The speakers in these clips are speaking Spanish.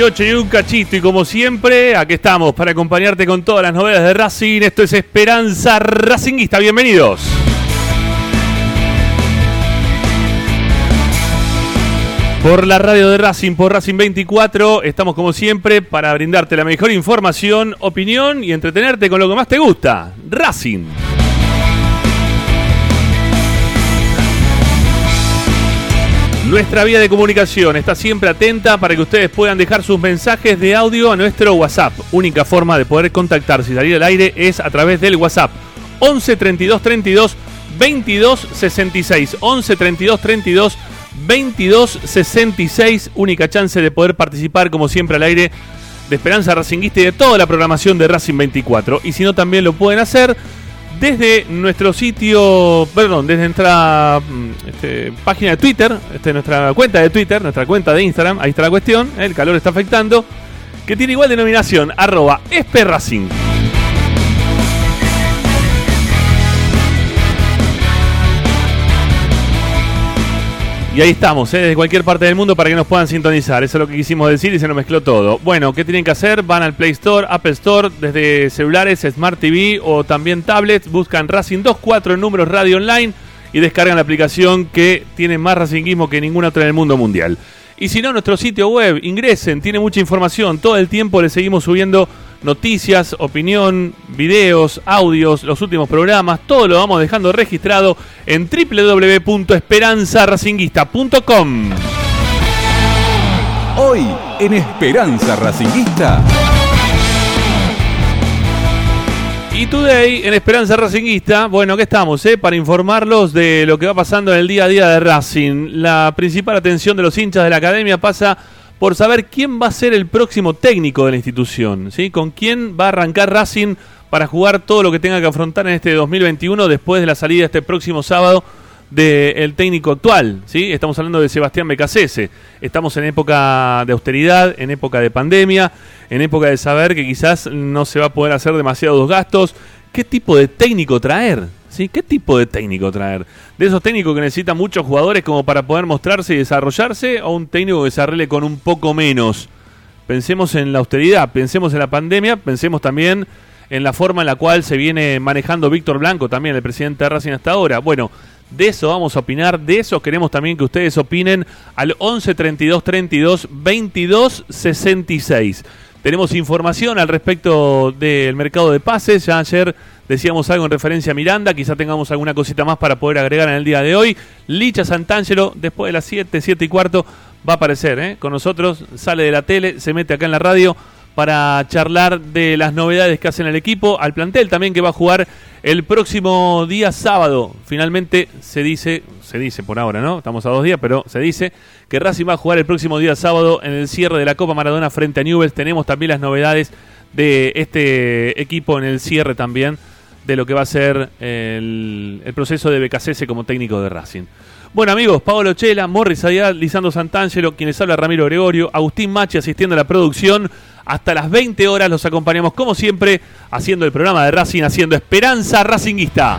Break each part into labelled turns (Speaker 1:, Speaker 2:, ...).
Speaker 1: 18 y un cachito y como siempre, aquí estamos para acompañarte con todas las novedades de Racing. Esto es Esperanza Racinguista, bienvenidos. Por la radio de Racing, por Racing 24, estamos como siempre para brindarte la mejor información, opinión y entretenerte con lo que más te gusta, Racing. Nuestra vía de comunicación está siempre atenta para que ustedes puedan dejar sus mensajes de audio a nuestro WhatsApp. Única forma de poder contactarse y salir al aire es a través del WhatsApp 11 32 32 22 66. 11 32 32 22 66. Única chance de poder participar como siempre al aire de Esperanza Racinguista y de toda la programación de Racing 24. Y si no, también lo pueden hacer desde nuestro sitio, perdón, desde nuestra mm, este, página de Twitter, este, nuestra cuenta de Twitter, nuestra cuenta de Instagram, ahí está la cuestión, el calor está afectando, que tiene igual denominación, arroba esperracing. Y ahí estamos, ¿eh? desde cualquier parte del mundo para que nos puedan sintonizar. Eso es lo que quisimos decir y se nos mezcló todo. Bueno, ¿qué tienen que hacer? Van al Play Store, Apple Store, desde celulares, Smart TV o también tablets. Buscan Racing 24 en números radio online y descargan la aplicación que tiene más racinguismo que ninguna otra en el mundo mundial. Y si no, nuestro sitio web, ingresen, tiene mucha información. Todo el tiempo le seguimos subiendo noticias, opinión, videos, audios, los últimos programas. Todo lo vamos dejando registrado en www.esperanzaracinguista.com.
Speaker 2: Hoy en Esperanza Racinguista.
Speaker 1: Y today en Esperanza Racinguista, bueno, ¿qué estamos? Eh? Para informarlos de lo que va pasando en el día a día de Racing. La principal atención de los hinchas de la academia pasa por saber quién va a ser el próximo técnico de la institución, ¿sí? Con quién va a arrancar Racing para jugar todo lo que tenga que afrontar en este 2021 después de la salida este próximo sábado del técnico actual, ¿sí? Estamos hablando de Sebastián Becasese. Estamos en época de austeridad, en época de pandemia, en época de saber que quizás no se va a poder hacer demasiados gastos. ¿Qué tipo de técnico traer? ¿Sí? ¿Qué tipo de técnico traer? ¿De esos técnicos que necesitan muchos jugadores como para poder mostrarse y desarrollarse? ¿O un técnico que se arregle con un poco menos? Pensemos en la austeridad, pensemos en la pandemia, pensemos también en la forma en la cual se viene manejando Víctor Blanco, también el presidente de Racing hasta ahora. Bueno, de eso vamos a opinar, de eso queremos también que ustedes opinen al 11 32 32 22 66. Tenemos información al respecto del mercado de pases. Ya ayer decíamos algo en referencia a Miranda. Quizá tengamos alguna cosita más para poder agregar en el día de hoy. Licha Santangelo, después de las 7, 7 y cuarto, va a aparecer ¿eh? con nosotros. Sale de la tele, se mete acá en la radio para charlar de las novedades que hacen el equipo, al plantel también que va a jugar el próximo día sábado. Finalmente se dice, se dice por ahora, ¿no? Estamos a dos días, pero se dice que Racing va a jugar el próximo día sábado en el cierre de la Copa Maradona frente a Newell's. Tenemos también las novedades de este equipo en el cierre también de lo que va a ser el, proceso de BKCS como técnico de Racing. Bueno amigos, Paolo Chela, Morris Ayad, Lisandro Santangelo, quienes habla Ramiro Gregorio, Agustín Machi asistiendo a la producción. Hasta las 20 horas los acompañamos como siempre haciendo el programa de Racing, haciendo Esperanza Racinguista.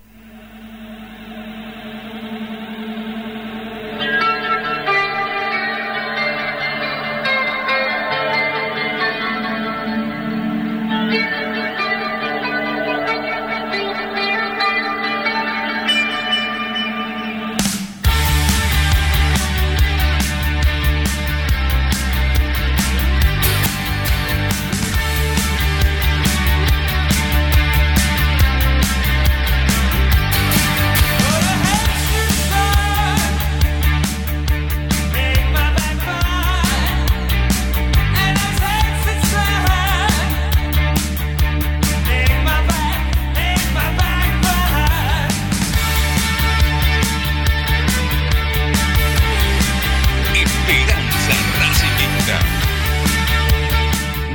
Speaker 2: Esperanza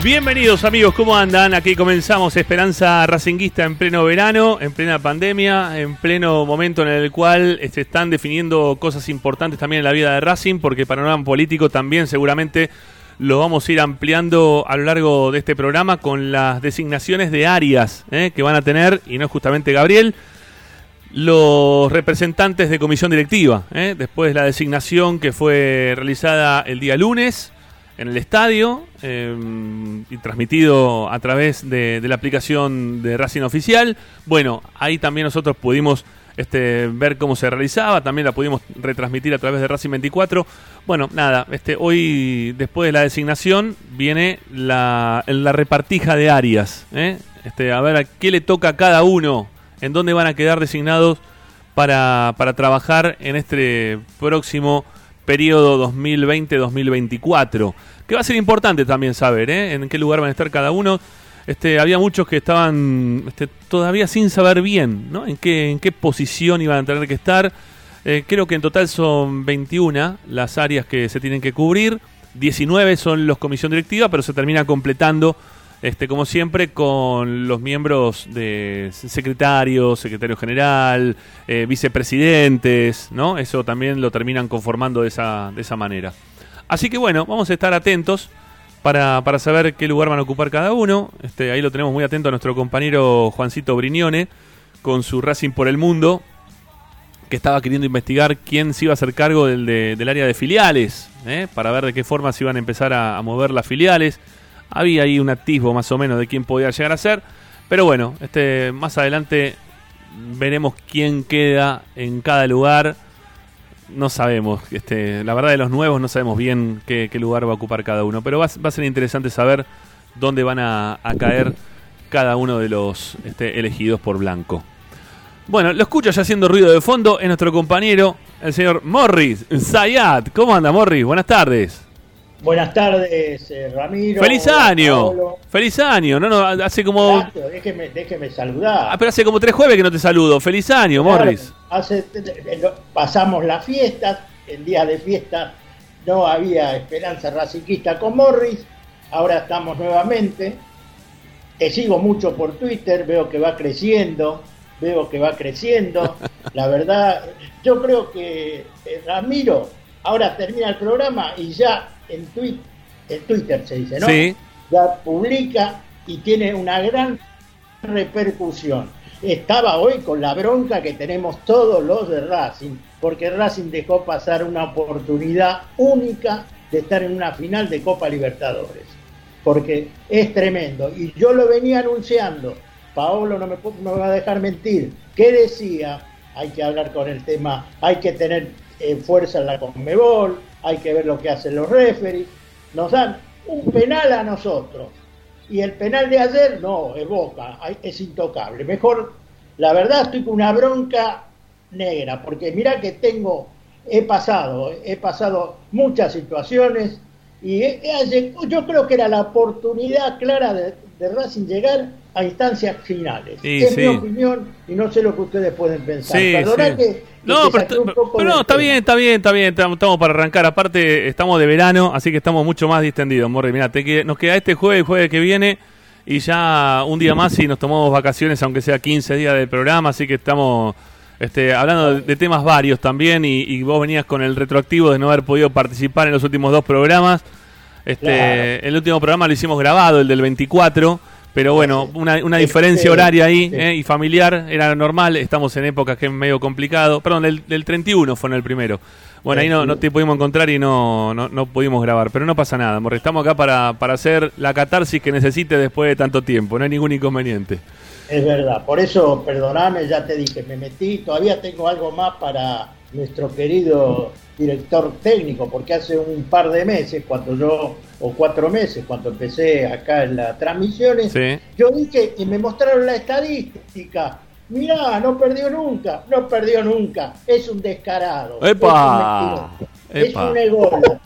Speaker 1: Bienvenidos amigos, ¿cómo andan? Aquí comenzamos Esperanza Racinguista en pleno verano, en plena pandemia, en pleno momento en el cual se están definiendo cosas importantes también en la vida de Racing, porque el panorama político también seguramente lo vamos a ir ampliando a lo largo de este programa con las designaciones de áreas ¿eh? que van a tener, y no es justamente Gabriel, los representantes de comisión directiva, ¿eh? después de la designación que fue realizada el día lunes en el estadio eh, y transmitido a través de, la aplicación de Racing Oficial. Bueno, ahí también nosotros pudimos este, ver cómo se realizaba, también la pudimos retransmitir a través de Racing 24. Bueno, nada, este, hoy después de la designación viene la, la repartija de áreas. ¿eh? Este, a ver a qué le toca a cada uno, en dónde van a quedar designados para, para trabajar en este próximo periodo 2020-2024. Que va a ser importante también saber ¿eh? en qué lugar van a estar cada uno. Este, había muchos que estaban este, todavía sin saber bien ¿no? en, qué, en qué posición iban a tener que estar. Eh, creo que en total son 21 las áreas que se tienen que cubrir. 19 son los comisión directiva, pero se termina completando, este, como siempre, con los miembros de secretario, secretario general, eh, vicepresidentes, ¿no? Eso también lo terminan conformando de esa, de esa manera. Así que bueno, vamos a estar atentos para, para saber qué lugar van a ocupar cada uno. Este, ahí lo tenemos muy atento a nuestro compañero Juancito Brignone con su Racing por el Mundo, que estaba queriendo investigar quién se iba a hacer cargo del, de- del área de filiales, ¿eh? para ver de qué forma se iban a empezar a mover las filiales. Había ahí un atisbo más o menos de quién podía llegar a ser, pero bueno, este, más adelante veremos quién queda en cada lugar. No sabemos, este, la verdad de los nuevos no sabemos bien qué, lugar va a ocupar cada uno, pero va, a- ser interesante saber dónde van a, a caer cada uno de los este, elegidos por Blanco. Bueno, lo escucho ya haciendo ruido de fondo, es nuestro compañero, el señor Morris Zayat. ¿Cómo anda, Morris? Buenas tardes.
Speaker 3: Buenas tardes, eh, Ramiro.
Speaker 1: ¡Feliz año!
Speaker 3: Paolo.
Speaker 1: ¡Feliz año! No, no, hace como...
Speaker 3: Déjeme, déjeme saludar.
Speaker 1: Ah, pero hace como tres jueves que no te saludo. ¡Feliz año,
Speaker 3: Claro,
Speaker 1: Morris!
Speaker 3: hace- eh, lo- pasamos las fiestas, el día de fiesta no había esperanza raciquista con Morris, ahora estamos nuevamente. Te sigo mucho por Twitter, veo que va creciendo, veo que va creciendo. La verdad, yo creo que eh, Ramiro ahora termina el programa y ya en, tweet, en Twitter se dice, ¿no?
Speaker 1: Sí.
Speaker 3: ya publica y tiene una gran repercusión. estaba hoy con la bronca que tenemos todos los de Racing, porque Racing dejó pasar una oportunidad única de estar en una final de Copa Libertadores, porque es tremendo. Y yo lo venía anunciando, Paolo no me, pu- no me va a dejar mentir, ¿qué decía? Hay que hablar con el tema, hay que tener eh, fuerza en la Conmebol, hay que ver lo que hacen los referees, nos dan un penal a nosotros. Y el penal de ayer, no, es Boca, es intocable. Mejor, la verdad, estoy con una bronca negra, porque mira que tengo, he pasado, he pasado muchas situaciones y he- yo creo que era la oportunidad clara de, de Racing llegar a instancias finales.
Speaker 1: Sí,
Speaker 3: es
Speaker 1: sí.
Speaker 3: mi opinión y no sé lo que ustedes pueden pensar.
Speaker 1: Sí,
Speaker 3: que- que
Speaker 1: No,
Speaker 3: te
Speaker 1: pero, no, está
Speaker 3: tema.
Speaker 1: bien, está bien, está bien. Estamos para arrancar. Aparte, estamos de verano, así que estamos mucho más distendidos, Morri. Mira, nos queda este jueves, jueves que viene, y ya un día más y nos tomamos vacaciones, aunque sea 15 días del programa, así que estamos este, hablando de, de temas varios también, y, y vos venías con el retroactivo de no haber podido participar en los últimos dos programas. Este,
Speaker 3: Claro.
Speaker 1: El último programa lo hicimos grabado, el del 24. Pero bueno, una, una
Speaker 3: Sí,
Speaker 1: diferencia horaria ahí
Speaker 3: sí.
Speaker 1: ¿eh? y familiar era normal. Estamos en épocas que es medio complicado. Perdón, del, del 31 fue en el primero. Bueno, ahí no, no te pudimos encontrar y no, no, no pudimos grabar. Pero no pasa nada, amor. Estamos acá para, para hacer la catarsis que necesite después de tanto tiempo. No hay ningún inconveniente.
Speaker 3: Es verdad, por eso, perdoname, ya te dije, me metí, todavía tengo algo más para nuestro querido director técnico, porque hace un par de meses, cuando yo, o cuatro meses, cuando empecé acá en las transmisiones,
Speaker 1: Sí.
Speaker 3: yo dije y me mostraron la estadística. Mirá, no perdió nunca, no perdió nunca, es un descarado.
Speaker 1: ¡Epa!
Speaker 3: Es un, mentiroso,
Speaker 1: ¡Epa!
Speaker 3: es un ególatra.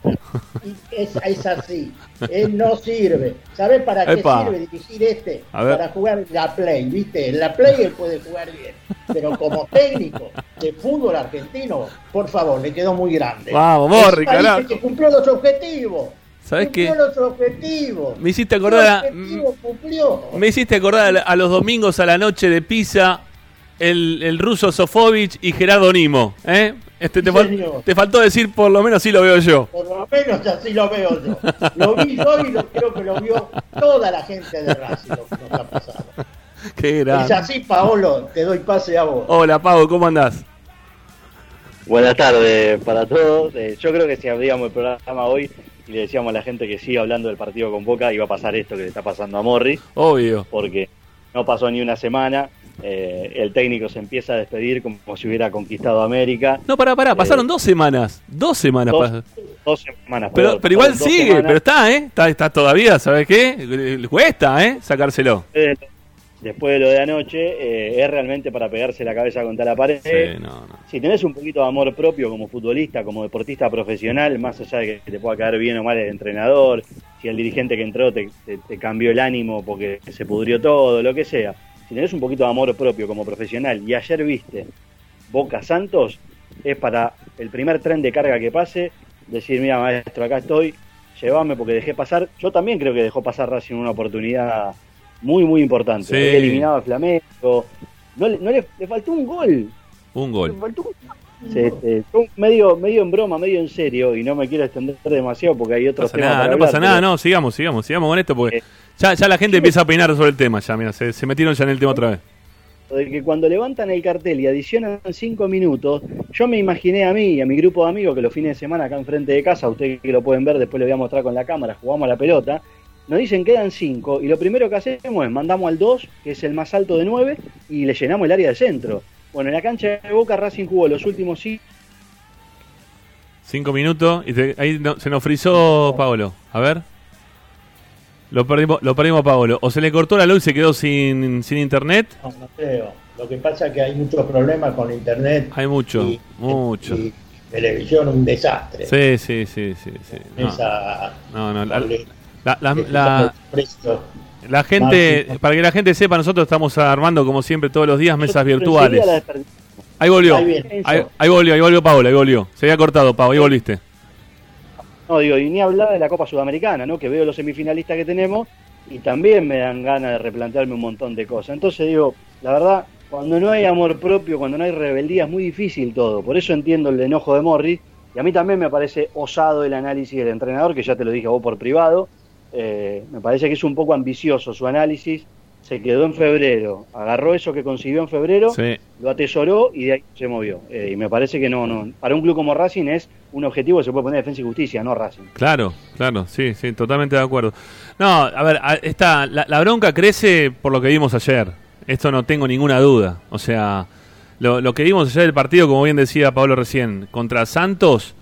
Speaker 3: Es, es así, él no sirve. ¿Sabes para qué
Speaker 1: ¡Epa!
Speaker 3: sirve dirigir este? Para jugar la Play, ¿viste? En la Play él puede jugar bien, pero como técnico de fútbol argentino, por favor, le quedó muy grande.
Speaker 1: Vamos,
Speaker 3: dice
Speaker 1: carajo.
Speaker 3: que cumplió los objetivos.
Speaker 1: ¿Sabés
Speaker 3: cumplió
Speaker 1: qué?
Speaker 3: los objetivos.
Speaker 1: Me hiciste acordar a-
Speaker 3: ¿Qué objetivo cumplió?
Speaker 1: Me hiciste acordar a, a los domingos a la noche de Pisa, el, el ruso Sofovich y Gerardo Nimo. ¿eh? Este, te, fal- te faltó decir, por lo menos sí lo veo yo.
Speaker 3: Por lo menos así lo veo yo. Lo vi yo y lo, creo que lo vio toda la gente de Racing, lo que nos ha pasado.
Speaker 1: Qué
Speaker 3: Es así, Paolo, te doy pase a vos.
Speaker 1: Hola, Pau, ¿cómo andás?
Speaker 4: Buenas tardes para todos. Eh, yo creo que si abríamos el programa hoy y le decíamos a la gente que siga hablando del partido con Boca, iba a pasar esto que le está pasando a Morri,
Speaker 1: Obvio.
Speaker 4: porque no pasó ni una semana. Eh, el técnico se empieza a despedir como si hubiera conquistado América.
Speaker 1: No, pará, pará, pasaron
Speaker 4: Eh,
Speaker 1: dos semanas. Dos semanas.
Speaker 4: Dos,
Speaker 1: pas-
Speaker 4: dos semanas.
Speaker 1: pero,
Speaker 4: perdón,
Speaker 1: pero igual
Speaker 4: pasaron
Speaker 1: sigue,
Speaker 4: semanas.
Speaker 1: pero está, ¿eh? Está, está todavía, ¿sabes qué? Le Cuesta, ¿eh? Sacárselo.
Speaker 4: Eh, Después de lo de anoche, eh, es realmente para pegarse la cabeza contra la pared.
Speaker 1: Sí, no, no.
Speaker 4: Si tenés un poquito de amor propio como futbolista, como deportista profesional, más allá de que te pueda caer bien o mal el entrenador, si el dirigente que entró te, te- te cambió el ánimo porque se pudrió todo, lo que sea. Si tenés un poquito de amor propio como profesional y ayer viste Boca Santos, es para el primer tren de carga que pase, decir, mira maestro, acá estoy, llévame porque dejé pasar. Yo también creo que dejó pasar Racing una oportunidad muy, muy importante.
Speaker 1: Sí.
Speaker 4: Había eliminado a Flamengo. No, le, no le, le faltó un gol.
Speaker 1: Un
Speaker 4: Le
Speaker 1: gol.
Speaker 4: faltó un- Se- fue medio, medio en broma, medio en serio, y no me quiero extender demasiado porque hay otros
Speaker 1: pasa
Speaker 4: temas.
Speaker 1: nada,
Speaker 4: para
Speaker 1: no
Speaker 4: hablar,
Speaker 1: pasa nada,
Speaker 4: pero-
Speaker 1: no, sigamos, sigamos, sigamos con esto porque
Speaker 4: Eh,
Speaker 1: ya, ya la gente empieza a opinar sobre el tema, ya, mira, se, se metieron ya en el tema otra vez.
Speaker 4: de que cuando levantan el cartel y adicionan cinco minutos, yo me imaginé a mí y a mi grupo de amigos que los fines de semana acá enfrente de casa, ustedes que lo pueden ver, después lo voy a mostrar con la cámara, jugamos a la pelota, nos dicen quedan cinco y lo primero que hacemos es mandamos al 2, que es el más alto de 9, y le llenamos el área de centro. Bueno, en la cancha de Boca Racing jugó los últimos cinco
Speaker 1: Cinco minutos y te- ahí no- se nos frizó Paolo. A ver. Lo perdimos, lo perdimos a Paolo. O se le cortó la luz y se quedó sin, sin internet.
Speaker 3: No, no creo. Lo que pasa es que hay muchos problemas con internet.
Speaker 1: Hay mucho,
Speaker 3: y-
Speaker 1: mucho.
Speaker 3: y televisión un desastre.
Speaker 1: Sí, sí, sí, sí. sí. No,
Speaker 3: Esa,
Speaker 1: no, no, la, la- la-. La gente,
Speaker 3: Martín.
Speaker 1: para que la gente sepa, nosotros estamos armando como siempre todos los días mesas virtuales. Ahí volvió.
Speaker 3: Ahí.
Speaker 1: Ahí, ahí volvió, ahí volvió Paolo, ahí volvió. Se había cortado, Pau, ahí volviste.
Speaker 4: No, digo, y ni hablar de la Copa Sudamericana, ¿no? Que veo los semifinalistas que tenemos y también me dan ganas de replantearme un montón de cosas. Entonces digo, la verdad, cuando no hay amor propio, cuando no hay rebeldía, es muy difícil todo. Por eso entiendo el enojo de Morris y a mí también me parece osado el análisis del entrenador, que ya te lo dije a vos por privado. Eh, me parece que es un poco ambicioso su análisis se quedó en febrero, agarró eso que consiguió en febrero,
Speaker 1: Sí.
Speaker 4: lo atesoró y de ahí se movió. Eh, y me parece que no, no, para un club como Racing es un objetivo que se puede poner defensa y justicia, no Racing.
Speaker 1: Claro, claro, sí, sí, totalmente de acuerdo. No, a ver, esta, la, la bronca crece por lo que vimos ayer. Esto no tengo ninguna duda. O sea, lo, lo que vimos ayer del partido, como bien decía Pablo recién, contra Santos,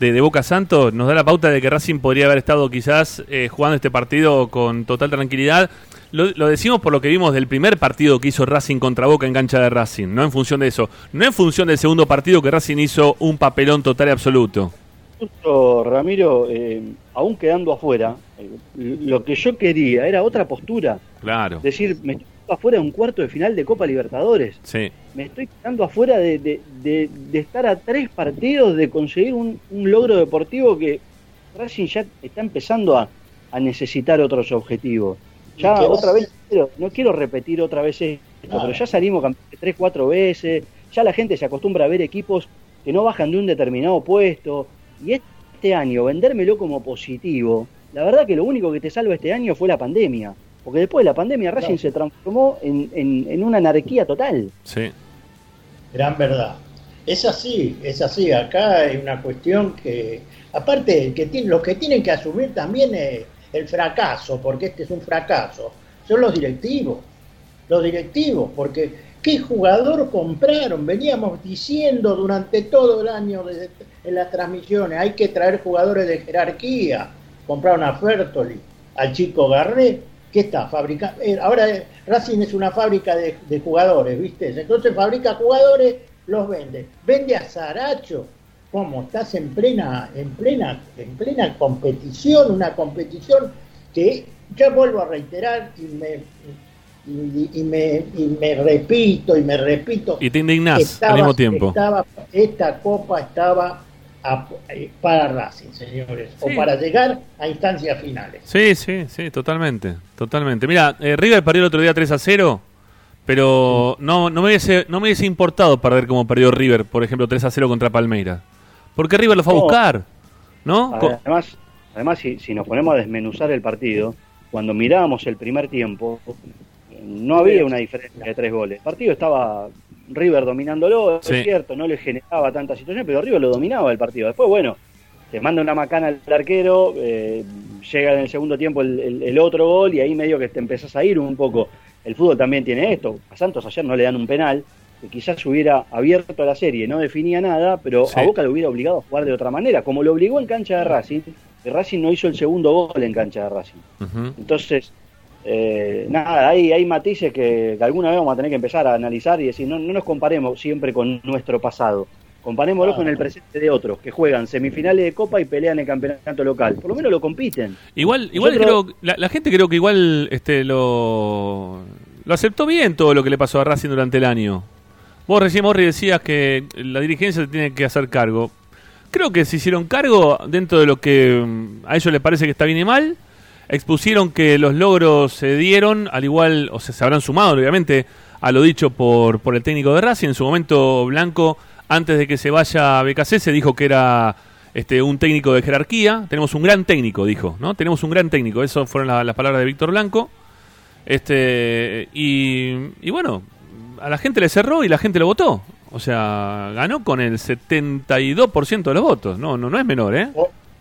Speaker 1: de, de Boca Santos, nos da la pauta de que Racing podría haber estado quizás eh, jugando este partido con total tranquilidad. Lo, lo decimos por lo que vimos del primer partido que hizo Racing contra Boca en cancha de Racing, no en función de eso, no en función del segundo partido que Racing hizo un papelón total y absoluto.
Speaker 4: Justo, Ramiro, eh, aún quedando afuera, eh, lo que yo quería era otra postura.
Speaker 1: Claro,
Speaker 4: decir, me estoy afuera de un cuarto de final de Copa Libertadores.
Speaker 1: sí.
Speaker 4: Me estoy quedando afuera de, de- de- de estar a tres partidos de conseguir un, un logro deportivo que Racing ya está empezando a, a necesitar otros objetivos. Ya otra vez, no quiero repetir otra vez esto, pero ya salimos campeones tres, cuatro veces, ya la gente se acostumbra a ver equipos que no bajan de un determinado puesto, y este año vendérmelo como positivo, la verdad que lo único que te salva este año fue la pandemia, porque después de la pandemia Racing
Speaker 3: Claro.
Speaker 4: se transformó en, en- en una anarquía total.
Speaker 1: Sí,
Speaker 3: Gran verdad. Es así, es así. Acá hay una cuestión que, aparte, que tiene, los que tienen que asumir también eh, el fracaso, porque este es un fracaso, son los directivos. Los directivos, porque ¿qué jugador compraron? Veníamos diciendo durante todo el año desde- en las transmisiones, hay que traer jugadores de jerarquía. Compraron a Fertoli, al chico Garré, ¿qué está? Fabrica eh, ahora eh, Racing es una fábrica de, de jugadores, ¿viste? Entonces fabrica jugadores, los vende. Vende a Saracho. ¿Cómo? Estás en plena, en plena, en plena competición, una competición que ya vuelvo a reiterar y me, y, y me, y me repito y me repito.
Speaker 1: Y te indignás
Speaker 3: Estaba-
Speaker 1: al mismo tiempo.
Speaker 3: estaba- esta copa estaba a- eh, para Racing, señores,
Speaker 1: Sí.
Speaker 3: o para llegar a instancias finales.
Speaker 1: Sí, sí, sí, totalmente, totalmente. Mira, eh, River perdió el otro día 3 a 0, pero no, no, me hubiese, no me hubiese importado perder como perdió River, por ejemplo, 3 a 0 contra Palmeiras. Porque River lo fue a
Speaker 4: No.
Speaker 1: buscar, ¿no?
Speaker 4: Además, además si, si nos ponemos a desmenuzar el partido, cuando mirábamos el primer tiempo, no había una diferencia de tres goles. El partido estaba River dominándolo,
Speaker 1: Sí.
Speaker 4: es cierto, no le generaba tantas situaciones, pero River lo dominaba el partido. Después, bueno, te manda una macana al arquero, eh, llega en el segundo tiempo el, el- el otro gol y ahí medio que te empezás a ir un poco. El fútbol también tiene esto. A Santos ayer no le dan un penal, que quizás hubiera abierto la serie, no definía nada, pero
Speaker 1: Sí.
Speaker 4: a Boca lo hubiera obligado a jugar de otra manera, como lo obligó en cancha de Racing, Racing no hizo el segundo gol en cancha de Racing. Entonces, eh, nada, hay, hay matices que, que alguna vez vamos a tener que empezar a analizar y decir, no, no nos comparemos siempre con nuestro pasado. Comparémoslo
Speaker 3: Ah.
Speaker 4: con el presente de otros que juegan semifinales de Copa y pelean el campeonato local. Por lo menos lo compiten.
Speaker 1: Igual, igual
Speaker 4: Nosotros-
Speaker 1: creo, la, la gente creo que igual este lo, lo aceptó bien todo lo que le pasó a Racing durante el año. Vos recién, Morri, decías que la dirigencia se tiene que hacer cargo. Creo que se hicieron cargo dentro de lo que mm, a ellos les parece que está bien y mal. Expusieron que los logros se dieron, al igual, o sea, se habrán sumado, obviamente, a lo dicho por, por el técnico de Racing. En su momento, Blanco, antes de que se vaya a BKC, se dijo que era este, un técnico de jerarquía. Tenemos un gran técnico, dijo, ¿no? Tenemos un gran técnico. Esas fueron la- las palabras de Víctor Blanco. Este, y, y bueno, a la gente le cerró y la gente lo votó. O sea, ganó con el 72% de los votos. No, no, no es menor, ¿eh?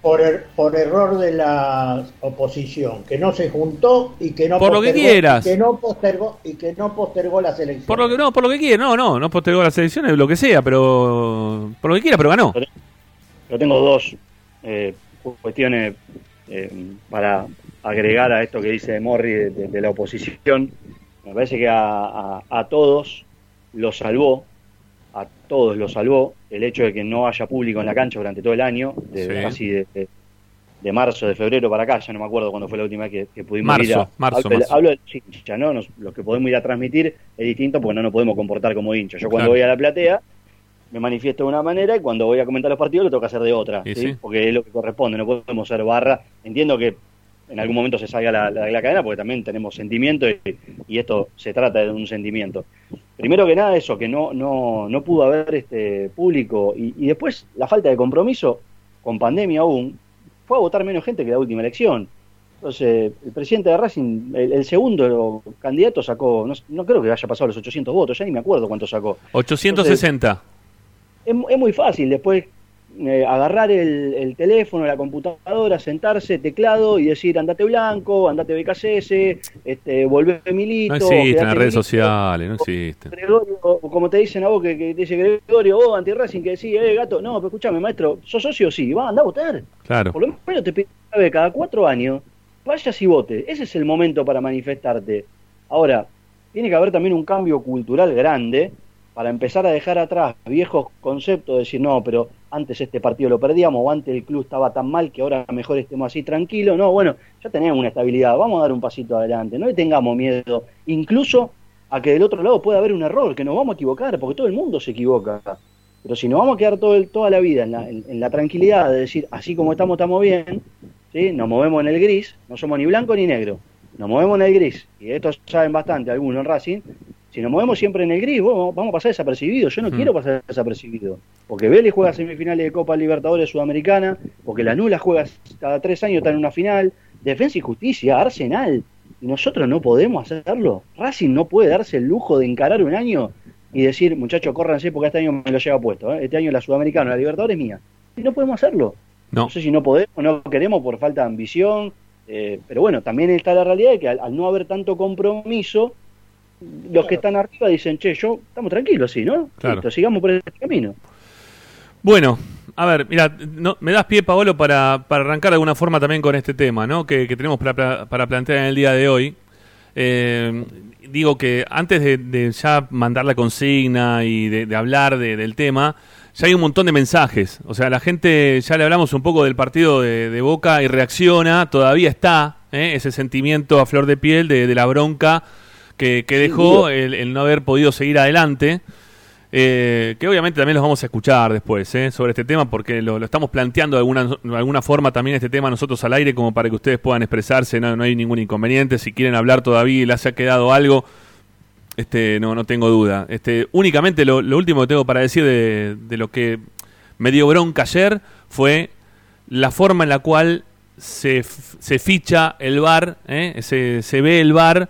Speaker 3: Por er- por error de la oposición, que no se juntó y que no
Speaker 1: Por lo que
Speaker 3: postergó-
Speaker 1: quieras.
Speaker 3: y que no postergó y que no postergó las elecciones.
Speaker 1: Por lo que no, por lo que quiera, no, no, no postergó las elecciones, lo que sea, pero por lo que quiera, pero ganó.
Speaker 4: Yo tengo dos eh, cuestiones eh, para agregar a esto que dice Morri de, de- de la oposición. Me parece que a, a- a todos lo salvó, a todos lo salvó el hecho de que no haya público en la cancha durante todo el año, de,
Speaker 1: Sí.
Speaker 4: casi de, de- de marzo, de febrero para acá, ya no me acuerdo cuándo fue la última vez que, que pudimos
Speaker 1: Marzo,
Speaker 4: ir a...
Speaker 1: marzo,
Speaker 4: hablo,
Speaker 1: marzo.
Speaker 4: hablo de los hinchas, ¿no? Nos- los que podemos ir a transmitir es distinto porque no nos podemos comportar como hinchas. Yo cuando
Speaker 1: Claro.
Speaker 4: voy a la platea me manifiesto de una manera y cuando voy a comentar los partidos lo tengo que hacer de otra, sí. porque es lo que corresponde, no podemos ser barra. Entiendo que en algún momento se salga la, la- la cadena porque también tenemos sentimiento y, y esto se trata de un sentimiento. Primero que nada eso, que no, no, no pudo haber este público y, y después la falta de compromiso con pandemia aún, fue a votar menos gente que la última elección. Entonces, el presidente de Racing, el, el segundo candidato sacó, no, no creo que haya pasado los 800 votos, ya ni me acuerdo cuánto sacó.
Speaker 1: 860.
Speaker 4: Es, es muy fácil después eh, agarrar el, el teléfono, la computadora, sentarse, teclado y decir andate blanco, andate BKCS, este, volvé Milito.
Speaker 1: no existen las redes sociales, no existen.
Speaker 4: Gregorio, como te dicen a vos, que, que te dice Gregorio, vos anti-Racing, que decís, eh, gato, no, pero escuchame, maestro, ¿sos socio? Sí, va, anda a votar.
Speaker 1: Claro.
Speaker 4: Por lo menos te vez cada cuatro años, vayas y votes. Ese es el momento para manifestarte. Ahora, tiene que haber también un cambio cultural grande para empezar a dejar atrás viejos conceptos, de decir, no, pero antes este partido lo perdíamos, o antes el club estaba tan mal que ahora mejor estemos así tranquilos. No, bueno, ya tenemos una estabilidad, vamos a dar un pasito adelante, no le tengamos miedo, incluso a que del otro lado pueda haber un error, que nos vamos a equivocar, porque todo el mundo se equivoca. Pero si nos vamos a quedar todo el- toda la vida en la, tranquilidad de decir, así como estamos, estamos bien, ¿sí? nos movemos en el gris, no somos ni blanco ni negro, nos movemos en el gris, y de esto saben bastante algunos en Racing, si nos movemos siempre en el gris, vos- vamos a pasar desapercibidos, yo no
Speaker 1: Mm.
Speaker 4: quiero pasar desapercibido, porque Vélez juega semifinales de Copa Libertadores Sudamericana, porque la Nula juega cada tres años, está en una final, Defensa y Justicia, Arsenal, y nosotros no podemos hacerlo, Racing no puede darse el lujo de encarar un año y decir, muchachos, córranse porque este año me lo lleva puesto, ¿eh? este año la Sudamericana, la Libertadores es mía, y no podemos hacerlo.
Speaker 1: No.
Speaker 4: No sé si no podemos, no queremos por falta de ambición, eh, pero bueno, también está la realidad de que al, al no haber tanto compromiso, los que están arriba dicen, che, yo estamos tranquilos, sí, ¿no?
Speaker 1: Claro.
Speaker 4: Listo, sigamos por este camino.
Speaker 1: Bueno, a ver, mira, no, me das pie, Paolo, para, para arrancar de alguna forma también con este tema, ¿no? Que, que tenemos para, para- para plantear en el día de hoy. Eh, digo que antes de, de ya mandar la consigna y de, de hablar de- del tema, ya hay un montón de mensajes. O sea, la gente, ya le hablamos un poco del partido de, de Boca y reacciona, todavía está ¿eh? ese sentimiento a flor de piel de, de la bronca que, que dejó el, el no haber podido seguir adelante. Eh, que obviamente también los vamos a escuchar después ¿eh? sobre este tema porque lo, lo estamos planteando de alguna, de alguna forma también este tema nosotros al aire como para que ustedes puedan expresarse, no, no hay ningún inconveniente, si quieren hablar todavía y les ha quedado algo, este no, no tengo duda. Este, únicamente lo, lo último que tengo para decir de, de lo que me dio bronca ayer fue la forma en la cual se, se ficha el VAR, ¿eh? se, se ve el VAR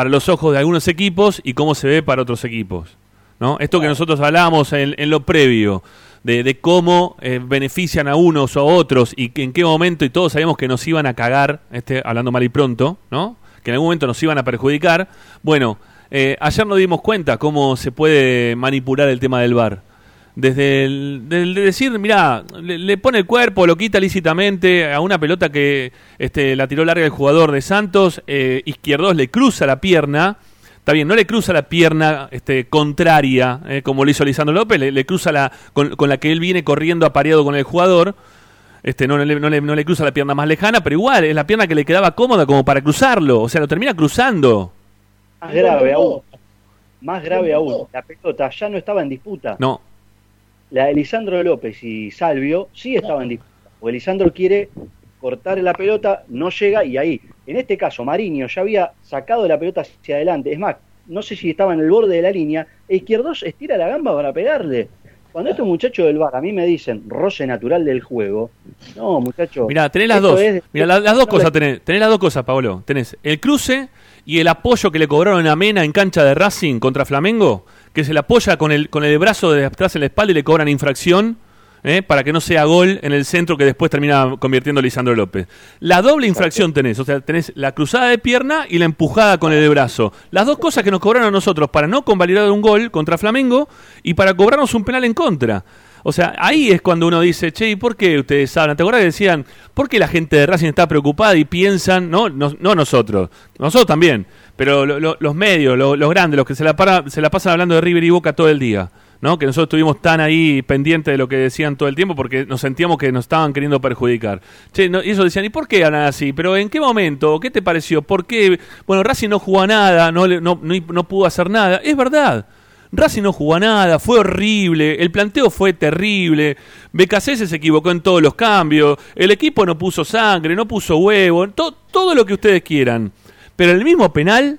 Speaker 1: para los ojos de algunos equipos y cómo se ve para otros equipos. ¿no? Esto que nosotros hablábamos en, en lo previo, de, de cómo eh, benefician a unos o a otros y que en qué momento, y todos sabíamos que nos iban a cagar, este, hablando mal y pronto, ¿no? que en algún momento nos iban a perjudicar. Bueno, eh, ayer nos dimos cuenta cómo se puede manipular el tema del VAR. Desde el, del de decir, mira, le, le pone el cuerpo, lo quita lícitamente a una pelota que este, la tiró larga el jugador de Santos, eh, Izquierdos le cruza la pierna, está bien, no le cruza la pierna este, contraria, eh, como lo hizo Lisandro López, le, le cruza la con, con la que él viene corriendo apareado con el jugador, este, no, le, no, le, no le cruza la pierna más lejana, pero igual es la pierna que le quedaba cómoda como para cruzarlo, o sea, lo termina cruzando.
Speaker 4: Más grave aún, más grave aún, la pelota ya no estaba en disputa.
Speaker 1: No,
Speaker 4: La de Lisandro López y Salvio sí estaba en disputa, porque Lisandro quiere cortar la pelota, no llega y ahí, en este caso, Mariño ya había sacado la pelota hacia adelante, es más, no sé si estaba en el borde de la línea, e Izquierdos estira la gamba para pegarle. Cuando estos muchachos del bar a mí me dicen roce natural del juego, no, muchachos.
Speaker 1: Mira, tenés las dos.
Speaker 4: es-
Speaker 1: Mira, las, las dos
Speaker 4: no
Speaker 1: cosas tenés. Tenés las dos cosas, Pablo. Tenés el cruce y el apoyo que le cobraron a Mena en cancha de Racing contra Flamengo, que se le apoya con el, con el brazo de atrás en la espalda y le cobran infracción. ¿eh? para que no sea gol en el centro que después termina convirtiendo Lisandro López. La doble infracción tenés, o sea, tenés la cruzada de pierna y la empujada con el brazo. Las dos cosas que nos cobraron a nosotros para no convalidar un gol contra Flamengo y para cobrarnos un penal en contra. O sea, ahí es cuando uno dice, che, ¿y por qué ustedes hablan? ¿Te acuerdas que decían, ¿por qué la gente de Racing está preocupada y piensan, no, no, no nosotros, nosotros también, pero lo- lo- los medios, lo- los grandes, los que se la, para- se la pasan hablando de River y Boca todo el día, ¿no? Que nosotros estuvimos tan ahí pendientes de lo que decían todo el tiempo porque nos sentíamos que nos estaban queriendo perjudicar. Che, no, y ellos decían, ¿y por qué hablan así? ¿Pero en qué momento? ¿Qué te pareció? ¿Por qué? Bueno, Racing no jugó nada, no, no, no, no pudo hacer nada. Es verdad. Racing no jugó a nada, fue horrible, el planteo fue terrible, BKC se equivocó en todos los cambios, el equipo no puso sangre, no puso huevo, to- todo lo que ustedes quieran. Pero el mismo penal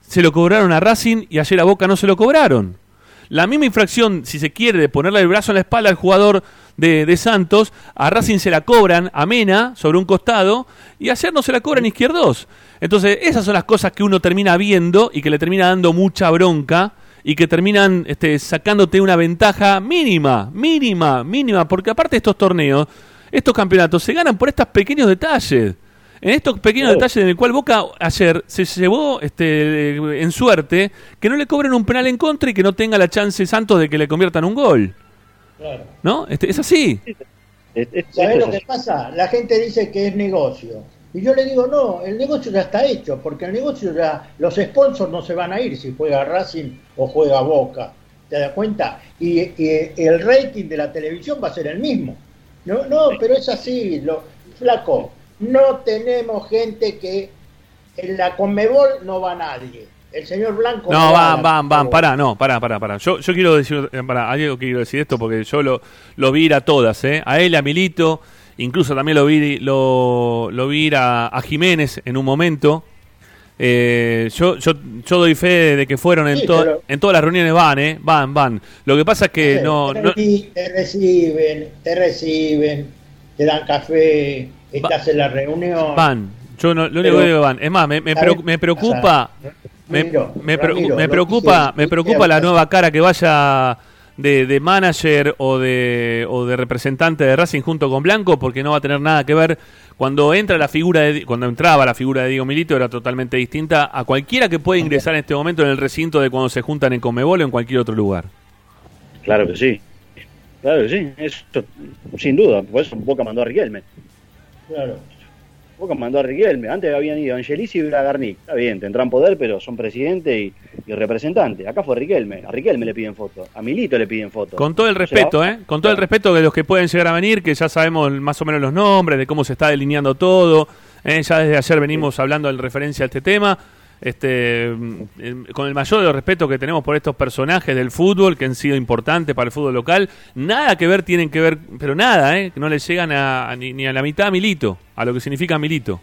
Speaker 1: se lo cobraron a Racing y ayer a Boca no se lo cobraron. La misma infracción, si se quiere, de ponerle el brazo en la espalda al jugador de, de Santos, a Racing se la cobran a Mena sobre un costado y ayer no se la cobran izquierdos. Entonces, esas son las cosas que uno termina viendo y que le termina dando mucha bronca y que terminan este, sacándote una ventaja mínima, mínima, mínima, porque aparte de estos torneos, estos campeonatos se ganan por estos pequeños detalles. En estos pequeños
Speaker 4: Claro.
Speaker 1: detalles en el cual Boca ayer se llevó este, en suerte que no le cobren un penal en contra y que no tenga la chance Santos de que le conviertan un gol.
Speaker 3: Claro.
Speaker 1: ¿No? Este, es así.
Speaker 3: ¿Sabés lo que pasa? La gente dice que es negocio. Y yo le digo, no, el negocio ya está hecho, porque el negocio ya, los sponsors no se van a ir si juega Racing o juega Boca. ¿Te das cuenta? Y, y el rating de la televisión va a ser el mismo. No, no, pero es así, lo, flaco. No tenemos gente que en la Conmebol no va nadie. El señor Blanco
Speaker 1: No, van, van, van, pará, no, pará, pará, pará. Yo, yo quiero decir, pará, algo quiero decir esto porque yo lo, lo vi ir a todas, ¿eh? A él, a Milito, incluso también lo vi, lo, lo vi ir a, a Jiménez en un momento. Eh, yo, yo, yo doy fe de que fueron en,
Speaker 3: Sí,
Speaker 1: to-
Speaker 3: pero-
Speaker 1: en todas las reuniones, van, ¿eh? Van, van. Lo que pasa es que
Speaker 3: Sí,
Speaker 1: no...
Speaker 3: te,
Speaker 1: no
Speaker 3: reci- te reciben, te reciben, te dan café, estás en la reunión.
Speaker 1: van. Yo no, lo único que digo van. Es más, me, me, me preocupa...
Speaker 3: O sea,
Speaker 1: Me,
Speaker 3: Ramiro,
Speaker 1: me
Speaker 3: Ramiro,
Speaker 1: me preocupa, me preocupa la nueva cara que vaya de, de manager o de, o de representante de Racing junto con Blanco, porque no va a tener nada que ver. Cuando entra la figura de, cuando entraba la figura de Diego Milito era totalmente distinta a cualquiera que puede ingresar en este momento en el recinto de cuando se juntan en Comebol o en cualquier otro lugar.
Speaker 4: Claro que sí. Claro que sí. Eso, sin duda. Por eso Boca mandó a Riquelme.
Speaker 3: Claro.
Speaker 4: Boca mandó a Riquelme. Antes habían ido Angelici y Bragarnik. Está bien, tendrán poder, pero son presidente y, y representante. Acá fue Riquelme. A Riquelme le piden foto. A Milito le piden foto.
Speaker 1: Con todo el
Speaker 4: O sea,
Speaker 1: respeto, ¿eh? Con todo el respeto de los que pueden llegar a venir, que ya sabemos más o menos los nombres, de cómo se está delineando todo. ¿eh? Ya desde ayer venimos hablando en referencia a este tema. Este, mm, eh, con el mayor de los respetos que tenemos por estos personajes del fútbol que han sido importantes para el fútbol local, nada que ver tienen que ver, pero nada, ¿eh? que no le llegan a, ni, a la mitad a Milito, a lo que significa Milito.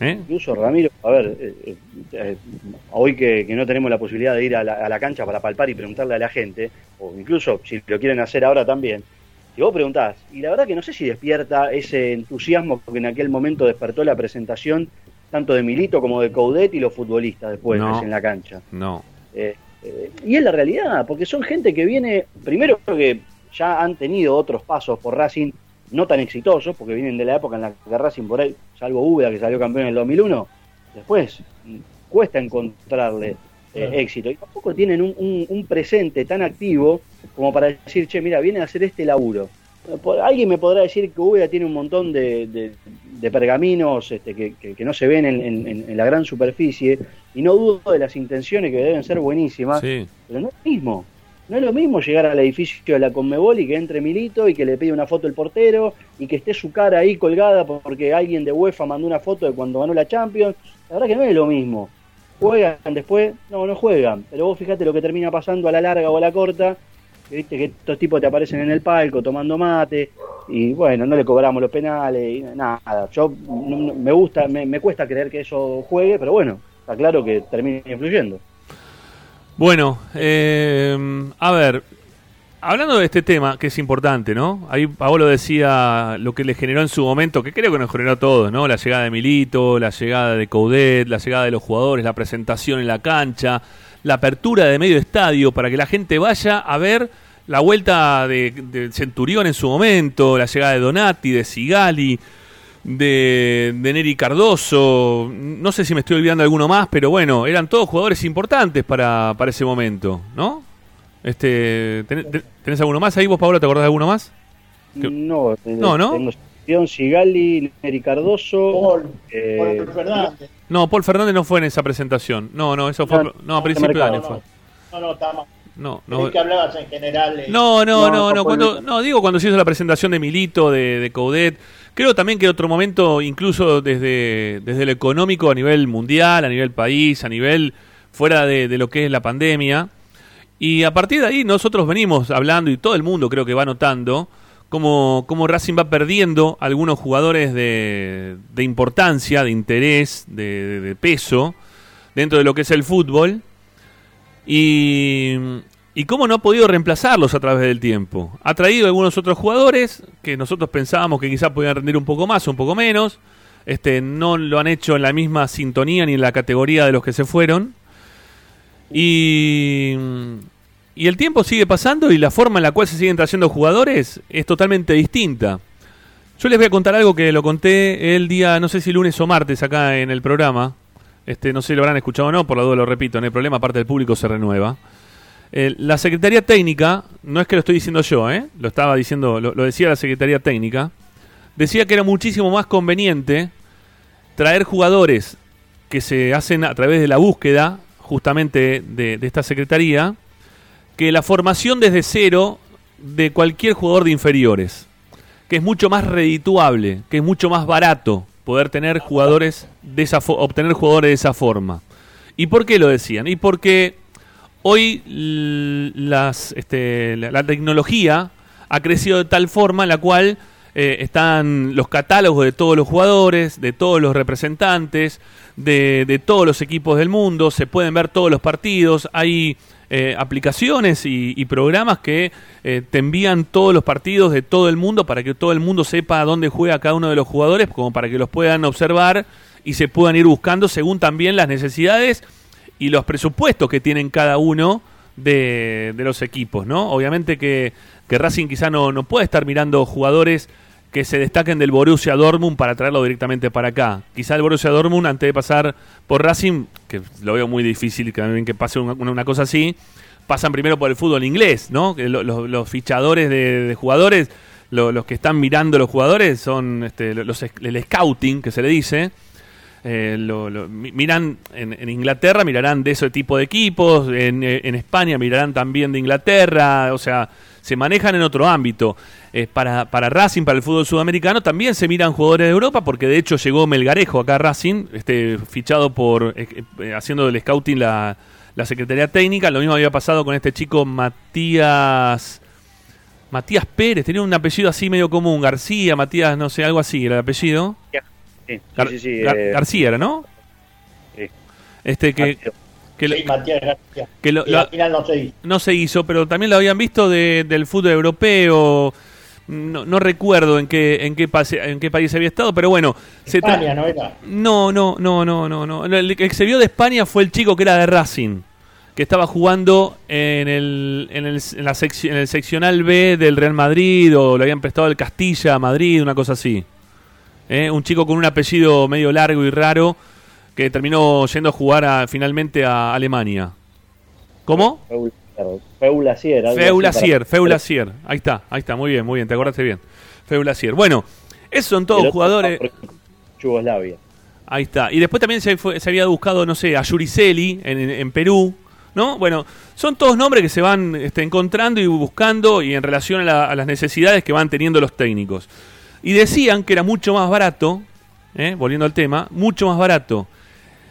Speaker 1: ¿Eh?
Speaker 4: Incluso Ramiro, a ver, eh, eh, hoy que, que no tenemos la posibilidad de ir a la, a la cancha para palpar y preguntarle a la gente, o incluso si lo quieren hacer ahora también, si vos preguntás, y la verdad que no sé si despierta ese entusiasmo que en aquel momento despertó la presentación tanto de Milito como de Coudet y los futbolistas después
Speaker 1: No.
Speaker 4: en la cancha.
Speaker 1: No.
Speaker 4: Eh, eh, y es la realidad, porque son gente que viene, primero que ya han tenido otros pasos por Racing no tan exitosos, porque vienen de la época en la que Racing por ahí, salvo Úbeda que salió campeón en el 2001, después cuesta encontrarle eh,
Speaker 3: Claro.
Speaker 4: éxito. Y tampoco tienen un, un- un presente tan activo como para decir, che, mira, viene a hacer este laburo. Por- Alguien me podrá decir que Úbeda tiene un montón de, de- de pergaminos este, que, que- que no se ven en, en- en- la gran superficie, y no dudo de las intenciones que deben ser buenísimas,
Speaker 1: Sí.
Speaker 4: pero no es lo mismo. No es lo mismo llegar al edificio de la Conmebol y que entre Milito y que le pide una foto el portero y que esté su cara ahí colgada porque alguien de UEFA mandó una foto de cuando ganó la Champions. La verdad que no es lo mismo. Juegan después, no, no juegan. Pero vos fíjate lo que termina pasando a la larga o a la corta. Viste que estos tipos te aparecen en el palco tomando mate y bueno, no le cobramos los penales y nada. Yo no- me gusta, me, me cuesta creer que eso juegue, pero bueno, está claro que termina influyendo.
Speaker 1: Bueno, eh, a ver, hablando de este tema, que es importante, ¿no? Ahí Paolo decía lo que le generó en su momento, que creo que nos generó a todos, ¿no? La llegada de Milito, la llegada de Coudet, la llegada de los jugadores, la presentación en la cancha, la apertura de medio estadio para que la gente vaya a ver la vuelta de, de Centurión en su momento, la llegada de Donati, de Sigali, de, de Neri Cardoso, no sé si me estoy olvidando de alguno más, pero bueno, eran todos jugadores importantes para, para ese momento, ¿no? Este, ¿tenés, tenés alguno más ahí vos, Pablo? ¿Te acordás de alguno más? ¿Qué?
Speaker 4: No,
Speaker 1: No, ¿no?
Speaker 4: Tengo Sebastián Sigali, Neri Cardoso.
Speaker 3: Paul,
Speaker 4: eh,
Speaker 3: Paul Fernández.
Speaker 1: No, Paul Fernández no fue en esa presentación. No, no, eso fue
Speaker 4: No,
Speaker 1: no, a principio de año
Speaker 3: no,
Speaker 1: fue.
Speaker 3: no, no, está mal.
Speaker 1: No,
Speaker 3: Creí
Speaker 1: no.
Speaker 3: que hablabas en general. eh,
Speaker 1: No, no,
Speaker 4: No,
Speaker 1: no,
Speaker 4: no
Speaker 1: no, cuando, no, digo cuando se hizo la presentación de Milito, de, de Coudet. Creo también que otro momento, incluso desde, desde lo económico a nivel mundial, a nivel país, a nivel fuera de, de lo que es la pandemia. Y a partir de ahí nosotros venimos hablando y todo el mundo creo que va notando cómo, cómo Racing va perdiendo algunos jugadores de, de importancia, de interés, de peso dentro de lo que es el fútbol. Y, ¿Y cómo no ha podido reemplazarlos a través del tiempo? Ha traído algunos otros jugadores que nosotros pensábamos que quizás podían rendir un poco más un poco menos. Este, no lo han hecho en la misma sintonía ni en la categoría de los que se fueron. Y, y el tiempo sigue pasando y la forma en la cual se siguen trayendo jugadores es totalmente distinta. Yo les voy a contar algo que lo conté el día, no sé si lunes o martes acá en el programa. Este, no sé si lo habrán escuchado o no, por la duda lo repito, no hay problema, aparte del público se renueva. Eh, la Secretaría Técnica, no es que lo estoy diciendo yo, ¿eh? lo estaba diciendo, lo, decía la Secretaría Técnica, decía que era muchísimo más conveniente traer jugadores que se hacen a través de la búsqueda justamente de, de esta Secretaría que la formación desde cero de cualquier jugador de inferiores, que es mucho más redituable, que es mucho más barato poder tener jugadores de esa obtener jugadores de esa forma. ¿Y por qué lo decían? Y porque hoy las, este, la, la tecnología ha crecido de tal forma en la cual eh, están los catálogos de todos los jugadores, de todos los representantes, de, de todos los equipos del mundo, se pueden ver todos los partidos, hay eh, aplicaciones y, programas que eh, te envían todos los partidos de todo el mundo para que todo el mundo sepa dónde juega cada uno de los jugadores, como para que los puedan observar y se puedan ir buscando según también las necesidades y los presupuestos que tienen cada uno de, de los equipos, ¿no? Obviamente que, que Racing quizá no, no puede estar mirando jugadores que se destaquen del Borussia Dortmund para traerlo directamente para acá. Quizá el Borussia Dortmund, antes de pasar por Racing, que lo veo muy difícil que, que pase una, una cosa así, pasan primero por el fútbol inglés, ¿no? Que lo- lo- los fichadores de, de jugadores, lo- los que están mirando los jugadores son este, los, el scouting, que se le dice, eh, lo- lo- mi- miran en, en Inglaterra, mirarán de ese tipo de equipos, en, eh, en España mirarán también de Inglaterra, o sea, se manejan en otro ámbito. Eh, para, para Racing, para el fútbol sudamericano, también se miran jugadores de Europa, porque de hecho llegó Melgarejo acá a Racing, este, fichado por, eh, eh, haciendo del scouting la, la Secretaría Técnica, lo mismo había pasado con este chico Matías... Matías Pérez, tenía un apellido así medio común, García, Matías, no sé, algo así era el apellido.
Speaker 4: Sí,
Speaker 1: Gar-
Speaker 4: sí, sí,
Speaker 1: Gar-
Speaker 4: eh,
Speaker 1: García era, ¿no?
Speaker 4: sí.
Speaker 1: Este que,
Speaker 4: García.
Speaker 1: que lo-
Speaker 3: Matías García.
Speaker 1: que lo-
Speaker 3: Y
Speaker 1: lo-
Speaker 3: al final no se hizo.
Speaker 1: no se hizo, pero también lo habían visto de- del fútbol europeo. No, no recuerdo en qué en qué pase- en qué país había estado, pero bueno, se
Speaker 3: España, ¿no era?
Speaker 1: no, no, no, no, no, no. El que se vio de España fue el chico que era de Racing, que estaba jugando en el, en el, en la sec- en el seccional B del Real Madrid o le habían prestado el Castilla a Madrid, una cosa así. ¿Eh? Un chico con un apellido medio largo y raro que terminó yendo a jugar a- finalmente a Alemania. ¿Cómo?
Speaker 4: Feulasier. algo así
Speaker 1: Feulasier,
Speaker 4: para-.
Speaker 1: Ahí está, ahí está, muy bien, muy bien, te acordaste bien. Feulasier. Bueno, esos son todos jugadores.
Speaker 4: Yugoslavia.
Speaker 1: Ahí está. Y después también se, fue- se había buscado, no sé, a Yuriceli en, en- en Perú, ¿no? Bueno, son todos nombres que se van este, encontrando y buscando y en relación a, la- a las necesidades que van teniendo los técnicos. Y decían que era mucho más barato, ¿eh? volviendo al tema, mucho más barato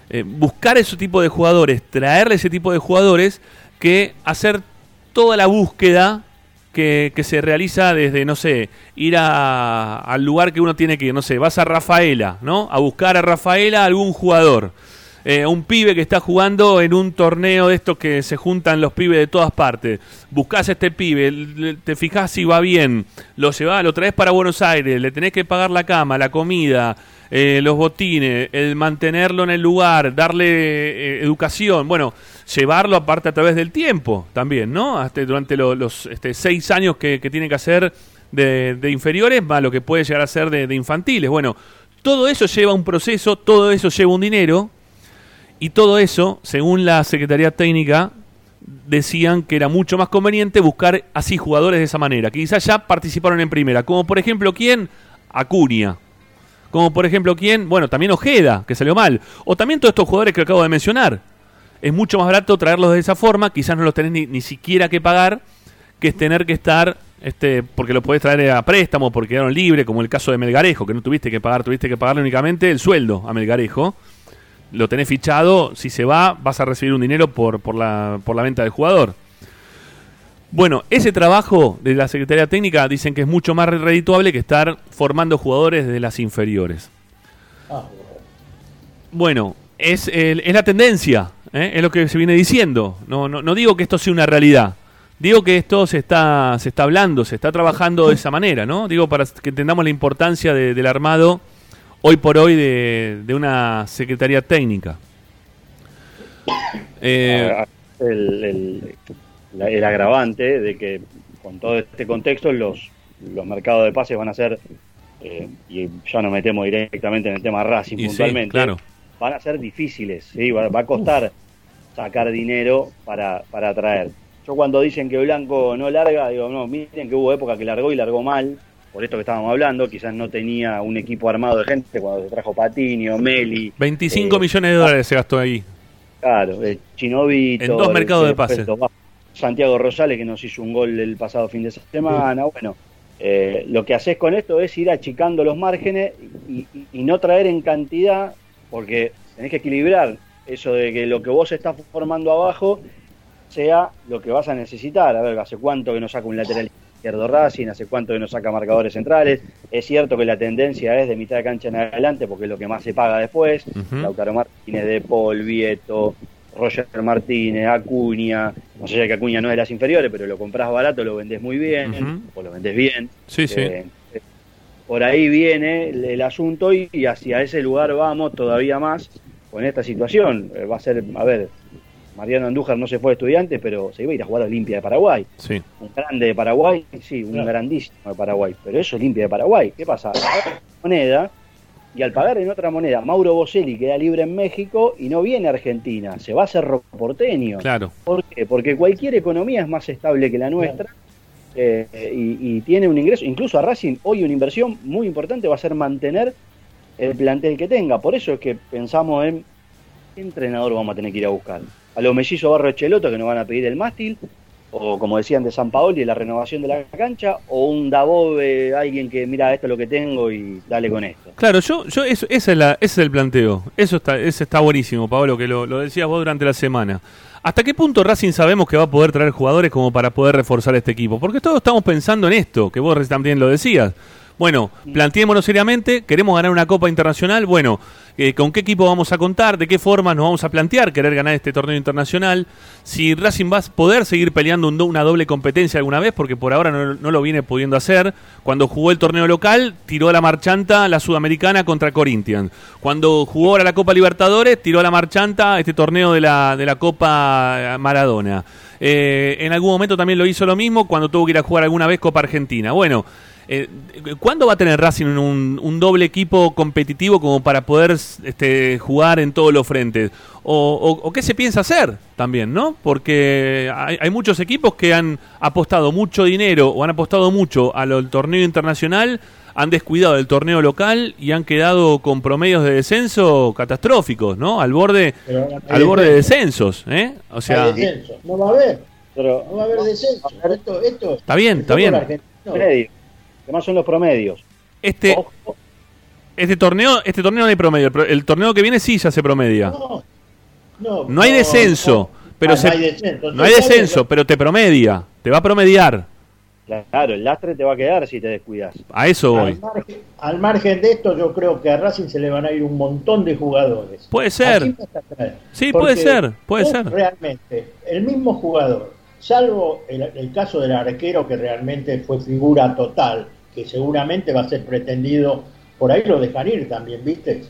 Speaker 1: eh, buscar ese tipo de jugadores, traerle ese tipo de jugadores, que hacer toda la búsqueda que, que se realiza desde, no sé, ir a- al lugar que uno tiene que ir, no sé, vas a Rafaela, ¿no? A buscar a Rafaela algún jugador. Eh, un pibe que está jugando en un torneo de estos que se juntan los pibes de todas partes. Buscás a este pibe, te fijás si va bien, lo llevás, lo traes para Buenos Aires, le tenés que pagar la cama, la comida, eh, los botines, el mantenerlo en el lugar, darle eh, educación, bueno, llevarlo aparte a través del tiempo también, ¿no? Hasta durante lo- los este, seis años que, que tiene que hacer de, de inferiores, más lo que puede llegar a ser de, de infantiles. Bueno, todo eso lleva un proceso, todo eso lleva un dinero, y todo eso, según la Secretaría Técnica, decían que era mucho más conveniente buscar así jugadores de esa manera, que quizás ya participaron en primera, como por ejemplo quién, Acuña. Como por ejemplo quién, bueno, también Ojeda, que salió mal. O también todos estos jugadores que acabo de mencionar. Es mucho más barato traerlos de esa forma, quizás no los tenés ni, ni siquiera que pagar, que es tener que estar, este, porque los podés traer a préstamo, porque quedaron libres, como el caso de Melgarejo, que no tuviste que pagar, tuviste que pagarle únicamente el sueldo a Melgarejo. Lo tenés fichado, si se va, vas a recibir un dinero por, por, la, por la venta del jugador. Bueno, ese trabajo de la Secretaría Técnica dicen que es mucho más redituable que estar formando jugadores desde las inferiores.
Speaker 3: Ah,
Speaker 1: Bueno, es, el- es la tendencia, ¿eh? es lo que se viene diciendo. No, no, no digo que esto sea una realidad, Digo que esto se está, se está hablando, se está trabajando de esa manera, ¿no? Digo, para que entendamos la importancia de- del armado hoy por hoy de, de una Secretaría Técnica. Eh,
Speaker 4: Ah, el, el- la- el agravante de que con todo este contexto los, los mercados de pases van a ser, eh, y ya nos metemos directamente en el tema Racing
Speaker 1: sí,
Speaker 4: puntualmente,
Speaker 1: claro.
Speaker 4: van a ser difíciles, ¿sí? va, va a costar sacar dinero para, para atraer. Yo cuando dicen que Blanco no larga, digo, no, miren que hubo época que largó y largó mal, por esto que estábamos hablando, quizás no tenía un equipo armado de gente cuando se trajo Patiño, Meli,
Speaker 1: 25
Speaker 4: eh,
Speaker 1: millones de dólares se gastó ahí.
Speaker 4: Claro, el Chinovito.
Speaker 1: En dos mercados
Speaker 4: el-
Speaker 1: de pases.
Speaker 4: Santiago Rosales, que nos hizo un gol el pasado fin de semana. Bueno, eh, lo que haces con esto es ir achicando los márgenes y, y- y no traer en cantidad, porque tenés que equilibrar eso de que lo que vos estás formando abajo sea lo que vas a necesitar. A ver, hace cuánto que no saca un lateral izquierdo Racing, hace cuánto que no saca marcadores centrales. Es cierto que la tendencia es de mitad de cancha en adelante, porque es lo que más se paga después.
Speaker 1: Ujú.
Speaker 4: Lautaro Martínez, De Paul, Vieto, Roger Martínez, Acuña. No sé que Acuña no es de las inferiores, pero lo compras barato, lo vendés muy bien,
Speaker 1: Ujú.
Speaker 4: o lo vendés bien.
Speaker 1: Sí, sí.
Speaker 4: Eh, por ahí viene el, el asunto y, y hacia ese lugar vamos todavía más con esta situación. Eh, va a ser, a ver, Mariano Andújar no se fue de estudiante, pero se iba a ir a jugar a Olimpia de Paraguay.
Speaker 1: Sí.
Speaker 4: Un grande de Paraguay, sí, un
Speaker 3: Claro.
Speaker 4: grandísimo de Paraguay, pero eso es Olimpia de Paraguay. ¿Qué pasa? Pagar moneda y al pagar en otra moneda, Mauro Boselli queda libre en México y no viene a Argentina, se va a hacer porteño.
Speaker 1: Claro.
Speaker 4: ¿Por qué? Porque cualquier economía es más estable que la nuestra eh, y, y tiene un ingreso. Incluso a Racing hoy una inversión muy importante va a ser mantener el plantel que tenga. Por eso es que pensamos en qué entrenador vamos a tener que ir a buscar. A los mellizos Barro Echeloto que nos van a pedir el mástil, o como decían de San Paoli, la renovación de la cancha, o un Dabove, alguien que mira esto es lo que tengo y dale con esto.
Speaker 1: Claro, yo, yo eso, esa es la, ese es el planteo. Eso está, ese está buenísimo, Pablo, que lo, lo decías vos durante la semana. ¿Hasta qué punto Racing sabemos que va a poder traer jugadores como para poder reforzar este equipo? Porque todos estamos pensando en esto, que vos también lo decías. Bueno, planteémonos seriamente, queremos ganar una Copa Internacional, bueno, eh, ¿con qué equipo vamos a contar? ¿De qué forma nos vamos a plantear querer ganar este torneo internacional? Si Racing va a poder seguir peleando un do- una doble competencia alguna vez, porque por ahora no, no lo viene pudiendo hacer. Cuando jugó el torneo local, tiró a la marchanta la sudamericana contra Corinthians. Cuando jugó ahora la Copa Libertadores, tiró a la marchanta este torneo de la, de la Copa Maradona. Eh, en algún momento también lo hizo lo mismo cuando tuvo que ir a jugar alguna vez Copa Argentina. Bueno, eh, ¿cuándo va a tener Racing un, un doble equipo competitivo como para poder este, jugar en todos los frentes? O, o- o qué se piensa hacer también, ¿no? Porque hay, hay muchos equipos que han apostado mucho dinero o han apostado mucho al torneo internacional, han descuidado el torneo local y han quedado con promedios de descenso catastróficos, ¿no? Al borde,
Speaker 3: hay
Speaker 1: al borde de
Speaker 3: descenso.
Speaker 1: descensos, ¿eh? O sea,
Speaker 3: descenso. No va a haber.
Speaker 4: Pero
Speaker 3: No va a haber descenso. Esto, esto
Speaker 1: Está bien, está bien.
Speaker 3: argentino-
Speaker 4: Además son los promedios.
Speaker 1: este,
Speaker 4: Ojo,
Speaker 1: este torneo, este torneo no hay promedio. El, torneo que viene sí ya se promedia.
Speaker 3: No, no,
Speaker 1: No hay descenso, pero
Speaker 3: Ah,
Speaker 1: se-
Speaker 3: no hay descenso.
Speaker 1: No hay
Speaker 3: Entonces,
Speaker 1: descenso, pero te promedia. Te va a promediar.
Speaker 4: claro, el lastre te va a quedar si te descuidas.
Speaker 1: A eso
Speaker 3: Al
Speaker 1: voy.
Speaker 3: margen, al margen de esto, yo creo que a Racing se le van a ir un montón de jugadores.
Speaker 1: Puede ser. Sí,
Speaker 3: Porque
Speaker 1: puede ser, puede ser.
Speaker 3: Realmente, el mismo jugador, salvo el, el caso del arquero que realmente fue figura total, que seguramente va a ser pretendido, por ahí lo dejan ir también, ¿viste?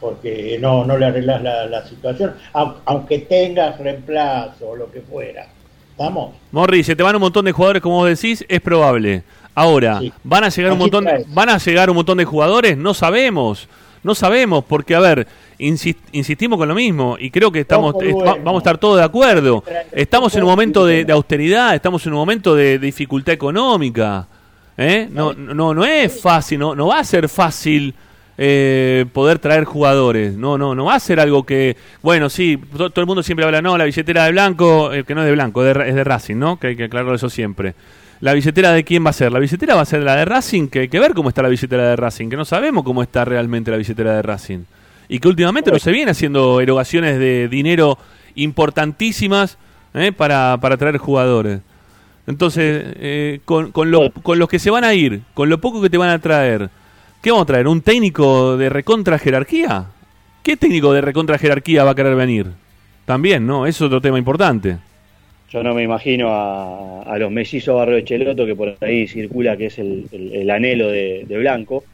Speaker 3: Porque no, no le arreglas la, la situación, au- aunque tengas reemplazo o lo que fuera. ¿Estamos?
Speaker 1: Morri, se te van un montón de jugadores, como vos decís, es probable. Ahora,
Speaker 3: Sí.
Speaker 1: ¿van a llegar un montón
Speaker 3: traes.
Speaker 1: van a llegar un montón de jugadores? No sabemos. No sabemos, porque, a ver, insis- insistimos con lo mismo y creo que estamos va- vamos a estar todos de acuerdo. Estamos en un momento de austeridad, estamos en un momento de dificultad económica. ¿Eh? No, no, no es fácil, no, no va a ser fácil eh, poder traer jugadores. No, no, no va a ser algo que, bueno, sí, to- todo el mundo siempre habla, no, la billetera de Blanco, eh, que no es de Blanco, de es de Racing, ¿no? Que hay que aclarar eso siempre. La billetera de quién va a ser? La billetera va a ser la de Racing, que hay que ver cómo está la billetera de Racing, que no sabemos cómo está realmente la billetera de Racing. Y que últimamente no se viene haciendo erogaciones de dinero importantísimas ¿eh? para, para traer jugadores. Entonces, eh, con, lo- con los que se van a ir, con lo poco que te van a traer, ¿qué vamos a traer? ¿Un técnico de recontra jerarquía? ¿Qué técnico de recontra jerarquía va a querer venir? También, ¿no? Es otro tema importante.
Speaker 4: Yo no me imagino a, a los mellizos Barrio Cheloto, que por ahí circula que es el anhelo de, de Blanco.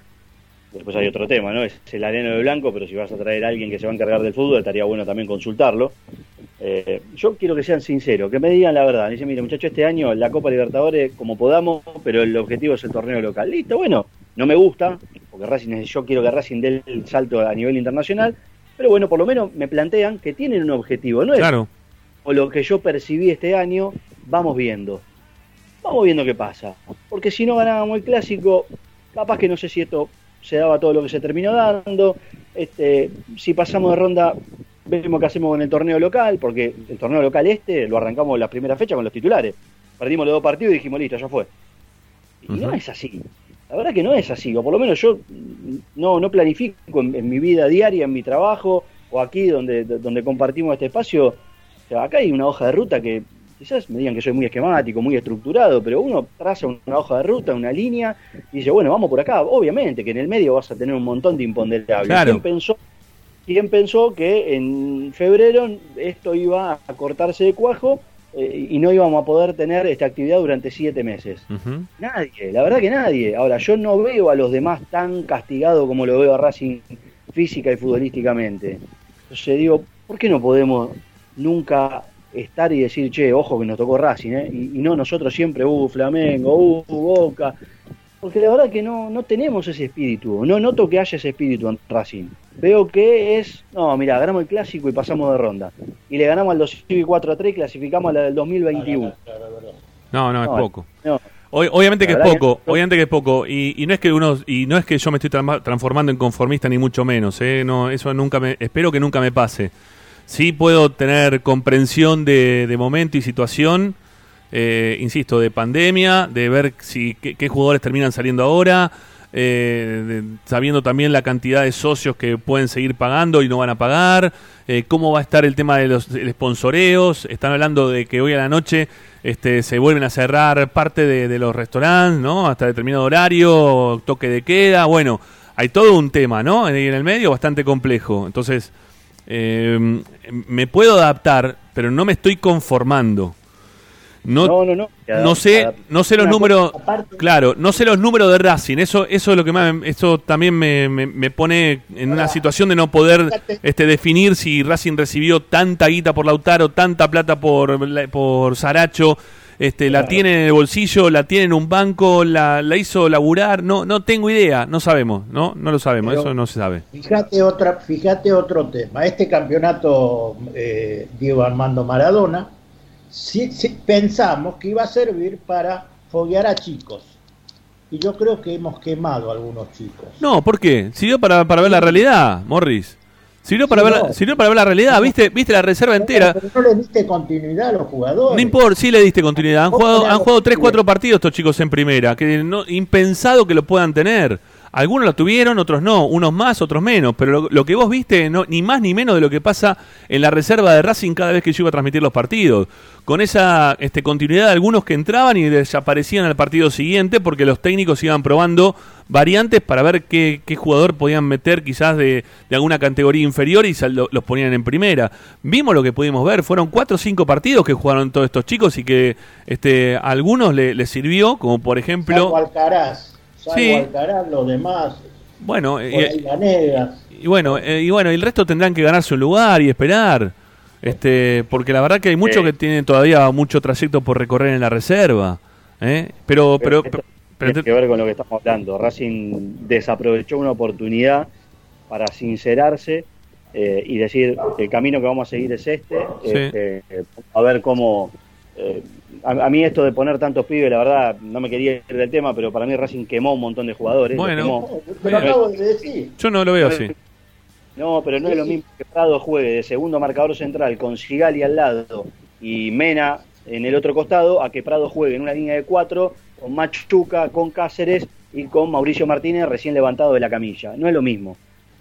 Speaker 4: Después hay otro tema, ¿no? Es el anhelo de Blanco, pero si vas a traer a alguien que se va a encargar del fútbol, estaría bueno también consultarlo. Eh, yo quiero que sean sinceros, que me digan la verdad. Dice, mire, muchacho, este año la Copa Libertadores, como podamos, pero el objetivo es el torneo local. Listo, bueno, no me gusta, porque Racing, es- yo quiero que Racing dé el salto a nivel internacional, pero bueno, por lo menos me plantean que tienen un objetivo, ¿no? es
Speaker 1: Claro.
Speaker 4: o lo que yo percibí este año, vamos viendo. Vamos viendo qué pasa. Porque si no ganábamos el clásico, capaz que no sé si esto se daba todo lo que se terminó dando. Este, si pasamos de ronda, vemos qué hacemos con el torneo local, porque el torneo local este lo arrancamos la primera fecha con los titulares. Perdimos los dos partidos y dijimos, listo, ya fue. Y no es así. La verdad que no es así, o por lo menos yo no, no planifico en, en mi vida diaria, en mi trabajo, o aquí donde, donde compartimos este espacio. O sea, acá hay una hoja de ruta que quizás me digan que soy muy esquemático, muy estructurado, pero uno traza una hoja de ruta, una línea, y dice, bueno, vamos por acá. Obviamente que en el medio vas a tener un montón de imponderables.
Speaker 1: Claro.
Speaker 4: ¿Quién pensó, quién pensó que en febrero esto iba a cortarse de cuajo eh, y no íbamos a poder tener esta actividad durante siete meses? Nadie, la verdad que nadie. Ahora, yo no veo a los demás tan castigados como lo veo a Racing física y futbolísticamente. Entonces digo, ¿por qué no podemos nunca estar y decir, che, ojo que nos tocó Racing, ¿eh? y, y no nosotros siempre, uh, Flamengo, uh, Boca? Porque la verdad que no, no tenemos ese espíritu, no noto que haya ese espíritu en Racing. Veo que es, no, mira, ganamos el clásico y pasamos de ronda. Y le ganamos al 2 y 4 a 3 y clasificamos a la del 2021.
Speaker 1: No, no, es
Speaker 4: No,
Speaker 1: poco.
Speaker 4: no.
Speaker 1: Ob- Obviamente que es poco,
Speaker 4: que-
Speaker 1: obviamente que es poco y, y no es que uno y no es que yo me estoy transformando en conformista ni mucho menos, ¿eh? no eso nunca me espero que nunca me pase. Sí puedo tener comprensión de, de momento y situación, eh, insisto, de pandemia, de ver si qué, jugadores terminan saliendo ahora, eh, de- sabiendo también la cantidad de socios que pueden seguir pagando y no van a pagar, eh, cómo va a estar el tema de los sponsoreos, están hablando de que hoy a la noche este, se vuelven a cerrar parte de, los restaurantes, ¿no? Hasta determinado horario, toque de queda, bueno, hay todo un tema, ¿no? En el medio bastante complejo, entonces eh, me puedo adaptar, pero no me estoy conformando. No,
Speaker 4: No, no, no.
Speaker 1: no sé, no sé los números, claro, no sé los números de Racing. Eso, eso es lo que más, eso también me, me- me pone en una situación de no poder este, definir si Racing recibió tanta guita por Lautaro, tanta plata por, por Saracho, este, la tiene en el bolsillo, la tiene en un banco, la, la hizo laburar. No, no tengo idea, no sabemos, no, no lo sabemos,
Speaker 3: Pero-
Speaker 1: eso no se sabe.
Speaker 3: Fíjate otra, fíjate otro tema. Este campeonato eh, Diego Armando Maradona, sí, sí, pensamos que iba a servir para foguear a chicos. Y yo creo que hemos quemado a algunos chicos.
Speaker 1: No, ¿por qué? Sirvió para, para ver la realidad, Morris. Sirvió para,
Speaker 3: Sí,
Speaker 1: ver,
Speaker 3: no.
Speaker 1: sirvió para ver la realidad, ¿viste? ¿Viste la reserva entera?
Speaker 3: Pero no le diste continuidad a los jugadores.
Speaker 1: No importa, sí le diste continuidad. Han jugado, han jugado 3,
Speaker 3: pibes.
Speaker 1: 4 partidos estos chicos en primera. Que no, impensado que lo puedan tener. Algunos lo tuvieron, otros no. Unos más, otros menos. Pero lo, que vos viste, no, ni más ni menos de lo que pasa en la reserva de Racing cada vez que yo iba a transmitir los partidos. Con esa este, continuidad de algunos que entraban y desaparecían al partido siguiente porque los técnicos iban probando variantes para ver qué, jugador podían meter quizás de, alguna categoría inferior y los ponían en primera. Vimos lo que pudimos ver, fueron cuatro o cinco partidos que jugaron todos estos chicos y que este, a algunos le- les sirvió, como por ejemplo,
Speaker 3: Alcaraz. Salvo
Speaker 1: Sí.
Speaker 3: Alcaraz, los demás.
Speaker 1: bueno, eh, y bueno, eh, y bueno, el resto tendrán que ganarse un lugar y esperar. Este, porque la verdad que hay muchos
Speaker 4: Sí.
Speaker 1: que tienen todavía mucho trayecto por recorrer en la reserva. ¿eh? Pero, pero,
Speaker 4: esto
Speaker 1: pero-
Speaker 4: tiene que ver con lo que estamos hablando. Racing desaprovechó una oportunidad para sincerarse eh, y decir el camino que vamos a seguir es este.
Speaker 1: Sí.
Speaker 4: Este, eh, a ver cómo. eh, a, a mí esto de poner tantos pibes, la verdad, no me quería ir del tema, pero para mí Racing quemó un montón de jugadores.
Speaker 1: Bueno.
Speaker 4: quemó.
Speaker 3: Te lo acabo de decir.
Speaker 1: yo no lo veo así.
Speaker 4: No, pero no es lo mismo que Prado juegue de segundo marcador central con Sigali al lado y Mena en el otro costado, a que Prado juegue en una línea de cuatro con Machuca, con Cáceres y con Mauricio Martínez recién levantado de la camilla. No es lo mismo.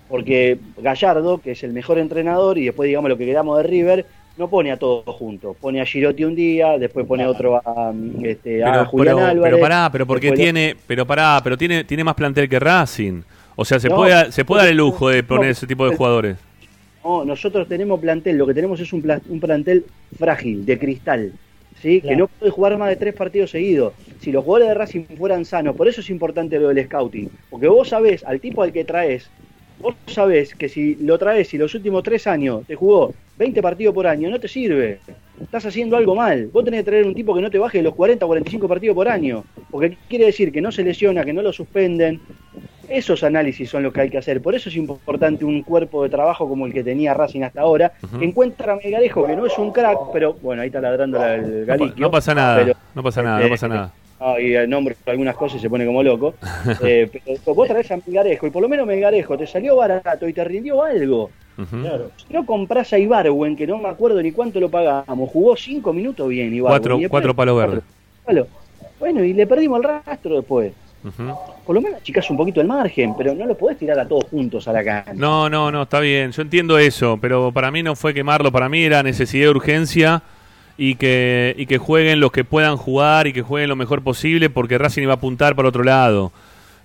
Speaker 4: Porque Gallardo, que es el mejor entrenador, y después digamos lo que quedamos de River, no pone a todos juntos. Pone a Girotti un día, después pone a otro a, este, a
Speaker 1: Pero,
Speaker 4: Julián
Speaker 1: pero,
Speaker 4: Álvarez.
Speaker 1: pero pará, pero porque tiene, pero pará, pero tiene, tiene más plantel que Racing. O sea, se
Speaker 4: No,
Speaker 1: puede, se puede dar el lujo de
Speaker 4: no,
Speaker 1: poner ese tipo de jugadores.
Speaker 4: No, nosotros tenemos plantel, lo que tenemos es un, pla- un plantel frágil, de cristal. ¿sí?
Speaker 3: Claro.
Speaker 4: que no puede jugar más de tres partidos seguidos. Si los jugadores de Racing fueran sanos, por eso es importante lo del scouting, porque vos sabés, al tipo al que traes, vos sabés que si lo traes y los últimos tres años te jugó 20 partidos por año, no te sirve. Estás haciendo algo mal. Vos tenés que traer un tipo que no te baje de los 40 o 45 partidos por año, porque quiere decir que no se lesiona, que no lo suspenden. Esos análisis son los que hay que hacer. Por eso es importante un cuerpo de trabajo como el que tenía Racing hasta ahora, que encuentra a Melgarejo, que no es un crack, pero bueno, ahí está ladrando la- el Galiquio.
Speaker 1: no pasa nada,
Speaker 4: pero-
Speaker 1: no pasa nada, no pasa nada.
Speaker 4: Ah, y eh, nombro algunas cosas y se pone como loco. Eh, pero vos traes a Melgarejo y por lo menos Melgarejo te salió barato y te rindió algo.
Speaker 3: Claro.
Speaker 4: Si no compras a Ibarwen, que no me acuerdo ni cuánto lo pagamos, jugó cinco minutos bien Ibarwen.
Speaker 1: Cuatro-
Speaker 4: después-
Speaker 1: cuatro palos verdes.
Speaker 4: Palo. Bueno, y le perdimos el rastro después. Por lo menos chicas un poquito el margen, pero no lo podés tirar a todos juntos a la cancha.
Speaker 1: No, no, no, está bien. Yo entiendo eso, pero para mí no fue quemarlo, para mí era necesidad de urgencia y que, y que jueguen los que puedan jugar y que jueguen lo mejor posible porque Racing iba a apuntar para otro lado.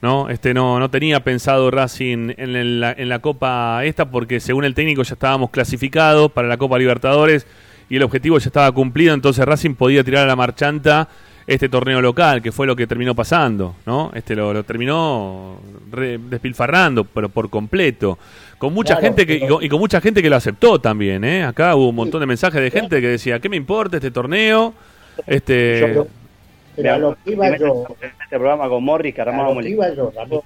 Speaker 1: ¿No? Este no, no tenía pensado Racing en, la, en la Copa esta porque según el técnico ya estábamos clasificados para la Copa Libertadores y el objetivo ya estaba cumplido, entonces Racing podía tirar a la marchanta este torneo local, que fue lo que terminó pasando, ¿no? Este lo, lo terminó re- despilfarrando, pero por completo. Con mucha
Speaker 3: Claro,
Speaker 1: gente que, y, con, y con mucha gente que lo aceptó también, ¿eh? Acá hubo un montón de mensajes de gente que decía, ¿qué me importa este torneo? Este,
Speaker 3: Pero a lo que iba yo,
Speaker 4: Este programa con Morris que
Speaker 3: a lo
Speaker 4: armábamos
Speaker 3: que
Speaker 4: el
Speaker 3: iba yo, Ramón,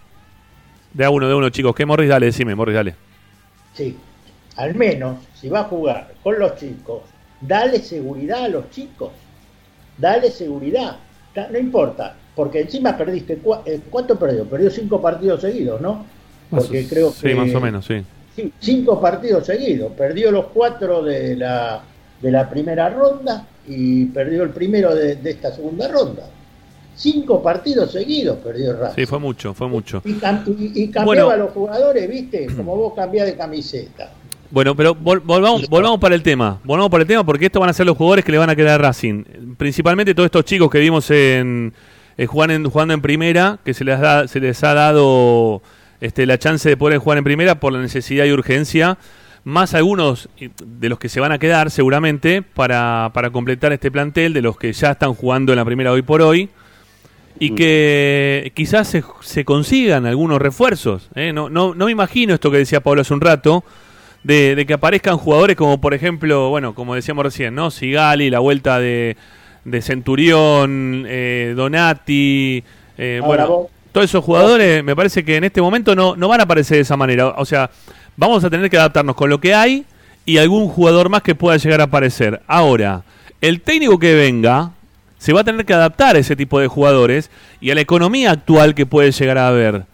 Speaker 1: de a uno, de uno, chicos. ¿Qué Morris? Dale, decime, Morris, dale.
Speaker 3: sí, al menos si va a jugar con los chicos, dale seguridad a los chicos, dale seguridad, no importa, porque encima perdiste, cua- eh, ¿cuánto perdió? Perdió cinco partidos seguidos, ¿no? Porque creo
Speaker 1: sí,
Speaker 3: que
Speaker 1: más o menos, sí.
Speaker 3: Sí, cinco partidos seguidos. Perdió los cuatro de la, de la primera ronda y perdió el primero de, de esta segunda ronda. Cinco partidos seguidos perdió Racing.
Speaker 1: Sí, fue mucho, fue mucho.
Speaker 3: Y, y- y cambiaba
Speaker 1: Bueno.
Speaker 3: a los jugadores, ¿viste? Como vos cambiás de camiseta.
Speaker 1: Bueno, pero vol- volvamos, volvamos para el tema. Volvamos para el tema porque estos van a ser los jugadores que le van a quedar a Racing. Principalmente todos estos chicos que vimos en, eh, jugar en- jugando en primera, que se les, da, se les ha dado este, la chance de poder jugar en primera por la necesidad y urgencia. Más algunos de los que se van a quedar seguramente para, para completar este plantel, de los que ya están jugando en la primera hoy por hoy. Y que quizás se, se consigan algunos refuerzos. ¿eh? No, no, no me imagino esto que decía Pablo hace un rato, de, de que aparezcan jugadores como por ejemplo, bueno, como decíamos recién, ¿no? Sigali, la vuelta de, de Centurión, eh, Donati, eh,
Speaker 3: Ahora
Speaker 1: bueno, todos esos jugadores me parece que en este momento no, no van a aparecer de esa manera. O sea, vamos a tener que adaptarnos con lo que hay y algún jugador más que pueda llegar a aparecer. Ahora, el técnico que venga se va a tener que adaptar a ese tipo de jugadores y a la economía actual que puede llegar a haber.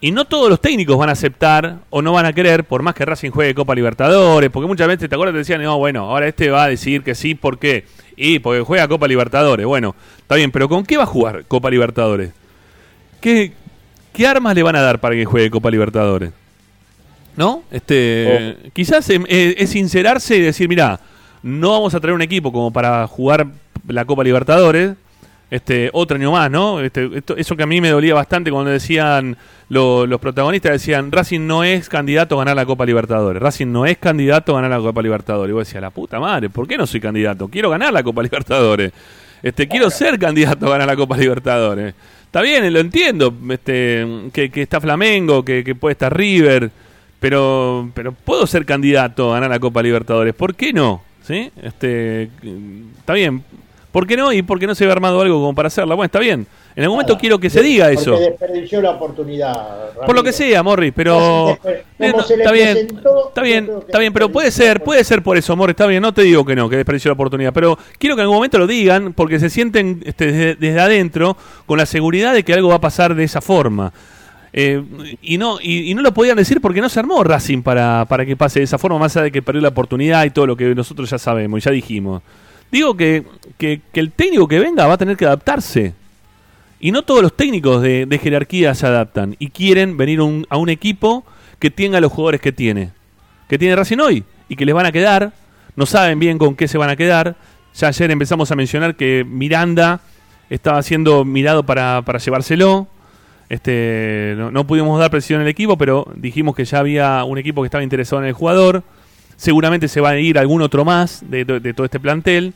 Speaker 1: Y no todos los técnicos van a aceptar o no van a querer, por más que Racing juegue Copa Libertadores, porque muchas veces, ¿te acuerdas? Te decían, no, bueno, ahora este va a decir que sí, ¿por qué? Y porque juega Copa Libertadores. Bueno, está bien, pero ¿con qué va a jugar Copa Libertadores? ¿Qué, qué armas le van a dar para que juegue Copa Libertadores? ¿No? Este, Quizás em, eh, es sincerarse y decir, mira, no vamos a traer un equipo como para jugar la Copa Libertadores, este otro año más, ¿no? Este, esto- eso que a mí me dolía bastante cuando decían lo- los protagonistas, decían, Racing no es candidato a ganar la Copa Libertadores, Racing no es candidato a ganar la Copa Libertadores. Y vos decías, la puta madre, ¿por qué no soy candidato? Quiero ganar la Copa Libertadores. Este, quiero ser candidato a ganar la Copa Libertadores. Está bien, lo entiendo, este, que, que está Flamengo, que, que puede estar River, pero, pero puedo ser candidato a ganar la Copa Libertadores. ¿Por qué no? ¿Sí? Este, está bien. ¿Por qué no? ¿Y por qué no se había armado algo como para hacerla? Bueno, está bien. En algún momento
Speaker 3: Nada.
Speaker 1: quiero que se diga eso.
Speaker 3: desperdició la oportunidad.
Speaker 1: Por lo que sea, Morris, pero... Eh, no,
Speaker 3: se le
Speaker 1: está bien, está bien, está bien, pero puede ser, puede ser por eso, Morris, está bien, no te digo que no, que desperdició la oportunidad, pero quiero que en algún momento lo digan porque se sienten este, desde, desde adentro con la seguridad de que algo va a pasar de esa forma. Eh, y no y, no lo podían decir porque no se armó Racing para, para que pase de esa forma, más allá de que perdió la oportunidad y todo lo que nosotros ya sabemos y ya dijimos. Digo que, que, el técnico que venga va a tener que adaptarse. Y no todos los técnicos de, de jerarquía se adaptan y quieren venir un- a un equipo que tenga los jugadores que tiene. Que tiene Racing hoy y que les van a quedar. No saben bien con qué se van a quedar. Ya ayer empezamos a mencionar que Miranda estaba siendo mirado para, para llevárselo. Este, no, pudimos dar precisión al equipo, pero dijimos que ya había un equipo que estaba interesado en el jugador. Seguramente se va a ir algún otro más de, todo este plantel.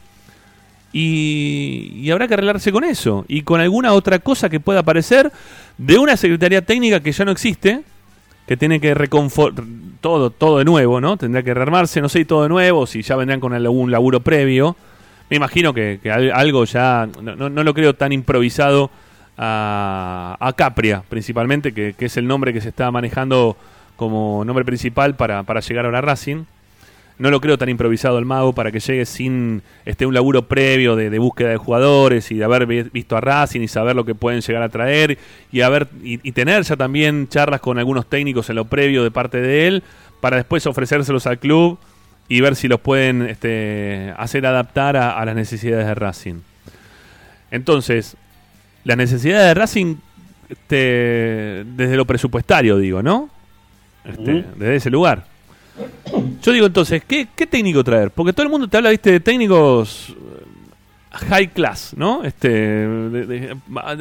Speaker 1: y, habrá que arreglarse con eso y con alguna otra cosa que pueda aparecer de una secretaría técnica que ya no existe, que tiene que reconfor todo, todo de nuevo, ¿no? Tendrá que rearmarse, no sé, todo de nuevo, si ya vendrán con algún laburo previo. Me imagino que, que al- algo ya, no lo creo tan improvisado a, a Capria, principalmente, que, es el nombre que se está manejando como nombre principal para, para llegar ahora a Racing. No lo creo tan improvisado el mago para que llegue sin este un laburo previo de, búsqueda de jugadores y de haber vi- visto a Racing y saber lo que pueden llegar a traer y haber y, tener ya también charlas con algunos técnicos en lo previo de parte de él para después ofrecérselos al club y ver si los pueden este, hacer adaptar a las necesidades de Racing. Entonces, las necesidades de Racing este, desde lo presupuestario, digo, ¿no? Este. Desde ese lugar. Yo digo entonces, ¿qué, ¿qué técnico traer? Porque todo el mundo te habla, viste, de técnicos high class, ¿no? Este,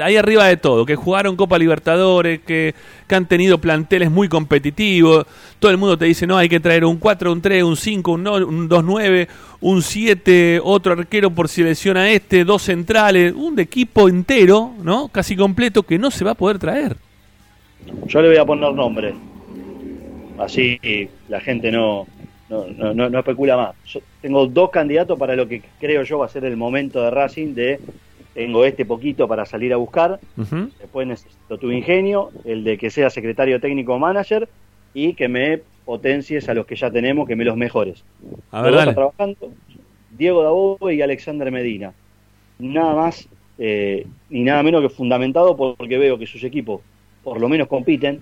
Speaker 1: ahí arriba de todo, que jugaron Copa Libertadores, que, que han tenido planteles muy competitivos. Todo el mundo te dice, no, hay que traer un 4, un 3, un 5, un, un 2-9, un 7, otro arquero por si lesiona este, dos centrales, un equipo entero, ¿no? Casi completo que no se va a poder traer.
Speaker 4: Yo le voy a poner nombre. Así la gente no, no, no- no especula más. Yo tengo dos candidatos para lo que creo yo va a ser el momento de Racing de tengo este poquito para salir a buscar, después necesito tu ingenio, el de que sea secretario técnico o manager y que me potencies a los que ya tenemos, que me los mejores.
Speaker 1: A ver, dale.
Speaker 4: trabajando, Diego Dabove y Alexander Medina. Nada más eh, ni nada menos que fundamentado porque veo que sus equipos por lo menos compiten,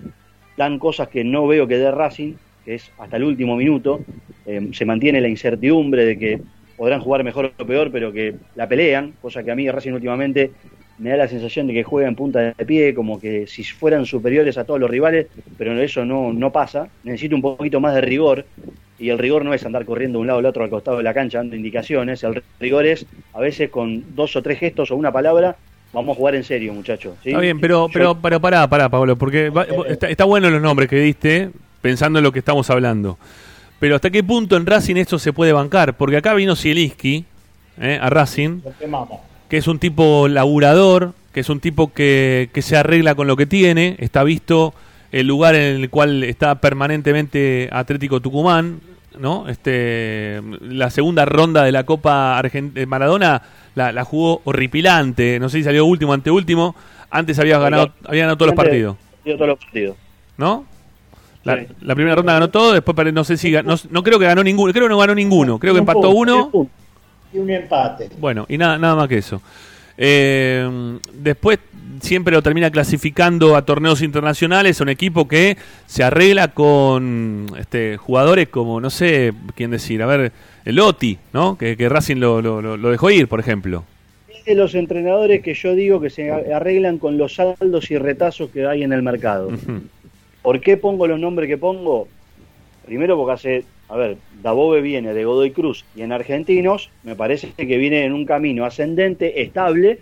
Speaker 4: dan cosas que no veo que dé Racing, que es hasta el último minuto, eh, se mantiene la incertidumbre de que podrán jugar mejor o peor, pero que la pelean, cosa que a mí Racing últimamente me da la sensación de que juega en punta de pie, como que si fueran superiores a todos los rivales, pero eso no, no pasa. Necesito un poquito más de rigor, y el rigor no es andar corriendo de un lado al otro al costado de la cancha dando indicaciones, el rigor es a veces con dos o tres gestos o una palabra, vamos a jugar en serio, muchachos. ¿sí?
Speaker 1: Está bien, pero, pero, pero pará, pará, Pablo, porque va- está, está bueno los nombres que diste, pensando en lo que estamos hablando. Pero ¿hasta qué punto en Racing esto se puede bancar? Porque acá vino Zielinski eh, a Racing, que es un tipo laburador, que es un tipo que, que se arregla con lo que tiene, está visto el lugar en el cual está permanentemente Atlético Tucumán, ¿no? Este, la segunda ronda de la Copa Argent- Maradona la, la jugó horripilante, no sé si salió último, anteúltimo, antes había ganado, había ganado todos los partidos,
Speaker 4: todos los partidos.
Speaker 1: ¿no? La,
Speaker 4: Sí.
Speaker 1: la primera ronda ganó todo, después no sé si ga- no, no creo que ganó ninguno, creo que no ganó ninguno, creo que empató uno.
Speaker 3: Y un empate.
Speaker 1: Bueno, y nada, nada más que eso. Eh, después siempre lo termina clasificando a torneos internacionales, a un equipo que se arregla con este, jugadores como, no sé quién decir, a ver, el Oti, ¿no? Que, que Racing lo, lo- dejó ir, por ejemplo.
Speaker 4: Es de los entrenadores que yo digo que se arreglan con los saldos y retazos que hay en el mercado. ¿Por qué pongo los nombres que pongo? Primero porque hace, a ver, Dabove viene de Godoy Cruz y en Argentinos me parece que viene en un camino ascendente, estable,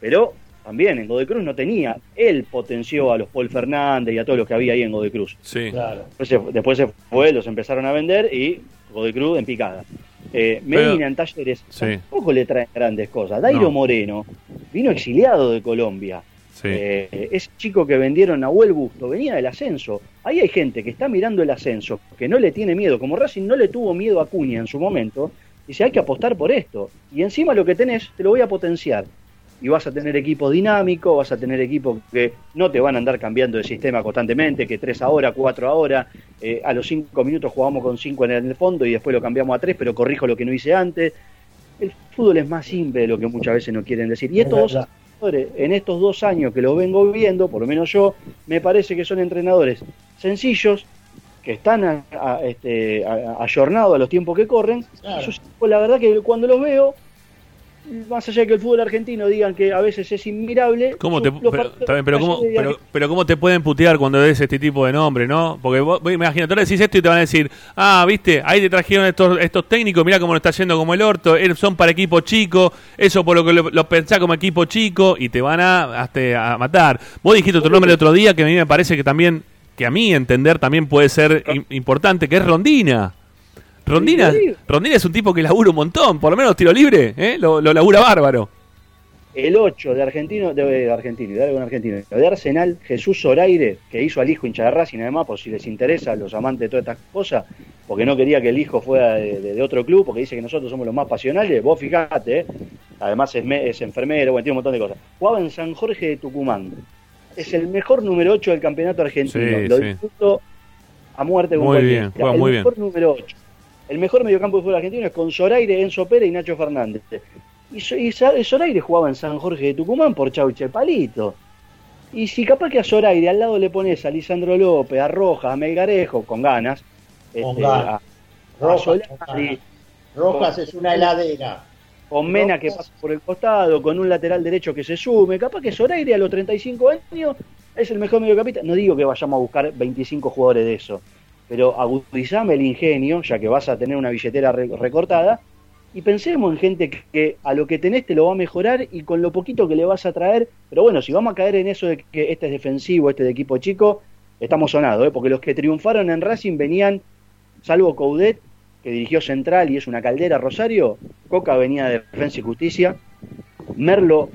Speaker 4: pero también en Godoy Cruz no tenía. Él potenció a los Paul Fernández y a todos los que había ahí en Godoy Cruz.
Speaker 1: Sí.
Speaker 3: Claro.
Speaker 4: Después se, después se fue, los empezaron a vender y Godoy Cruz en picada. Eh, Medina
Speaker 1: Pero-
Speaker 4: en Talleres
Speaker 1: Sí.
Speaker 4: tampoco le traen grandes cosas. Dairo
Speaker 1: No.
Speaker 4: Moreno vino exiliado de Colombia.
Speaker 1: Sí.
Speaker 4: Eh, ese chico que vendieron a Huel Busto venía del ascenso. Ahí hay gente que está mirando el ascenso, que no le tiene miedo, como Racing no le tuvo miedo a Cuña en su momento, dice hay que apostar por esto. Y encima lo que tenés, te lo voy a potenciar. Y vas a tener equipo dinámico, vas a tener equipos que no te van a andar cambiando de sistema constantemente, que tres ahora, cuatro ahora, eh, a los cinco minutos jugamos con cinco en el fondo y después lo cambiamos a tres, pero corrijo lo que no hice antes. El fútbol es más simple de lo que muchas veces no quieren decir. Y
Speaker 3: Es
Speaker 4: estos. Entrenadores, en estos dos años que los vengo viendo, por lo menos yo, me parece que son entrenadores sencillos, que están a- a- este, a- ayornados a los tiempos que corren.
Speaker 3: Claro.
Speaker 4: Yo, pues, la verdad que cuando los veo, más allá de que el fútbol argentino digan que a veces es inmirable.
Speaker 1: ¿Cómo te, pero, pero, cómo,
Speaker 4: ayer digan
Speaker 1: pero, pero cómo te pueden putear cuando ves este tipo de nombre, ¿no? Porque vos, imagínate, ahora decís esto y te van a decir, ah, viste, ahí te trajeron estos, estos técnicos, mirá cómo lo está yendo como el orto, eh, son para equipo chico, eso por lo que lo, lo pensás como equipo chico y te van a, hasta a matar. Vos dijiste otro nombre el otro día que a mí me parece que también, que a mí entender también puede ser im- importante, que es Rondina. Rondina. Rondina es un tipo que labura un montón, por lo menos tiro libre, ¿eh? lo, lo labura bárbaro.
Speaker 4: El 8 de Argentino, de, de Argentino, de Argentino, de Arsenal, Jesús Zoraire, que hizo al hijo hincha de Racing, además, por si les interesa a los amantes de todas estas cosas, porque no quería que el hijo fuera de, de- de otro club, porque dice que nosotros somos los más pasionales, vos fijate, ¿eh? además es, me- es enfermero, bueno, tiene un montón de cosas. Jugaba en San Jorge de Tucumán. Es el mejor número 8 del campeonato argentino.
Speaker 1: Sí,
Speaker 4: Lo
Speaker 1: sí.
Speaker 4: disfruto a muerte con
Speaker 1: Muy bien, juega
Speaker 4: el
Speaker 1: muy
Speaker 4: mejor número 8. El mejor mediocampo de fútbol argentino es con Zoraire, Enzo Pérez y Nacho Fernández. Y, y Zoraire jugaba en San Jorge de Tucumán por Chauche Palito. Y si capaz que a Zoraire al lado le pones a Lisandro López, a Rojas, a Melgarejo, con ganas,
Speaker 3: Con
Speaker 4: este,
Speaker 3: ganas.
Speaker 4: a, a
Speaker 3: Rojas,
Speaker 4: Solari,
Speaker 3: Rojas. Rojas es una heladera.
Speaker 4: con Mena que pasa por el costado, con un lateral derecho que se sume, capaz que Zoraire a los 35 años es el mejor mediocampista. No digo que vayamos a buscar 25 jugadores de eso, pero agudizame el ingenio, ya que vas a tener una billetera re- recortada, y pensemos en gente que, a lo que tenés te lo va a mejorar y con lo poquito que le vas a traer, pero bueno, si vamos a caer en eso de que este es defensivo, este de equipo chico, estamos sonados, ¿eh? porque los que triunfaron en Racing venían, salvo Coudet, que dirigió Central y es una caldera Rosario, Coca venía de Defensa y Justicia, Merlo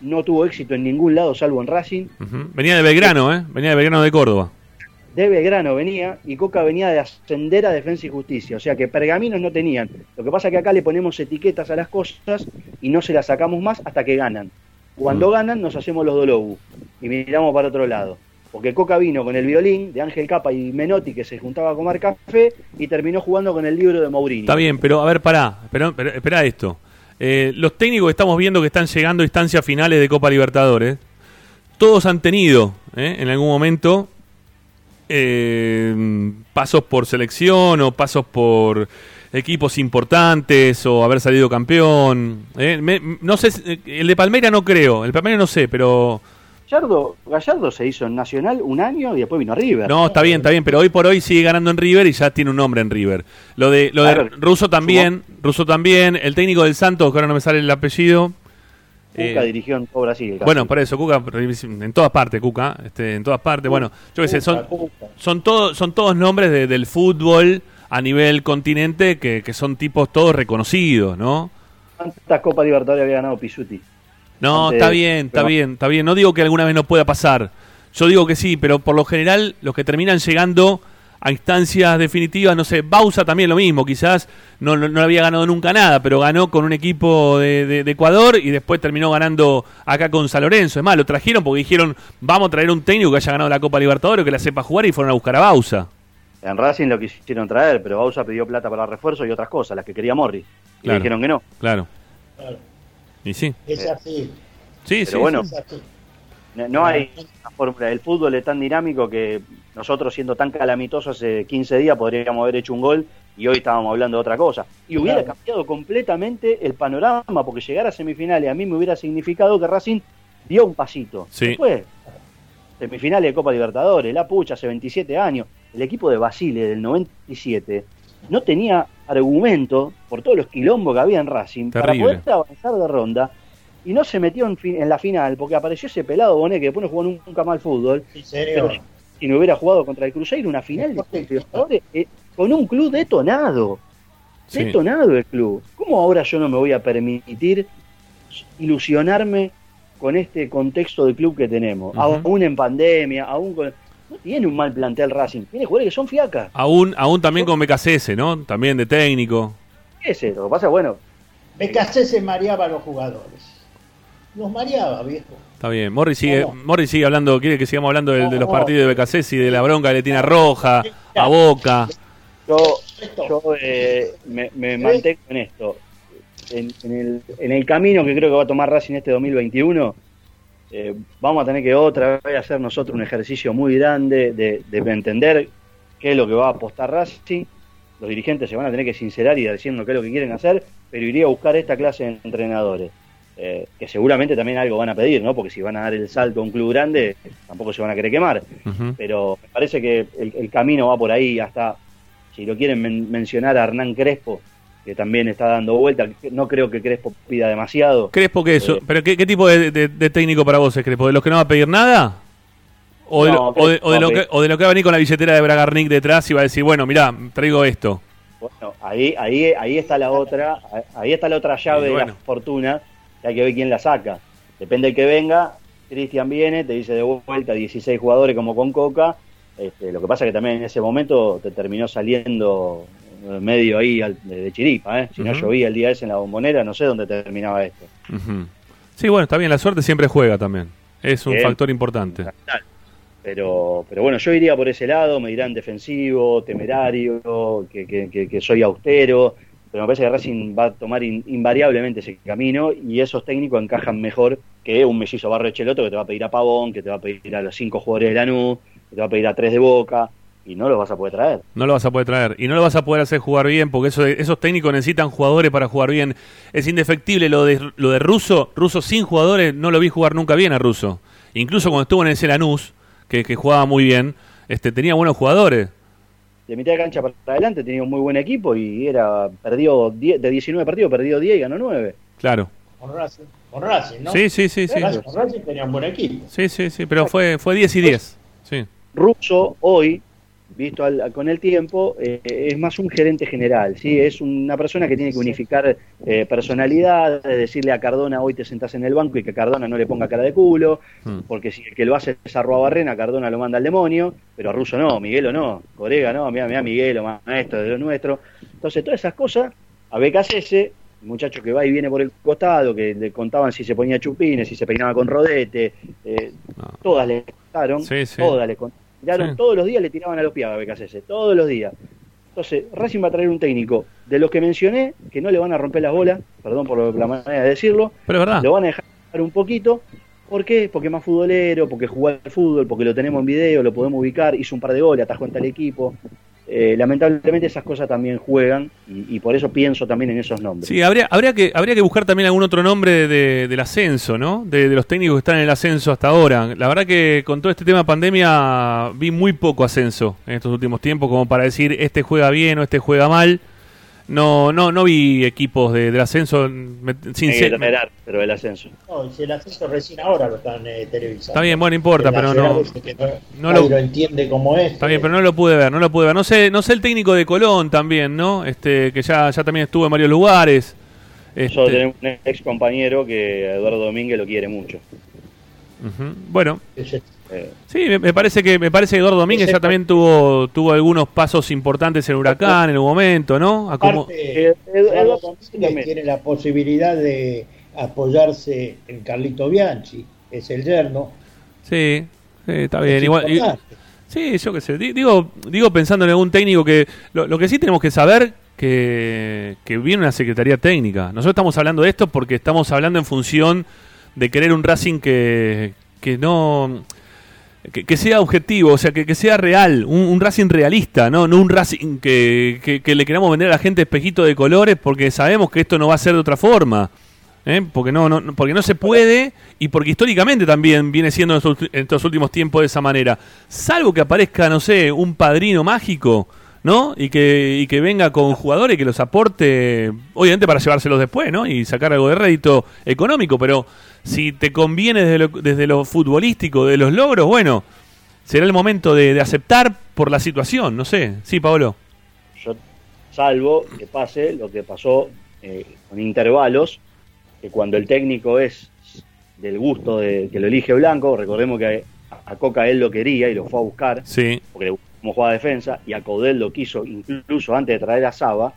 Speaker 4: no tuvo éxito en ningún lado salvo en Racing.
Speaker 1: Venía de Belgrano, ¿eh? venía de Belgrano de Córdoba.
Speaker 4: De Belgrano venía y Coca venía de ascender a Defensa y Justicia, o sea que pergaminos no tenían. Lo que pasa es que acá le ponemos etiquetas a las cosas y no se las sacamos más hasta que ganan. Cuando
Speaker 1: Mm.
Speaker 4: ganan nos hacemos los dolobu y miramos para otro lado. Porque Coca vino con el violín de Ángel Capa y Menotti que se juntaba a comer café y terminó jugando con el libro de Mourinho.
Speaker 1: Está bien, pero a ver, pará, espera esto. Eh, los técnicos que estamos viendo que están llegando a instancias finales de Copa Libertadores, todos han tenido ¿eh? en algún momento eh, pasos por selección o pasos por equipos importantes o haber salido campeón. ¿eh? Me- no sé, si- el de Palmeira no creo, el Palmeira no sé, pero
Speaker 4: Gallardo, Gallardo se hizo en Nacional un año y después vino River.
Speaker 1: No, está bien, está bien, pero hoy por hoy sigue ganando en River y ya tiene un nombre en River. Lo de, lo de. Russo también, Russo también, el técnico del Santos, que ahora no me sale el apellido.
Speaker 4: Cuca
Speaker 1: Eh,
Speaker 4: dirigió en todo Brasil.
Speaker 1: bueno, por eso, Cuca, en todas partes, Cuca, este, en todas partes. Bueno, yo qué sé, son,
Speaker 3: Cuca.
Speaker 1: son, todos son todos nombres de- del fútbol a nivel continente que, que son tipos todos reconocidos, ¿no?
Speaker 4: ¿Cuántas Copas Libertadores había ganado Pisuti?
Speaker 1: No,
Speaker 4: Antes-
Speaker 1: está bien, está
Speaker 4: pero-
Speaker 1: bien, está bien. No digo que alguna vez no pueda pasar. Yo digo que sí, pero por lo general los que terminan llegando a instancias definitivas, no sé, Bausa también lo mismo, quizás no, no, no había ganado nunca nada, pero ganó con un equipo de, de- de Ecuador y después terminó ganando acá con San Lorenzo. Es más, lo trajeron porque dijeron, vamos a traer un técnico que haya ganado la Copa Libertadores, que la sepa jugar y fueron a buscar a Bausa.
Speaker 4: En Racing lo quisieron traer, pero Bausa pidió plata para refuerzo y otras cosas, las que quería Morris. Y
Speaker 1: Claro.
Speaker 4: le dijeron que no.
Speaker 1: Claro.
Speaker 3: Claro.
Speaker 1: Y sí.
Speaker 3: Es así.
Speaker 1: Sí,
Speaker 4: Pero
Speaker 1: sí.
Speaker 4: bueno,
Speaker 3: Es así.
Speaker 4: No, no hay una fórmula. El fútbol es tan dinámico que nosotros, siendo tan calamitosos hace 15 días, podríamos haber hecho un gol y hoy estábamos hablando de otra cosa. Y hubiera
Speaker 3: Claro.
Speaker 4: cambiado completamente el panorama, porque llegar a semifinales a mí me hubiera significado que Racing dio un pasito.
Speaker 1: Sí.
Speaker 4: Después, semifinales de Copa Libertadores, la pucha, hace 27 años. El equipo de Basile del 97 no tenía argumento por todos los quilombos que había en Racing
Speaker 1: Terrible.
Speaker 4: para poder avanzar de ronda y no se metió en, fin- en la final porque apareció ese pelado Bonet que después no jugó nunca más al fútbol
Speaker 3: Sí, señor.
Speaker 4: pero si no hubiera jugado contra el Cruzeiro una final de eh, con un club detonado
Speaker 1: Sí.
Speaker 4: detonado el club ¿cómo ahora yo no me voy a permitir ilusionarme con este contexto del club que tenemos
Speaker 1: Ujú.
Speaker 4: aún en pandemia aún con no tiene un mal plantel Racing tiene jugadores que son fiacas
Speaker 1: Aún, aún también con BKCS, ¿no? También de técnico.
Speaker 4: ese lo que pasa bueno
Speaker 3: BKC se mareaba a los jugadores. Los mareaba, viejo.
Speaker 1: Está bien. Morri sigue,
Speaker 3: No.
Speaker 1: Morri sigue hablando, quiere que sigamos hablando de, de los partidos de BKC y de la bronca que le tiene a Roja, a Boca.
Speaker 4: yo yo eh, me, me mantengo en esto. En, en el, en el camino que creo que va a tomar Racing este 2021, eh, vamos a tener que otra vez hacer nosotros un ejercicio muy grande de, de entender qué es lo que va a apostar Racing. Los dirigentes se van a tener que sincerar y decirnos qué es lo que quieren hacer, pero iría a buscar esta clase de entrenadores. Eh, que seguramente también algo van a pedir, ¿no? Porque si van a dar el salto a un club grande, tampoco se van a querer quemar pero me parece que el, el camino va por ahí hasta, si lo quieren men- mencionar a Hernán Crespo, que también está dando vuelta, no creo que Crespo pida demasiado.
Speaker 1: Crespo, ¿qué es?
Speaker 4: Eh.
Speaker 1: ¿Pero qué, qué tipo de, de- de técnico para vos es Crespo? ¿De los que no va a pedir nada? ¿O de,
Speaker 4: No,
Speaker 1: lo, o de- o que, o de lo que va a venir con la billetera de Bragarnik detrás y va a decir, bueno, mirá, traigo esto?
Speaker 4: Bueno, ahí, ahí, ahí está la otra, ahí está la otra llave de la fortuna, hay que ver quién la saca. Depende del que venga, Cristian viene, te dice de vuelta 16 jugadores como con Coca. Este, lo que pasa que también en ese momento te terminó saliendo eh, medio ahí al- de, chiripa, ¿eh? Si no llovía el día ese en la bombonera, no sé dónde terminaba esto.
Speaker 1: Ujú. Sí, bueno, está bien, la suerte siempre juega también. Es un factor importante.
Speaker 4: Pero, pero bueno, yo iría por ese lado, me dirán defensivo, temerario, que, que- que- que soy austero, pero me parece que Racing va a tomar in- invariablemente ese camino y esos técnicos encajan mejor que un mellizo Barrio Cheloto que te va a pedir a Pavón, que te va a pedir a los cinco jugadores de Lanús, que te va a pedir a tres de Boca y no los vas a poder traer.
Speaker 1: No lo vas a poder traer. Y no lo vas a poder hacer jugar bien, porque eso, esos técnicos necesitan jugadores para jugar bien. Es indefectible lo de, lo de Russo. Russo sin jugadores, no lo vi jugar nunca bien a Russo. Incluso cuando estuvo en ese Lanús, que, que jugaba muy bien, este, tenía buenos jugadores.
Speaker 4: De mitad de cancha para adelante tenía un muy buen equipo y era perdió 10 de 19 partidos, perdió 10 y ganó 9.
Speaker 1: Claro.
Speaker 3: Con Racing, con Racing, ¿no?
Speaker 1: Sí, sí, sí, sí.
Speaker 3: Racing- Con Racing tenía un buen equipo.
Speaker 1: Sí, sí, sí, pero fue, fue 10 y 10. Sí.
Speaker 4: Russo hoy, visto al- con el tiempo, eh, es más un gerente general, ¿sí? Es una persona que tiene que unificar eh, personalidades, decirle a Cardona hoy te sentás en el banco y que Cardona no le ponga cara de culo,
Speaker 1: Mm.
Speaker 4: porque si el que lo hace es Barrena, Cardona lo manda al demonio, pero a Russo no, Miguelo no, Corega no, mira, mira Miguelo, maestro de lo nuestro. Entonces, todas esas cosas, a el muchacho que va y viene por el costado, que le contaban si se ponía chupines, si se peinaba con rodete, eh,
Speaker 1: No.
Speaker 4: todas le contaron,
Speaker 1: Sí, sí.
Speaker 4: todas le contaron.
Speaker 1: Sí.
Speaker 4: todos los días, le tiraban a los pies a BKSS, todos los días. Entonces, Racing va a traer un técnico de los que mencioné, que no le van a romper las bolas, perdón por lo- la manera de decirlo,
Speaker 1: Pero es verdad.
Speaker 4: lo van a dejar un poquito. ¿Por qué? Porque es más futbolero, porque jugó al fútbol, porque lo tenemos en video, lo podemos ubicar, hizo un par de goles, atajó en tal equipo. Eh, lamentablemente esas cosas también juegan y, por eso pienso también en esos nombres.
Speaker 1: Sí, habría, habría, que, habría que buscar también algún otro nombre de- del ascenso, ¿no? De, de los técnicos que están en el ascenso hasta ahora. La verdad que con todo este tema de pandemia vi muy poco ascenso en estos últimos tiempos, como para decir este juega bien o este juega mal. No, no, no vi equipos de- del ascenso. me-
Speaker 4: Hay que traer pero el ascenso.
Speaker 3: No, el ascenso recién ahora lo están eh, televisando.
Speaker 1: Está bien, bueno, no importa,
Speaker 3: El
Speaker 1: pero no.
Speaker 3: que no,
Speaker 1: lo-
Speaker 3: lo entiende como es.
Speaker 1: Está bien, pero no lo pude ver, no lo pude ver. No sé, no sé el técnico de Colón también, ¿no? Este, que ya, ya también estuvo en varios lugares. Este,
Speaker 4: Nosotros tenemos un ex compañero que Eduardo Domínguez lo quiere mucho.
Speaker 1: Bueno,
Speaker 4: Eh,
Speaker 1: Sí, me, me parece que me parece que Eduardo Domínguez ya también tuvo tuvo algunos pasos importantes en Huracán en un momento, ¿no? A como-
Speaker 3: Aparte, Eduardo
Speaker 4: Edu-
Speaker 3: Domínguez tiene la posibilidad de apoyarse en Carlito Bianchi, es el yerno.
Speaker 1: sí, sí, está bien.
Speaker 3: Es
Speaker 1: Igual, y-
Speaker 3: importante.
Speaker 1: sí, yo qué sé. Di- Digo, digo pensando en algún técnico que lo, lo que sí tenemos que saber que, que viene una secretaría técnica. Nosotros estamos hablando de esto porque estamos hablando en función de querer un Racing que, que no que, sea objetivo, o sea, que, que sea real, un, Racing realista, no, no un Racing que, que- le queramos vender a la gente espejito de colores porque sabemos que esto no va a ser de otra forma. ¿eh? Porque, no, no, porque no se puede y porque históricamente también viene siendo en estos, últimos tiempos de esa manera. Salvo que aparezca, no sé, un padrino mágico, ¿no? Y que, y que venga con jugadores que los aporte, obviamente para llevárselos después, ¿no? Y sacar algo de rédito económico, pero si te conviene desde lo, desde lo futbolístico, de los logros, bueno, será el momento de, de aceptar por la situación, no sé. Sí, Pablo.
Speaker 4: yo salvo que pase lo que pasó eh, con intervalos, que cuando el técnico es del gusto de que lo elige Blanco, recordemos que a, a Coca él lo quería y lo fue a buscar,
Speaker 1: Sí,
Speaker 4: porque le gustó cómo jugaba defensa, y a Caudel lo quiso incluso antes de traer a Saba,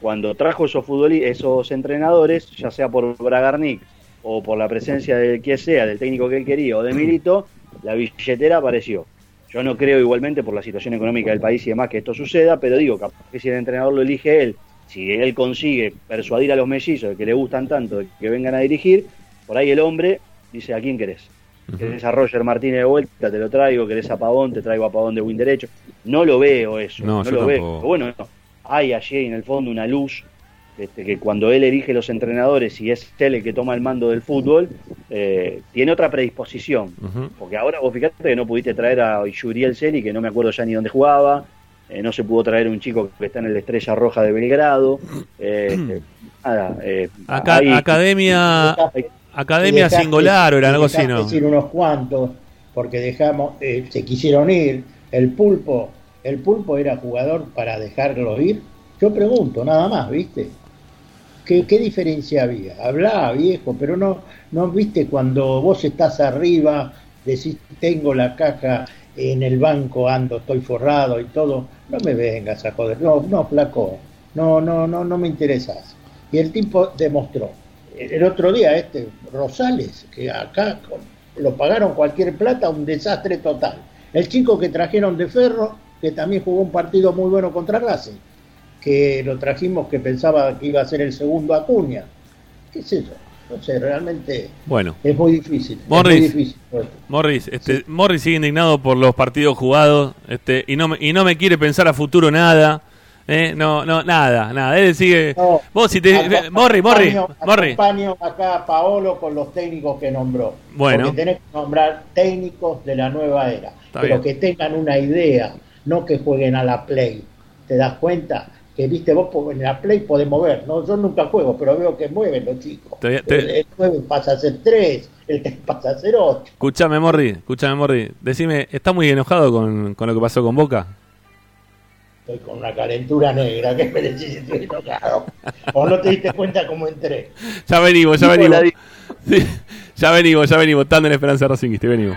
Speaker 4: cuando trajo esos esos entrenadores, ya sea por Bragarnik o por la presencia del que sea, del técnico que él quería o de Milito, la billetera apareció. Yo no creo igualmente por la situación económica del país y demás que esto suceda, pero digo, capaz que si el entrenador lo elige él, si él consigue persuadir a los mellizos de que le gustan tanto, de que vengan a dirigir, por ahí el hombre dice, ¿a quién querés? ¿Querés a Roger Martínez de vuelta? Te lo traigo. ¿Querés a Pavón? Te traigo a Pavón de win derecho. No lo veo eso.
Speaker 1: No,
Speaker 4: No,
Speaker 1: yo
Speaker 4: lo veo. Pero Bueno, hay allí en el fondo una luz este, que cuando él elige los entrenadores y es él el que toma el mando del fútbol, eh, tiene otra predisposición. Porque ahora vos fíjate que no pudiste traer a Yuriel Celi, que no me acuerdo ya ni dónde jugaba. eh, no se pudo traer un chico que está en el Estrella Roja de Belgrado. eh, nada. eh,
Speaker 1: Acá,
Speaker 4: hay-
Speaker 1: academia,
Speaker 4: hay-
Speaker 1: Academia
Speaker 3: dejaste-
Speaker 1: Singolar, era algo así,
Speaker 3: dejaste
Speaker 1: ¿no?
Speaker 3: decir unos cuantos, porque dejamos, eh, se quisieron ir. El pulpo, el pulpo era jugador para dejarlos ir. Yo pregunto, nada más, ¿viste? ¿Qué, diferencia había? Hablá, viejo, pero no, no, ¿viste? Cuando vos estás arriba, decís, tengo la caja en el banco, ando, estoy forrado y todo, no me vengas a joder. No, no, flaco, no, no, no, no me interesas. Y el tipo demostró. El otro día, este Rosales, que acá lo pagaron cualquier plata, un desastre total. El chico que trajeron de Ferro, que también jugó un partido muy bueno contra Racing, que lo trajimos que pensaba que iba a ser el segundo Acuña. ¿Qué sé yo? No sé, realmente
Speaker 1: Bueno,
Speaker 3: es muy difícil.
Speaker 1: Morris.
Speaker 3: Es muy difícil.
Speaker 1: Morris, este, Morris sigue indignado por los partidos jugados este, y, no, me- y no me quiere pensar a futuro nada. ¿eh? No, no, nada, nada. Él sigue.
Speaker 3: No,
Speaker 1: Vos, si te. Morris,
Speaker 3: acompaño- acá a Paolo con los técnicos que nombró.
Speaker 1: Bueno.
Speaker 3: Porque tenés que nombrar técnicos de la nueva era.
Speaker 1: Está
Speaker 3: pero
Speaker 1: bien.
Speaker 3: que tengan una idea, no que jueguen a la play. ¿Te das cuenta? Que viste, vos en la play podés mover. ¿no? Yo nunca juego, pero veo que mueven los chicos.
Speaker 1: Te- te-
Speaker 3: El, el 9 pasa a ser 3, el 3 pasa a ser 8.
Speaker 1: Escúchame, Morris, escúchame, Morris. Decime, ¿estás muy enojado con, con lo que pasó con Boca?
Speaker 3: Estoy con una calentura negra. ¿Qué me decís si estoy enojado? ¿O no te diste cuenta cómo entré?
Speaker 1: Ya venimos, ya venimos. Sí, ya venimos, ya venimos. Estando en Esperanza Racingista, venimos.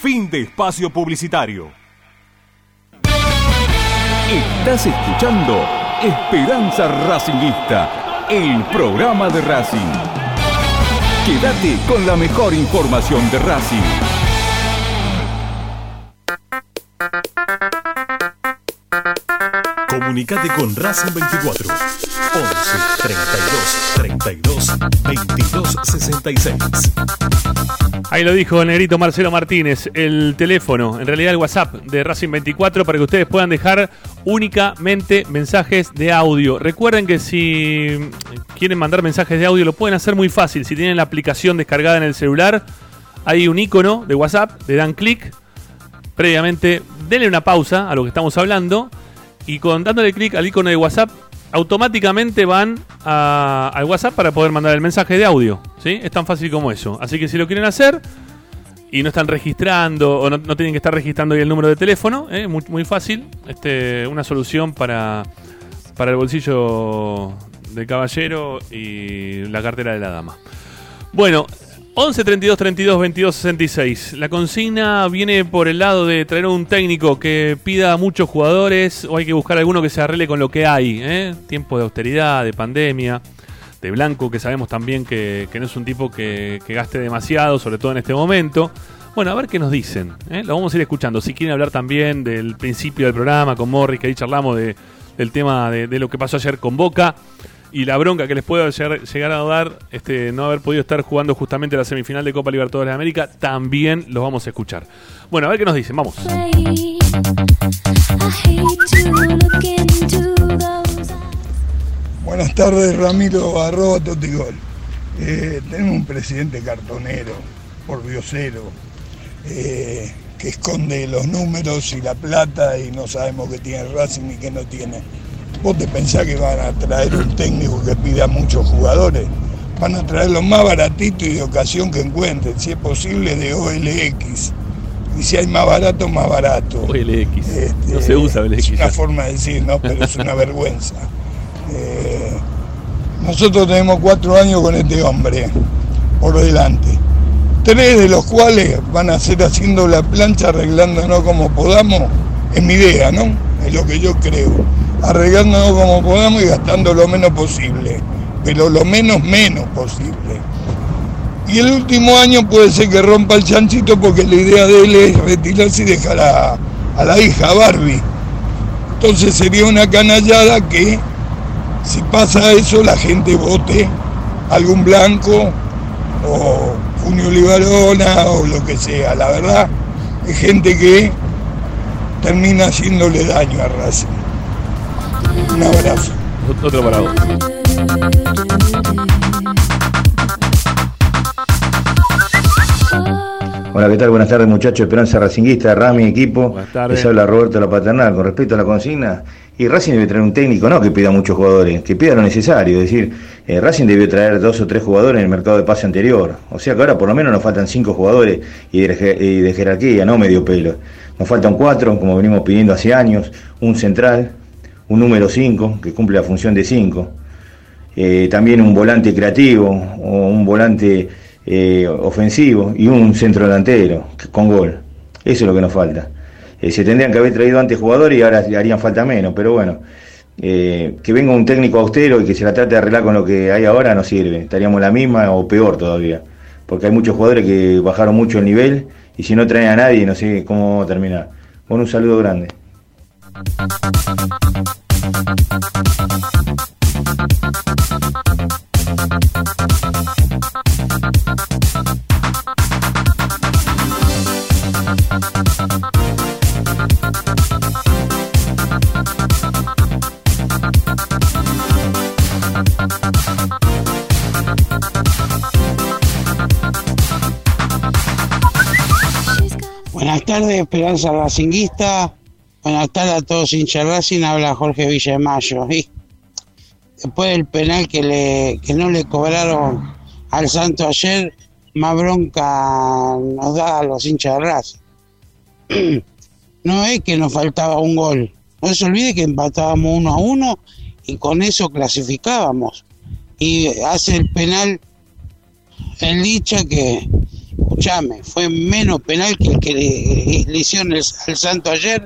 Speaker 5: Fin de espacio publicitario.
Speaker 2: Estás escuchando Esperanza Racinguista, el programa de Racing. Quédate con la mejor información de Racing.
Speaker 5: Comunicate con Racing 24 11 32 32 22 66.
Speaker 1: Ahí lo dijo el negrito Marcelo Martínez, el teléfono, en realidad el WhatsApp de Racing 24 para que ustedes puedan dejar únicamente mensajes de audio. Recuerden que si quieren mandar mensajes de audio lo pueden hacer muy fácil. Si tienen la aplicación descargada en el celular, hay un icono de WhatsApp, le dan clic, previamente denle una pausa a lo que estamos hablando y con dándole clic al icono de WhatsApp automáticamente van al WhatsApp para poder mandar el mensaje de audio. ¿sí? Es tan fácil como eso. Así que si lo quieren hacer y no están registrando o no, tienen que estar registrando el número de teléfono, ¿eh? muy, muy fácil. Este, una solución para, para el bolsillo del caballero y la cartera de la dama. Bueno, 11 32 32 22 66. La consigna viene por el lado de traer un técnico que pida a muchos jugadores o hay que buscar alguno que se arregle con lo que hay. ¿eh? Tiempo de austeridad, de pandemia, de Blanco, que sabemos también que, no es un tipo que, gaste demasiado, sobre todo en este momento. Bueno, a ver qué nos dicen. ¿eh? Lo vamos a ir escuchando. Si quieren hablar también del principio del programa con Morris, que ahí charlamos de, del tema de lo que pasó ayer con Boca y la bronca que les puede llegar, llegar a dar este, no haber podido estar jugando justamente la semifinal de Copa Libertadores de América, también los vamos a escuchar. Bueno, a ver qué nos dicen, vamos.
Speaker 6: Buenas tardes, Ramiro arroba Totigol. Eh, tenemos un presidente cartonero, por diosero, eh, que esconde los números y la plata y no sabemos qué tiene Racing y qué no tiene. ¿Vos te pensás que van a traer un técnico que pida muchos jugadores? Van a traer lo más baratito y de ocasión que encuentren, si es posible de OLX. Y si hay más barato, más barato.
Speaker 1: OLX.
Speaker 6: Este,
Speaker 1: no se usa OLX.
Speaker 6: Es una forma de decir, ¿no? Pero es una vergüenza. Eh, nosotros tenemos cuatro años con este hombre por delante. Tres de los cuales van a ser haciendo la plancha, arreglándonos como podamos, es mi idea, ¿no? Es lo que yo creo. Arreglándonos como podamos y gastando lo menos posible, pero lo menos menos posible. Y el último año puede ser que rompa el chanchito porque la idea de él es retirarse y dejar a, a la hija Barbie. Entonces sería una canallada que si pasa eso la gente vote algún blanco o Junio Libarona o lo que sea. La verdad es gente que termina haciéndole daño a Racing. Un abrazo.
Speaker 1: Otro para vos.
Speaker 7: Hola, ¿qué tal? Buenas tardes, muchachos. Esperanza Racinguista, Rami, equipo.
Speaker 1: Buenas tardes.
Speaker 7: Les habla Roberto La Paternal. Con respecto a la consigna, y Racing debe traer un técnico, no que pida muchos jugadores, que pida lo necesario. Es decir, eh, Racing debió traer dos o tres jugadores en el mercado de pase anterior. O sea que ahora por lo menos nos faltan cinco jugadores y de, y de jerarquía, no medio pelo. Nos faltan cuatro, como venimos pidiendo hace años, un central, un número cinco, que cumple la función de cinco. Eh, también un volante creativo o un volante eh, ofensivo y un centro delantero con gol. Eso es lo que nos falta. Eh, se tendrían que haber traído antes jugadores y ahora harían falta menos, pero bueno, que venga un técnico austero y que se la trate de arreglar con lo que hay ahora no sirve. Estaríamos la misma o peor todavía, porque hay muchos jugadores que bajaron mucho el nivel y si no traen a nadie no sé cómo terminar. Bueno, un saludo grande.
Speaker 8: Buenas tardes, Esperanza Racinguista. Buenas tardes a todos hinchas Racing. Habla Jorge Villamayo. Y después del penal que, le, que no le cobraron al Santo ayer, más bronca nos da a los hinchas. No es que nos faltaba un gol. No se olvide que empatábamos uno a uno y con eso clasificábamos. Y hace el penal el Licha que, escuchame, fue menos penal que el que le, le hicieron el- al Santo ayer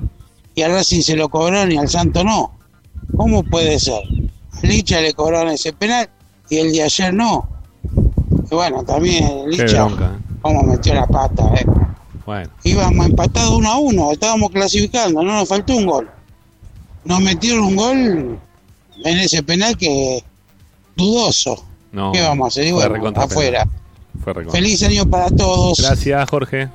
Speaker 8: y a Racing se lo cobraron y al Santo no. ¿Cómo puede ser? Al Licha le cobraron ese penal y el de ayer no. Y bueno, también Licha.
Speaker 1: ¿eh?
Speaker 8: cómo metió la pata, eh.
Speaker 1: Bueno,
Speaker 8: Íbamos empatados uno a uno, estábamos clasificando, no nos faltó un gol. nos metieron un gol en ese penal que dudoso.
Speaker 1: No,
Speaker 8: ¿Qué vamos a hacer? Bueno, afuera.
Speaker 1: Fue.
Speaker 8: Feliz año para todos.
Speaker 1: Gracias, Jorge.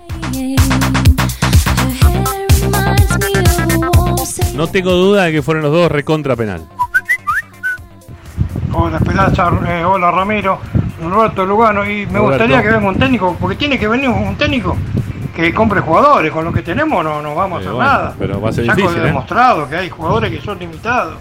Speaker 1: No tengo duda de que fueron los dos recontra penal.
Speaker 9: Hola Esperanza, eh, hola Ramiro, Roberto Lugano y me
Speaker 1: Roberto.
Speaker 9: gustaría que venga un técnico, porque tiene que venir un técnico que compre jugadores, con lo que tenemos no, no vamos a hacer
Speaker 1: bueno,
Speaker 9: nada.
Speaker 1: pero va a ser
Speaker 9: Ya
Speaker 1: difícil, ¿eh?
Speaker 9: demostrado que hay jugadores que son limitados.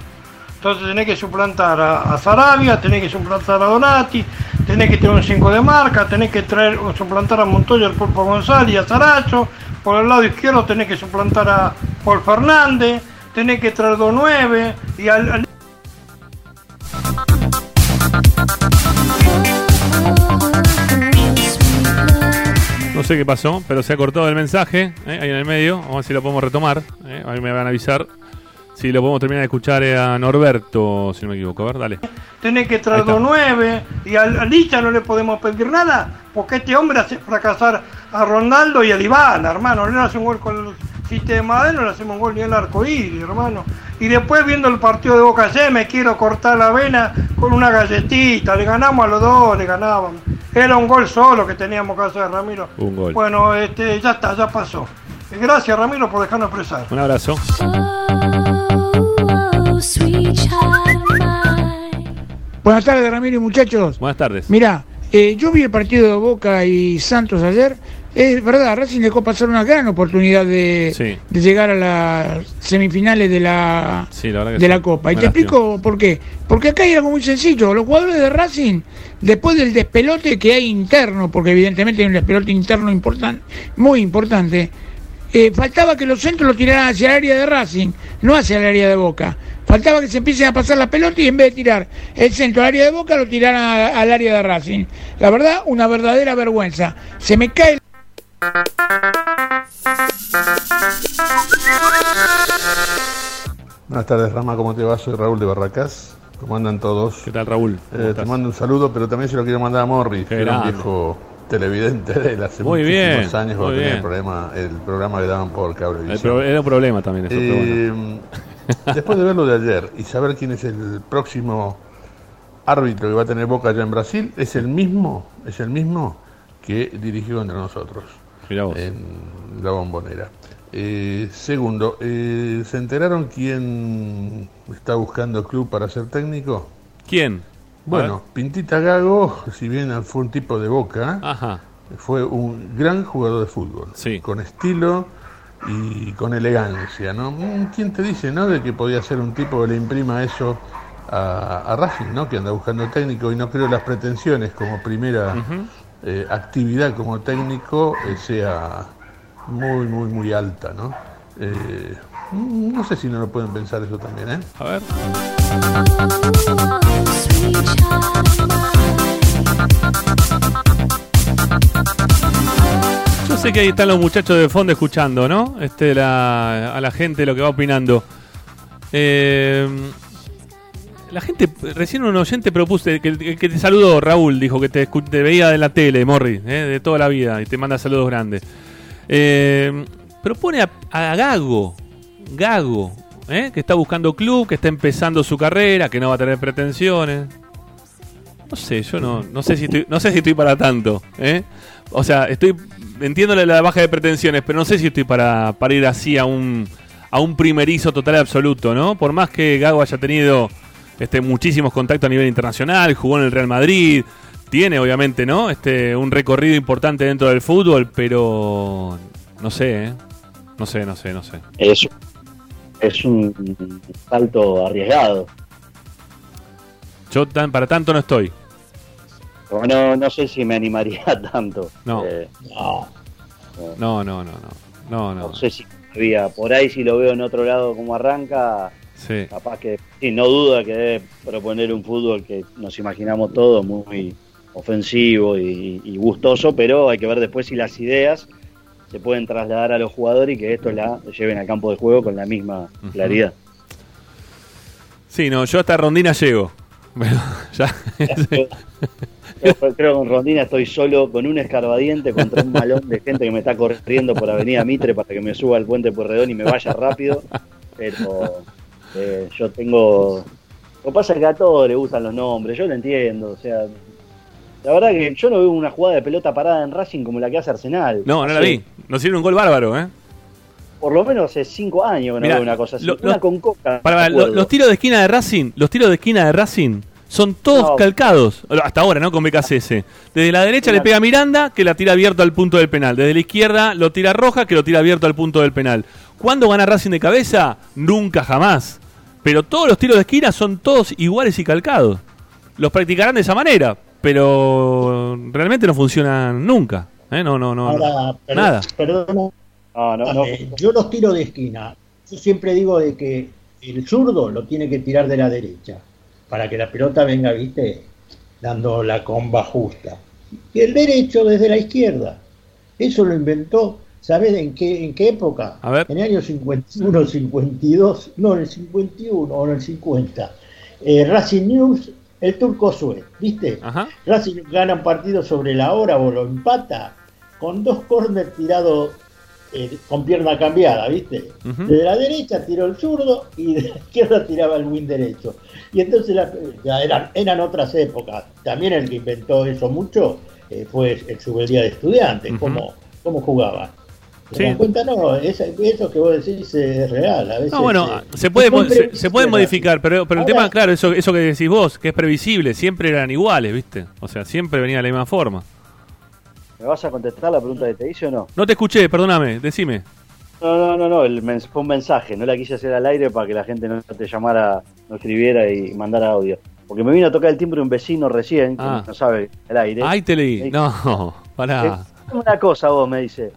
Speaker 9: Entonces tenés que suplantar a, a Sarabia, tenés que suplantar a Donati, tenés que tener un 5 de marca, tenés que traer o suplantar a Montoya, al Pulpo González y a Saracho. Por el lado izquierdo tenés que suplantar a Paul Fernández, tenés que traer 2-9 y al- al
Speaker 1: No sé qué pasó, pero se ha cortado el mensaje eh, ahí en el medio. Vamos a ver si lo podemos retomar. eh, Ahí me van a avisar. Si lo podemos terminar de escuchar eh, a Norberto, si no me equivoco. A ver, dale.
Speaker 9: Tenés que traer
Speaker 1: está.
Speaker 9: 2-9 y al, al Licha no le podemos pedir nada porque este hombre hace fracasar a Ronaldo y a Iván, hermano. No le hace un gol con el sistema de él, no le hacemos un gol ni el arco iris, hermano. Y después viendo el partido de Boca ayer me quiero cortar la vena con una galletita. Le ganamos a los dos, le ganábamos. Era un gol solo que teníamos que hacer, Ramiro.
Speaker 1: Un gol.
Speaker 9: Bueno, este, ya está, ya pasó. Gracias, Ramiro, por dejarnos expresar.
Speaker 1: Un abrazo.
Speaker 10: Buenas tardes, Ramiro y muchachos.
Speaker 1: Buenas tardes.
Speaker 10: Mira, eh, yo vi el partido de Boca y Santos ayer. Es verdad, Racing dejó pasar una gran oportunidad de,
Speaker 1: Sí.
Speaker 10: de llegar a las semifinales de la,
Speaker 1: Sí,
Speaker 10: de
Speaker 1: sí.
Speaker 10: la Copa. Y te explico por qué. Porque acá hay algo muy sencillo. Los jugadores de Racing, después del despelote que hay interno, porque evidentemente hay un despelote interno importante, muy importante, eh, faltaba que los centros lo tiraran hacia el área de Racing, no hacia el área de Boca. Faltaba que se empiecen a pasar la pelota y en vez de tirar el centro al área de Boca, lo tiraran al área de Racing. La verdad, una verdadera vergüenza. Se me cae el
Speaker 11: Buenas tardes, Rama, ¿cómo te va? Soy Raúl de Barracás. ¿Cómo andan todos?
Speaker 1: ¿Qué tal, Raúl? ¿Cómo
Speaker 11: Eh, te mando un saludo, pero también se lo quiero mandar a Morris, que era un viejo televidente de él hace
Speaker 1: Muy
Speaker 11: muchísimos
Speaker 1: bien,
Speaker 11: años cuando
Speaker 1: muy
Speaker 11: tenía
Speaker 1: bien.
Speaker 11: el programa, el programa que daban por
Speaker 1: El
Speaker 11: cablevisión.
Speaker 1: pro- era un problema también eso, pero
Speaker 11: Eh,
Speaker 1: bueno.
Speaker 11: Después de ver lo de ayer y saber quién es el próximo árbitro que va a tener Boca allá en Brasil, es el mismo, es el mismo que dirigió entre nosotros en la bombonera. Eh, segundo, eh, ¿se enteraron quién está buscando club para ser técnico?
Speaker 1: ¿Quién?
Speaker 11: Bueno, Pintita Gago, si bien fue un tipo de boca,
Speaker 1: Ajá.
Speaker 11: fue un gran jugador de fútbol, con estilo y con elegancia, ¿no? Mm, ¿Quién te dice, no, de que podía ser un tipo que le imprima eso a, a Racing, ¿no? Que anda buscando técnico y no creo las pretensiones como primera eh, actividad como técnico eh, sea muy, muy, muy alta, ¿no? Eh, mm, no sé si no lo pueden pensar eso también, ¿eh?
Speaker 1: A ver. Yo sé que ahí están los muchachos de fondo escuchando, ¿no? Este, la, a la gente lo que va opinando. Eh, la gente, recién un oyente propuso, que, que- te saludó, Raúl, dijo que te, veía de la tele, Morri, ¿eh? de toda la vida, y te manda saludos grandes. Eh, propone a, Gago, Gago, que está buscando club, que está empezando su carrera, que no va a tener pretensiones. No sé, yo no, no sé si estoy, no sé si estoy para tanto. O sea, estoy entiendo la baja de pretensiones, pero no sé si estoy para, para ir así a un a un primerizo total y absoluto, ¿no? Por más que Gago haya tenido este muchísimos contactos a nivel internacional, jugó en el Real Madrid, tiene obviamente, ¿no? Este un recorrido importante dentro del fútbol, pero no sé, ¿eh? No sé, no sé, no sé.
Speaker 4: Es, es un salto arriesgado.
Speaker 1: Yo tan, para tanto no estoy.
Speaker 4: No, no sé si me animaría tanto.
Speaker 1: No.
Speaker 4: Eh, no.
Speaker 1: No, no, no, no. No, no.
Speaker 4: Sé si había. Por ahí si lo veo en otro lado como arranca,
Speaker 1: Sí.
Speaker 4: capaz que. Sí, no duda que debe proponer un fútbol que nos imaginamos todos muy ofensivo y, y gustoso, pero hay que ver después si las ideas se pueden trasladar a los jugadores y que estos la lleven al campo de juego con la misma claridad.
Speaker 1: Sí, no, yo hasta Rondina llego. Pero ya.
Speaker 4: Creo que en Rondina estoy solo con un escarbadiente contra un malón de gente que me está corriendo por Avenida Mitre para que me suba al puente Puerredón y me vaya rápido. Pero Eh, yo tengo. Lo que pasa es que a todos les gustan los nombres, yo lo entiendo. O sea, la verdad que yo no veo una jugada de pelota parada en Racing como la que hace Arsenal.
Speaker 1: No, no la vi. Nos hicieron un gol bárbaro, ¿eh?
Speaker 4: Por lo menos hace cinco años que no
Speaker 1: Mirá,
Speaker 4: veo una cosa así.
Speaker 1: lo-
Speaker 4: una
Speaker 1: lo-
Speaker 4: con coca.
Speaker 1: Para, lo-
Speaker 4: acuerdo.
Speaker 1: los tiros de esquina de Racing, los tiros de esquina de Racing son todos
Speaker 4: No.
Speaker 1: calcados. Hasta ahora, ¿no? Con BKCS. Desde la derecha le pega Miranda, que la tira abierto al punto del penal. Desde la izquierda lo tira Roja, que lo tira abierto al punto del penal. ¿Cuándo gana Racing de cabeza? Nunca, jamás. Pero todos los tiros de esquina son todos iguales y calcados. Los practicarán de esa manera, pero realmente no funcionan nunca. ¿eh? No, no, no. Nada.
Speaker 3: perdona,
Speaker 4: No, no, no.
Speaker 3: eh, yo los tiro de esquina. Yo siempre digo de que el zurdo lo tiene que tirar de la derecha para que la pelota venga, viste, dando la comba justa. Y el derecho desde la izquierda. Eso lo inventó, ¿sabes en qué, en qué época?
Speaker 1: A ver.
Speaker 3: En el año 51, 52, no, en el 51 o en el 50. Eh, Racing News, el turco Suez, ¿viste?
Speaker 1: Ajá.
Speaker 3: Racing gana un partido sobre la hora o lo empata con dos corners tirados eh, con pierna cambiada, ¿viste? De la derecha tiró el zurdo y de la izquierda tiraba el win derecho. Y entonces la- ya eran, eran otras épocas. También el que inventó eso mucho eh, fue el Subeldía de Estudiantes,
Speaker 1: Ujú.
Speaker 3: cómo, cómo jugaba. ¿Te
Speaker 1: Sí.
Speaker 3: cuenta? No, eso que vos decís es real. A veces,
Speaker 1: No, bueno,
Speaker 3: eh,
Speaker 1: se puede, se, puede modificar, pero, pero el tema, claro, eso, eso que decís vos, que es previsible, siempre eran iguales, ¿viste? O sea, siempre venía de la misma forma.
Speaker 4: ¿Me vas a contestar la pregunta que te hice o no?
Speaker 1: No te escuché, perdóname, decime.
Speaker 4: No, no, no, no, el mens- fue un mensaje, no la quise hacer al aire para que la gente no te llamara, no escribiera y mandara audio. Porque me vino a tocar el timbre un vecino recién, que
Speaker 1: Ah.
Speaker 4: no sabe el aire.
Speaker 1: Ahí te leí. No, pará.
Speaker 4: "Eh, Una cosa vos me dice,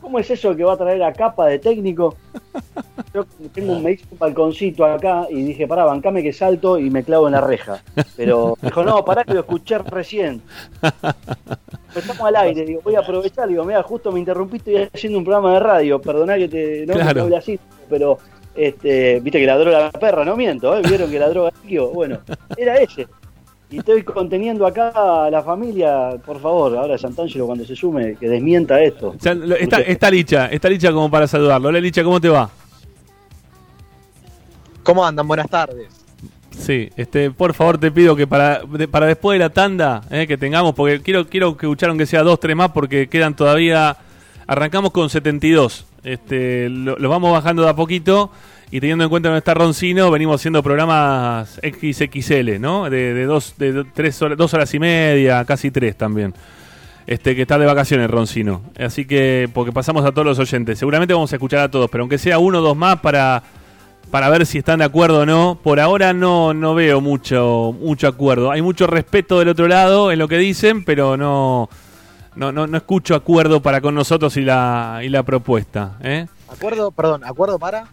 Speaker 4: ¿cómo es eso que va a traer a capa de técnico? Yo tengo un, me hice un balconcito acá y dije, pará, bancame que salto y me clavo en la reja. Pero me dijo, no, pará que lo escuché recién. Estamos al aire, digo, voy a aprovechar, digo, mira, justo me interrumpiste y estoy haciendo un programa de radio, perdoná que te no,
Speaker 1: Claro.
Speaker 4: hable así, pero este, viste que ladró la perra, no miento, ¿eh? vieron que ladró Gallo, bueno, era ese. Y estoy conteniendo acá a la familia, por favor, ahora Santangelo cuando se sume, que desmienta esto.
Speaker 1: O sea, lo- está, está Licha, está Licha como para saludarlo. Hola Licha, ¿cómo te va?
Speaker 12: ¿Cómo andan? Buenas tardes.
Speaker 1: Sí, este, por favor te pido que para, de- para después de la tanda eh, que tengamos, porque quiero, quiero que escucharon que sea dos, tres más, porque quedan todavía, arrancamos con 72, este, lo, lo vamos bajando de a poquito y teniendo en cuenta no está Roncino, venimos haciendo programas XXL, ¿no? De, de dos, de tres horas, dos horas y media, casi tres también. Este, que está de vacaciones Roncino. Así que, porque pasamos a todos los oyentes. Seguramente vamos a escuchar a todos, pero aunque sea uno o dos más para para ver si están de acuerdo o no. Por ahora no, no veo mucho, mucho acuerdo. Hay mucho respeto del otro lado en lo que dicen, pero no, no, no, no escucho acuerdo para con nosotros y la, y la propuesta. ¿eh?
Speaker 12: Acuerdo, perdón, acuerdo para.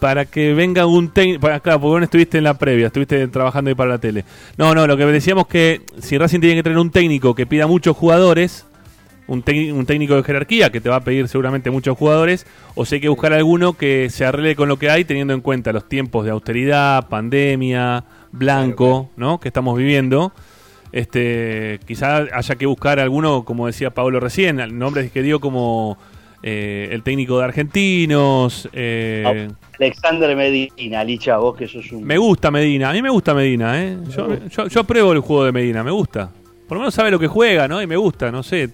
Speaker 1: Para que venga un técnico. Claro, porque vos no estuviste en la previa, estuviste trabajando ahí para la tele. No, no, lo que decíamos que si Racing tiene que tener un técnico que pida muchos jugadores, un, técnico- un técnico de jerarquía que te va a pedir seguramente muchos jugadores, o si hay que buscar alguno que se arregle con lo que hay, teniendo en cuenta los tiempos de austeridad, pandemia, blanco, ¿no? Que estamos viviendo. Este, quizá haya que buscar alguno, como decía Pablo recién, el nombre que dio como eh, el técnico de Argentinos. eh,
Speaker 4: Alexander Medina, Licha, vos que sos un...
Speaker 1: me gusta Medina, a mí me gusta Medina, ¿eh? Yo, yo, yo apruebo el juego de Medina, me gusta. Por lo menos sabe lo que juega, ¿no? Y me gusta, no sé.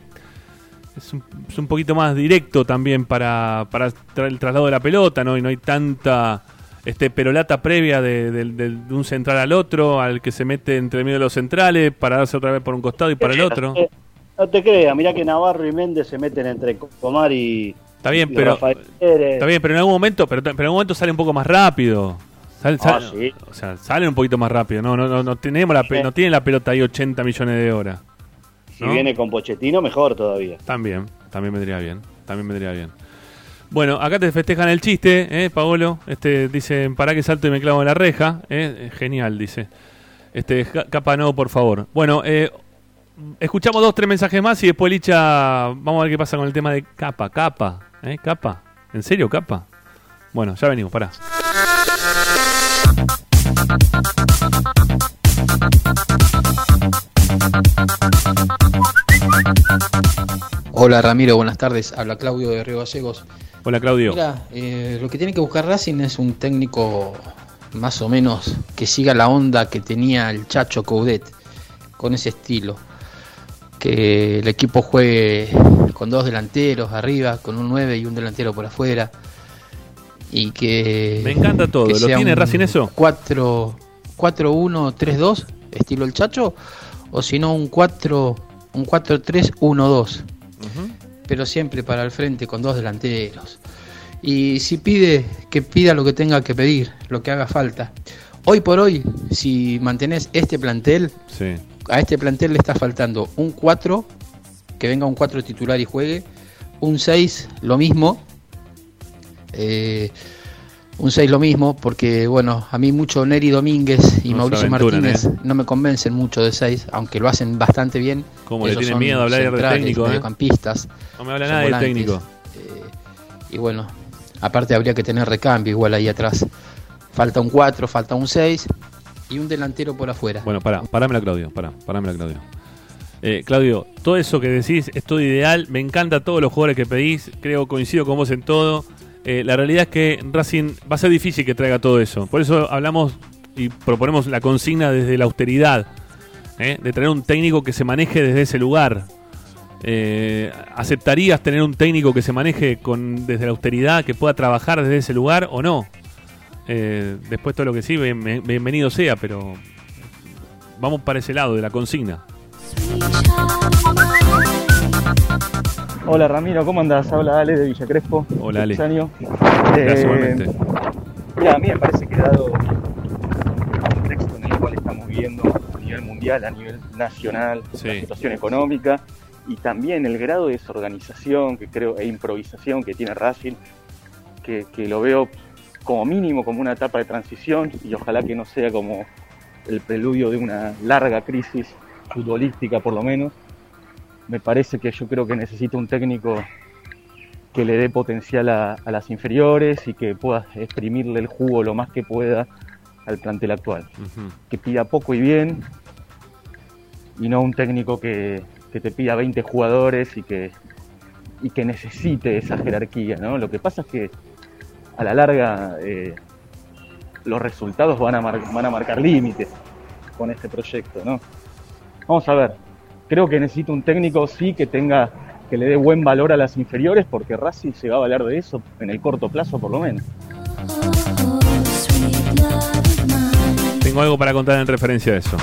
Speaker 1: Es un, es un poquito más directo también para, para tra- el traslado de la pelota, ¿no? Y no hay tanta este perolata previa de, de- de- de un central al otro, al que se mete entre medio de los centrales para darse otra vez por un costado y para el otro.
Speaker 4: No te creas, mirá que Navarro y Méndez se meten entre Comar y...
Speaker 1: Está bien,
Speaker 4: y
Speaker 1: pero
Speaker 4: Rafael
Speaker 1: está bien, pero en algún momento, pero, pero en algún momento sale un poco más rápido. Sale,
Speaker 4: Ah, sí.
Speaker 1: O sea, salen un poquito más rápido. No, no, no, no tenemos la, no tienen la pelota ahí 80 millones de horas.
Speaker 4: Si
Speaker 1: ¿no?
Speaker 4: viene con Pochettino, mejor todavía.
Speaker 1: También, también vendría bien. También vendría bien. Bueno, acá te festejan el chiste, ¿eh, Paolo? Este, dicen, para que salto y me clavo en la reja. ¿eh? Genial, dice. Este, capa no, por favor. Bueno, eh, escuchamos dos, tres mensajes más y después, Licha, vamos a ver qué pasa con el tema de capa, capa. ¿Eh? ¿Capa? ¿En serio, capa? Bueno, ya venimos, pará.
Speaker 13: Hola Ramiro, buenas tardes. Habla Claudio de Río Gallegos.
Speaker 1: Hola Claudio.
Speaker 13: Mira, eh, lo que tiene que buscar Racing es un técnico más o menos que siga la onda que tenía el Chacho Coudet, con ese estilo. Que el equipo juegue con dos delanteros arriba, con un 9 y un delantero por afuera. Y que.
Speaker 1: Me encanta todo. ¿Lo tiene Racing eso?
Speaker 13: 4 4-1-3-2, estilo el Chacho, o si no un 4 un 4-3-1-2. Pero siempre para el frente con dos delanteros. Y si pide, que pida lo que tenga que pedir, lo que haga falta. Hoy por hoy, si mantenés este plantel,
Speaker 1: Sí.
Speaker 13: A este plantel le está faltando un 4, que venga un 4 titular y juegue, un 6 lo mismo, eh, un 6 lo mismo, porque bueno, a mí mucho Neri Domínguez y
Speaker 1: No
Speaker 13: Mauricio
Speaker 1: aventuran,
Speaker 13: Martínez
Speaker 1: ¿eh?
Speaker 13: no me convencen mucho de 6, aunque lo hacen bastante bien.
Speaker 1: ¿Cómo le
Speaker 13: Ellos
Speaker 1: tiene
Speaker 13: son
Speaker 1: miedo a hablar de técnico, eh?
Speaker 13: mediocampistas,
Speaker 1: No me habla nada
Speaker 13: volantes.
Speaker 1: técnico.
Speaker 13: Y bueno, aparte habría que tener recambio igual ahí atrás. Falta un 4, falta un 6 y un delantero por afuera.
Speaker 1: Bueno, pará, parámela Claudio, pará, parámela Claudio. Eh, Claudio, todo eso que decís es todo ideal, me encanta todos los jugadores que pedís, creo coincido con vos en todo. Eh, la realidad es que Racing va a ser difícil que traiga todo eso. Por eso hablamos y proponemos la consigna desde la austeridad, ¿eh? de tener un técnico que se maneje desde ese lugar. Eh, ¿Aceptarías tener un técnico que se maneje con desde la austeridad, que pueda trabajar desde ese lugar o no? Eh, después todo lo que sí, bien- bien- bienvenido sea, pero vamos para ese lado de la consigna.
Speaker 14: Hola Ramiro, ¿cómo andás? Habla Ale de Villa Crespo.
Speaker 1: Hola, Ale.
Speaker 14: Año.
Speaker 1: Gracias, igualmente.
Speaker 14: Mira, a mí me parece que dado el contexto en el cual estamos viviendo a nivel mundial, a nivel nacional, la situación económica y también el grado de desorganización que creo e improvisación que tiene Racing, que, que lo veo como mínimo como una etapa de transición y ojalá que no sea como el preludio de una larga crisis futbolística por lo menos. Me parece que yo creo que necesita un técnico que le dé potencial a, a las inferiores y que pueda exprimirle el jugo lo más que pueda al plantel actual. Que pida poco y bien y no un técnico que, que te pida 20 jugadores y que, y que necesite esa jerarquía. ¿no? Lo que pasa es que a la larga eh, los resultados van a, mar- van a marcar límites con este proyecto. ¿no? Vamos a ver, creo que necesita un técnico sí que tenga que le dé buen valor a las inferiores porque Racing se va a valer de eso en el corto plazo por lo menos.
Speaker 1: Tengo algo para contar en referencia a eso.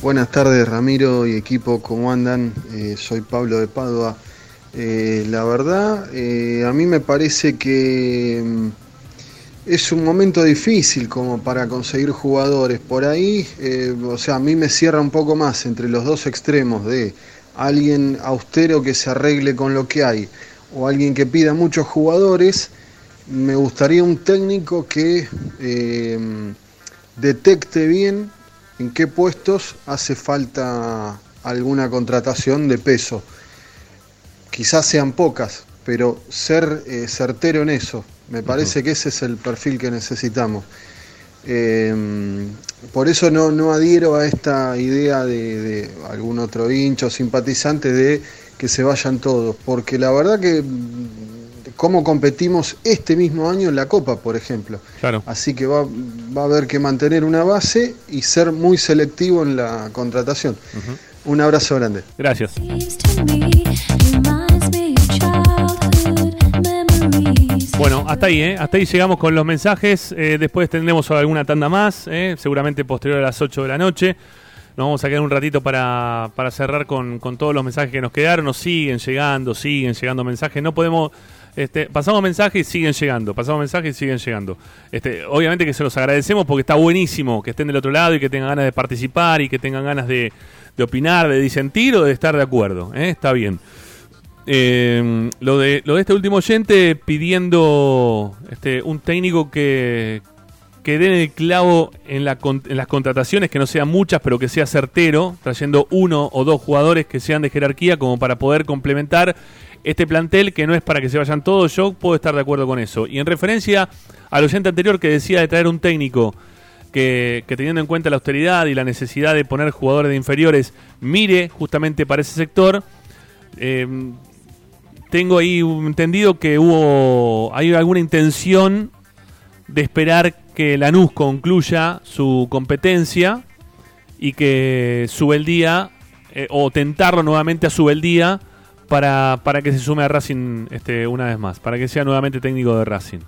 Speaker 15: Buenas tardes Ramiro y equipo, ¿cómo andan? Eh, soy Pablo de Padua. Eh, la verdad, eh, a mí me parece que mm, es un momento difícil como para conseguir jugadores. Por ahí, eh, o sea, a mí me cierra un poco más entre los dos extremos de alguien austero que se arregle con lo que hay o alguien que pida muchos jugadores. Me gustaría un técnico que eh, detecte bien en qué puestos hace falta alguna contratación de peso. Quizás sean pocas, pero ser eh, certero en eso. Me parece que ese es el perfil que necesitamos. Eh, por eso no, no adhiero a esta idea de, de algún otro hincho simpatizante de que se vayan todos, porque la verdad que mm, cómo competimos este mismo año en la Copa, por ejemplo.
Speaker 1: Claro.
Speaker 15: Así que va, va a haber que mantener una base y ser muy selectivo en la contratación. Un abrazo grande.
Speaker 1: Gracias. Bueno, hasta ahí, ¿eh? Hasta ahí llegamos con los mensajes. Eh, después tendremos alguna tanda más, ¿eh? seguramente posterior a las 8 de la noche. Nos vamos a quedar un ratito para, para cerrar con, con todos los mensajes que nos quedaron. Nos siguen llegando, siguen llegando mensajes. No podemos. Este, pasamos mensajes y siguen llegando. Pasamos mensajes y siguen llegando. Este, obviamente que se los agradecemos porque está buenísimo que estén del otro lado y que tengan ganas de participar y que tengan ganas de, de opinar, de disentir o de estar de acuerdo. ¿eh? Está bien. Eh, lo, de, lo de este último oyente pidiendo este, un técnico que, que den el clavo en, las contrataciones, que no sean muchas, pero que sea certero, trayendo uno o dos jugadores que sean de jerarquía como para poder complementar este plantel, que no es para que se vayan todos, yo puedo estar de acuerdo con eso. Y en referencia al oyente anterior que decía de traer un técnico que, teniendo en cuenta la austeridad y la necesidad de poner jugadores de inferiores, mire justamente para ese sector, eh, tengo ahí entendido que hubo hay alguna intención de esperar que Lanús concluya su competencia y que Subeldía eh, o tentarlo nuevamente a Subeldía para, para que se sume a Racing este, una vez más, para que sea nuevamente técnico de Racing.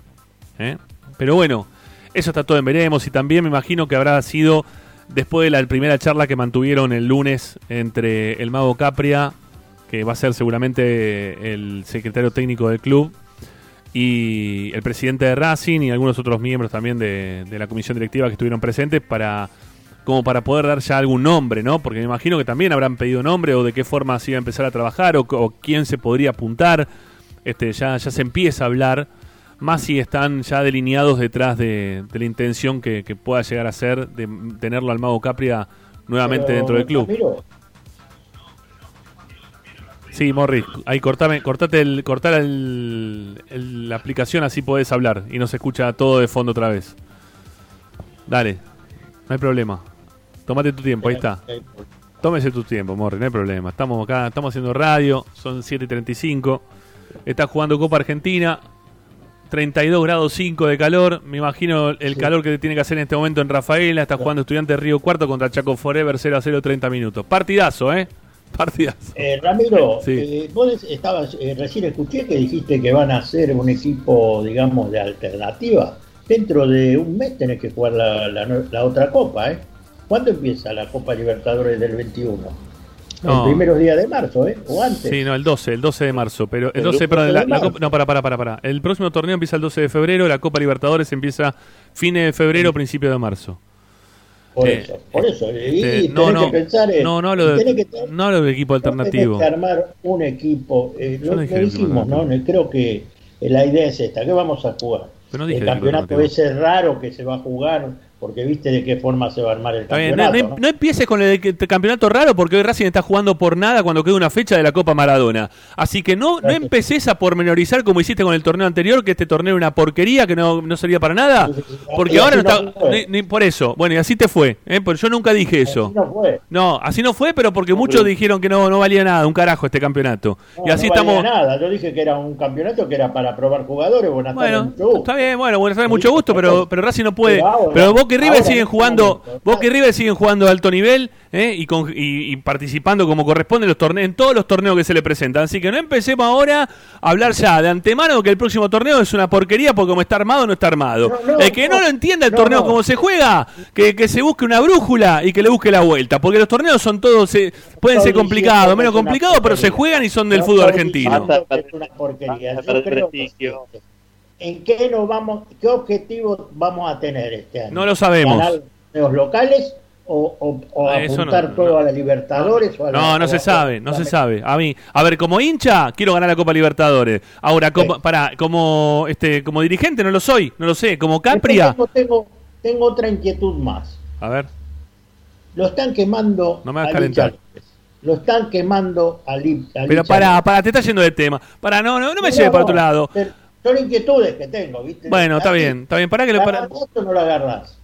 Speaker 1: ¿eh? Pero bueno, eso está todo en veremos y también me imagino que habrá sido después de la primera charla que mantuvieron el lunes entre el mago Capria, que va a ser seguramente el secretario técnico del club, y el presidente de Racing y algunos otros miembros también de, de la comisión directiva que estuvieron presentes para como para poder dar ya algún nombre, ¿no? Porque me imagino que también habrán pedido nombre o de qué forma se iba a empezar a trabajar o, o quién se podría apuntar. Este, ya, ya se empieza a hablar, más si están ya delineados detrás de, de la intención que, que pueda llegar a ser de tenerlo al Mago Capria nuevamente
Speaker 3: Pero,
Speaker 1: dentro del club.
Speaker 3: Ramiro,
Speaker 1: Sí, Morris, ahí cortame, cortate el, cortar el, el- la aplicación así podés hablar y no se escucha todo de fondo otra vez. Dale, no hay problema. Tómate tu tiempo, ahí está. Tómese tu tiempo, Morris, no hay problema. Estamos acá, estamos haciendo radio, son 7.35. Está jugando Copa Argentina, 32 grados 5 de calor. Me imagino el calor que tiene que hacer en este momento en Rafaela. Está jugando Estudiante Río Cuarto contra Chaco Forever 0 a 0, 30 minutos. Partidazo, ¿eh? Partidazo.
Speaker 3: eh, Ramiro,
Speaker 1: Sí.
Speaker 3: eh, vos estabas, eh, recién escuché que dijiste que van a ser un equipo, digamos, de alternativa. Dentro de un mes tenés que jugar la, la la otra copa, ¿eh? ¿Cuándo empieza la Copa Libertadores del 21?
Speaker 1: No.
Speaker 3: El primeros días de marzo, ¿eh? O antes.
Speaker 1: Sí, no, el 12, el 12 de marzo. Pero el
Speaker 3: El
Speaker 1: 12,
Speaker 3: 12
Speaker 1: perdón,
Speaker 3: de
Speaker 1: la. Copa- no, para, para, para, para. El próximo torneo empieza el 12 de febrero, la Copa Libertadores empieza fines de febrero, principio de marzo.
Speaker 3: Por eso, por eso. Y tenés
Speaker 1: no, no,
Speaker 3: que pensar en.
Speaker 1: no, no
Speaker 3: tenés
Speaker 1: de,
Speaker 3: que-
Speaker 1: no de equipo alternativo.
Speaker 3: Tenés que armar un equipo. eh, lo,
Speaker 1: no
Speaker 3: lo dijimos, ¿no? Creo que la idea es esta. ¿Qué vamos a jugar?
Speaker 1: Pero no dije
Speaker 3: el campeonato ese raro que se va a jugar, porque viste de qué forma se va a armar el
Speaker 1: Está bien, no,
Speaker 3: campeonato.
Speaker 1: no-
Speaker 3: ¿no?
Speaker 1: no empieces con el, campeonato raro porque hoy Racing está jugando por nada cuando queda una fecha de la Copa Maradona. Así que no, no empeces a pormenorizar como hiciste con el torneo anterior, que este torneo era una porquería, que no, no servía para nada. Porque
Speaker 3: Y
Speaker 1: ahora no
Speaker 3: así
Speaker 1: está. ni- ni por eso. Bueno, y así te fue. ¿eh? Porque yo nunca dije eso.
Speaker 3: No fue.
Speaker 1: No, así no fue, pero porque muchos dijeron que no, no valía nada, un carajo este campeonato. Y así
Speaker 3: no valía
Speaker 1: estamos.
Speaker 3: nada. Yo dije que era un campeonato que era para probar jugadores. Buenas tardes,
Speaker 1: Bueno,
Speaker 3: mucho gusto.
Speaker 1: está bien, bueno, Buenos Aires mucho gusto, pero, pero Racing no puede.
Speaker 3: Pero
Speaker 1: Pero Boca y River siguen
Speaker 3: en
Speaker 1: jugando,
Speaker 3: momento,
Speaker 1: Boca y River siguen jugando a alto nivel ¿eh? y, con- y- y participando como corresponde en los torneos, en todos los torneos que se le presentan. Así que no empecemos ahora a hablar ya de antemano que el próximo torneo es una porquería porque como está armado no está armado.
Speaker 3: No, no,
Speaker 1: el que no,
Speaker 3: no,
Speaker 1: lo entienda el
Speaker 3: no,
Speaker 1: torneo
Speaker 3: no.
Speaker 1: como se juega, que, que se busque una brújula y que le busque la vuelta, porque los torneos son todos eh, pueden ser complicados, menos complicados, pero se juegan y son del
Speaker 3: No
Speaker 1: fútbol argentino.
Speaker 3: ¿En qué nos vamos, qué objetivos vamos a tener este año?
Speaker 1: No lo sabemos.
Speaker 3: ¿Ganar los locales o, o- o
Speaker 1: Ah,
Speaker 3: apuntar
Speaker 1: no,
Speaker 3: todo
Speaker 1: no.
Speaker 3: a la Libertadores? o a la-
Speaker 1: No, no
Speaker 3: o
Speaker 1: se
Speaker 3: a-
Speaker 1: sabe, no se sabe. A mí, a ver, como hincha quiero ganar la Copa Libertadores. Ahora, como, para, como este, como dirigente no lo soy, no lo sé. Como Capria,
Speaker 3: Después Tengo, tengo, tengo otra inquietud más.
Speaker 1: a ver,
Speaker 3: Lo están quemando
Speaker 1: no me hagas
Speaker 3: a
Speaker 1: calentar.
Speaker 3: Lo están quemando a, Li- a
Speaker 1: Pero para, para, te estás yendo de tema. Para, no, no, no me
Speaker 3: No,
Speaker 1: lleves para otro lado.
Speaker 3: pero Son inquietudes que tengo, ¿viste?
Speaker 1: Bueno, está bien, está bien. Para que lo
Speaker 3: ¿la
Speaker 1: para.
Speaker 3: agarrás o no lo agarrás?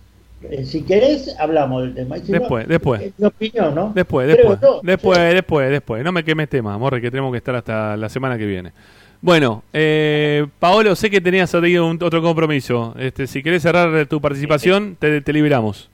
Speaker 3: Eh, si querés, hablamos del tema. No,
Speaker 1: Después, después.
Speaker 3: Es mi opinión, ¿no?
Speaker 1: Después,
Speaker 3: Creo
Speaker 1: después,
Speaker 3: yo,
Speaker 1: después,
Speaker 3: sí.
Speaker 1: después, después. No me quemes tema, Morre, que tenemos que estar hasta la semana que viene. Bueno, eh, Paolo, sé que tenías un- otro compromiso. Este, si querés cerrar tu participación, te, te liberamos.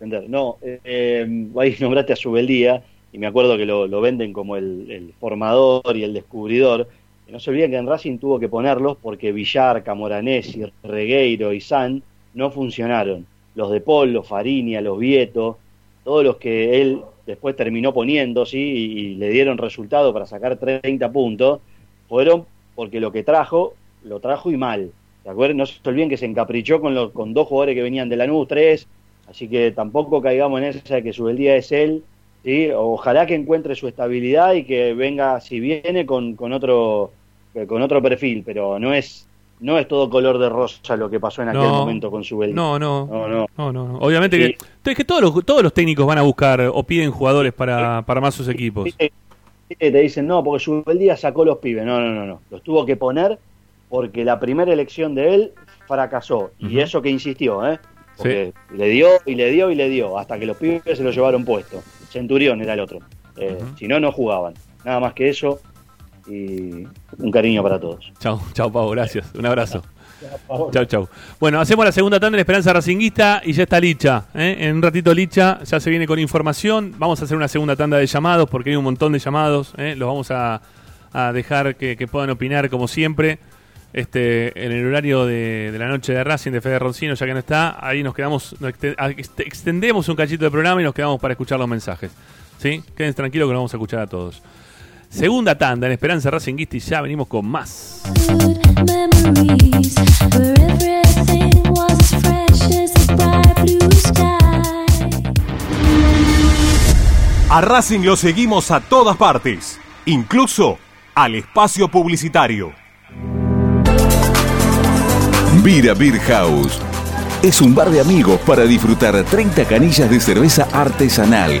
Speaker 4: entender. No, eh, eh, ahí nombraste a Subeldía y me acuerdo que lo, lo venden como el, el formador y el descubridor. No se olviden que en Racing tuvo que ponerlos porque Villar, Camoranesi, Regueiro y San no funcionaron. Los de Paul, los Farinia, los Vieto, todos los que él después terminó poniendo, ¿sí? Y, le dieron resultado para sacar 30 puntos, fueron porque lo que trajo, lo trajo y mal. No se olviden que se encaprichó con, los, con dos jugadores que venían de Lanús, tres, así que tampoco caigamos en esa de que su día es él. ¿sí? Ojalá que encuentre su estabilidad y que venga, si viene, con, con otro con otro perfil, pero no es no es todo color de rosa lo que pasó en aquel
Speaker 1: No.
Speaker 4: momento con su
Speaker 1: No, no.
Speaker 4: no, no.
Speaker 1: No, no, no. Obviamente
Speaker 4: Sí.
Speaker 1: que, es que todos los, todos los técnicos van a buscar o piden jugadores para, para más sus equipos.
Speaker 4: Te dicen, no, porque Subeldía sacó los pibes. No, no, no, no. Los tuvo que poner porque la primera elección de él fracasó. Y eso que insistió, ¿eh? Porque le dio y le dio y le dio, hasta que los pibes se lo llevaron puesto. Centurión era el otro. Eh, Si no, no jugaban. Nada más que eso. Y un cariño para todos.
Speaker 1: Chao, chao Pau, gracias. Un abrazo. Chau, chau. Bueno, hacemos la segunda tanda en Esperanza Racinguista y ya está Licha. ¿eh? En un ratito Licha ya se viene con información. Vamos a hacer una segunda tanda de llamados porque hay un montón de llamados. ¿eh? Los vamos a, a dejar que, que puedan opinar como siempre. Este, en el horario de, de la noche de Racing de Fede Roncino, ya que no está, ahí nos quedamos, nos exte- extendemos un cachito de programa y nos quedamos para escuchar los mensajes. ¿Sí? Queden tranquilos que los vamos a escuchar a todos. Segunda tanda en Esperanza Racinguista y ya venimos con más.
Speaker 5: A Racing lo seguimos a todas partes, incluso al espacio publicitario.
Speaker 2: Vira Beer House. Es un bar de amigos para disfrutar 30 canillas de cerveza artesanal,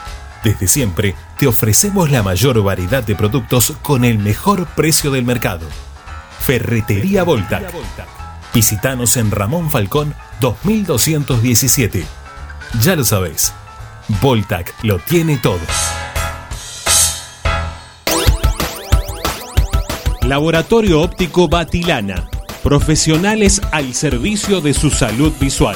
Speaker 5: Desde siempre te ofrecemos la mayor variedad de productos con el mejor precio del mercado. Ferretería Voltac. Visítanos en Ramón Falcón 2217. Ya lo sabés, Voltac lo tiene todo. Laboratorio Óptico Batilana. Profesionales al servicio de su salud visual.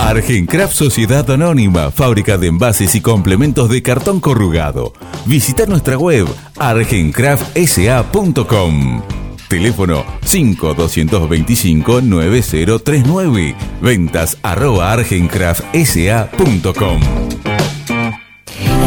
Speaker 2: Argencraft Sociedad Anónima, fábrica de envases y complementos de cartón corrugado. Visita nuestra web argencraftsa.com. Teléfono 5225-9039. Ventas arroba argencraftsa.com.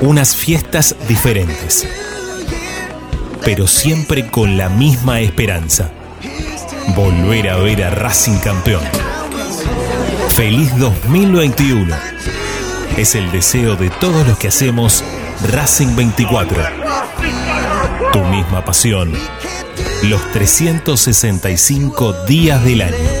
Speaker 5: Unas fiestas diferentes. Pero siempre con la misma esperanza. Volver a ver a Racing campeón. Feliz 2021. Es el deseo de todos los que hacemos Racing 24. Tu misma pasión. Los 365 días del año.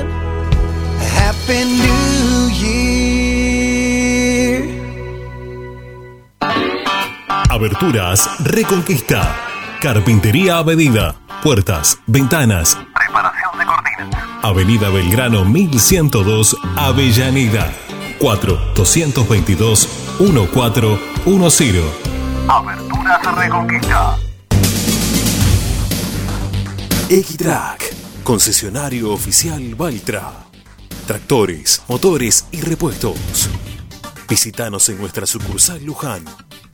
Speaker 5: Aberturas Reconquista. Carpintería a medida. Puertas, ventanas. Preparación de cortinas. Avenida Belgrano 1102, Avellaneda. 4 222 1410.
Speaker 16: Aberturas Reconquista.
Speaker 5: X-Track, concesionario oficial Valtra. Tractores, motores y repuestos. Visítanos en nuestra sucursal Luján,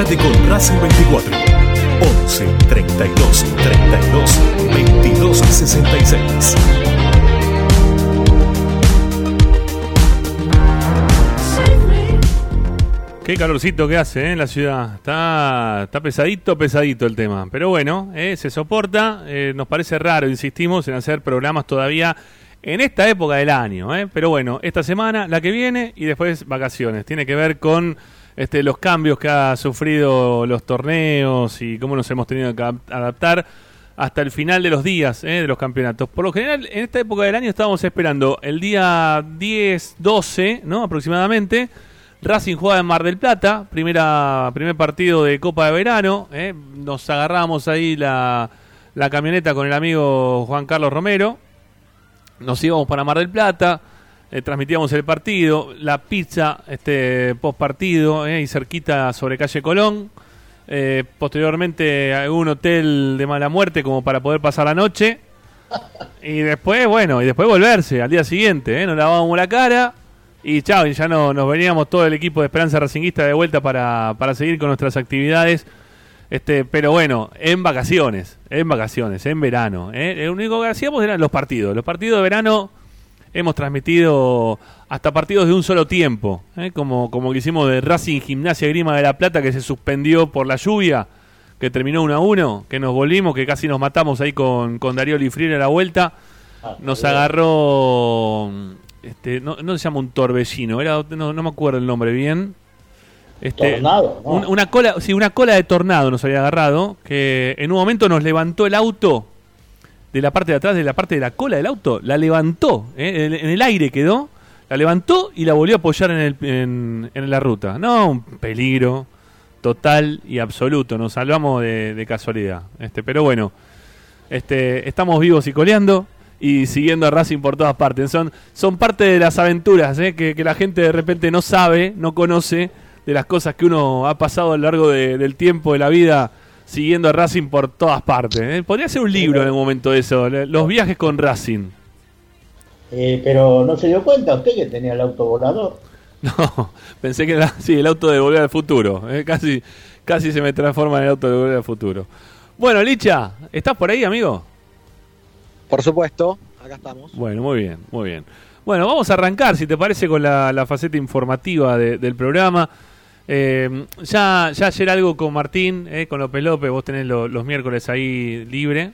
Speaker 5: Con Racing 24 11 32 32 22 66.
Speaker 1: Qué calorcito que hace ¿eh? en la ciudad. Está, está pesadito, pesadito el tema. Pero bueno, ¿eh? se soporta. Eh, nos parece raro, insistimos, en hacer programas todavía en esta época del año. ¿eh? Pero bueno, esta semana, la que viene y después vacaciones. Tiene que ver con este, los cambios que ha sufrido los torneos y cómo nos hemos tenido que adap- adaptar hasta el final de los días ¿eh? de los campeonatos. Por lo general, en esta época del año estábamos esperando el día 10, 12, ¿no? Aproximadamente. Racing juega en Mar del Plata, primera, primer partido de Copa de Verano. ¿eh? Nos agarramos ahí la camioneta con el amigo Juan Carlos Romero. Nos íbamos para Mar del Plata, eh, transmitíamos el partido, la pizza este, post partido, y cerquita sobre calle Colón. Eh, posteriormente algún hotel de mala muerte como para poder pasar la noche. Y después, bueno, y después volverse al día siguiente, ¿eh? nos lavábamos la cara y chao, y ya no, nos veníamos todo el equipo de Esperanza Racinguista de vuelta para, para seguir con nuestras actividades. Este, pero bueno, en vacaciones, en vacaciones, en verano. ¿eh? Lo único que hacíamos eran los partidos. Los partidos de verano hemos transmitido hasta partidos de un solo tiempo, ¿eh? como, como que hicimos de Racing Gimnasia Grima de la Plata, que se suspendió por la lluvia, que terminó 1 a 1, que nos volvimos, que casi nos matamos ahí con, con Darío Lifrier a la vuelta. Nos agarró, este, no, no se llama un torbellino, era, no, no me acuerdo el nombre bien. Este,
Speaker 3: Tornado, ¿no?
Speaker 1: un- una cola, sí, una cola de tornado nos había agarrado, que en un momento nos levantó el auto de la parte de atrás, de la parte de la cola del auto, la levantó, ¿eh? en, el aire quedó, la levantó y la volvió a apoyar en, el, en, en la ruta. No, un peligro total y absoluto, nos salvamos de, casualidad. Este, pero bueno, este, estamos vivos y coleando y siguiendo a Racing por todas partes. Son, son parte de las aventuras ¿eh? que, la gente de repente no sabe, no conoce, de las cosas que uno ha pasado a lo largo de- del tiempo, de la vida, siguiendo a Racing por todas partes. ¿eh? Podría ser un libro en algún momento eso, le- los viajes con Racing.
Speaker 3: Eh, pero no se dio cuenta usted que tenía el auto volador.
Speaker 1: No, pensé que era sí, el auto de Volver al Futuro. ¿eh? Casi, casi se me transforma en el auto de Volver al Futuro. Bueno, Licha, ¿estás por ahí, amigo?
Speaker 12: Por supuesto, acá estamos.
Speaker 1: Bueno, muy bien, muy bien. Bueno, vamos a arrancar, si te parece, con la, la faceta informativa de- del programa. Eh, ya, ya ayer algo con Martín, eh, con López López, vos tenés lo- los miércoles ahí libre.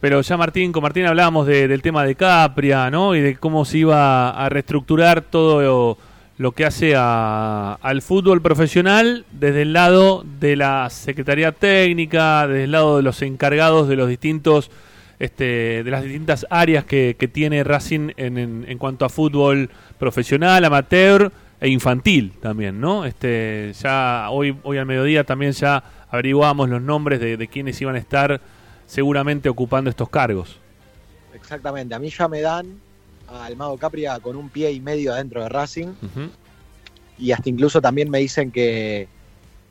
Speaker 1: Pero ya Martín, con Martín hablábamos de- del tema de Capria, ¿no? Y de cómo se iba a reestructurar todo lo, que hace a- al fútbol profesional desde el lado de la Secretaría Técnica, desde el lado de los encargados de los distintos este, de las distintas áreas que, que tiene Racing en, en cuanto a fútbol profesional, amateur e infantil también, ¿no? Este, ya hoy, hoy al mediodía también ya averiguamos los nombres de, de quienes iban a estar seguramente ocupando estos cargos.
Speaker 12: Exactamente, a mí ya me dan al Mago Capria con un pie y medio adentro de Racing y hasta incluso también me dicen que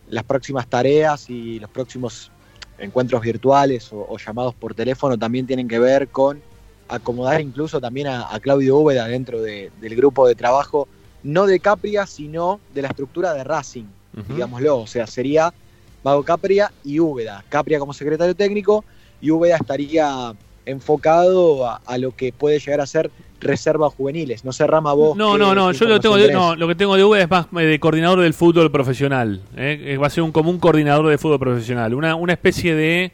Speaker 12: las próximas tareas y los próximos encuentros virtuales o, o llamados por teléfono también tienen que ver con acomodar incluso también a, a Claudio Úbeda dentro de- del grupo de trabajo, no de Capria, sino de la estructura de Racing, digámoslo. O sea, sería Mago Capria y Úbeda. Capria como secretario técnico y Úbeda estaría enfocado a, a lo que puede llegar a ser reservas juveniles. No sé, Rama, vos.
Speaker 1: No, no, no, yo lo tengo de, no, lo que tengo de V es más eh, de coordinador del fútbol profesional. ¿eh? Eh, Va a ser un común coordinador de fútbol profesional. Una, una especie de,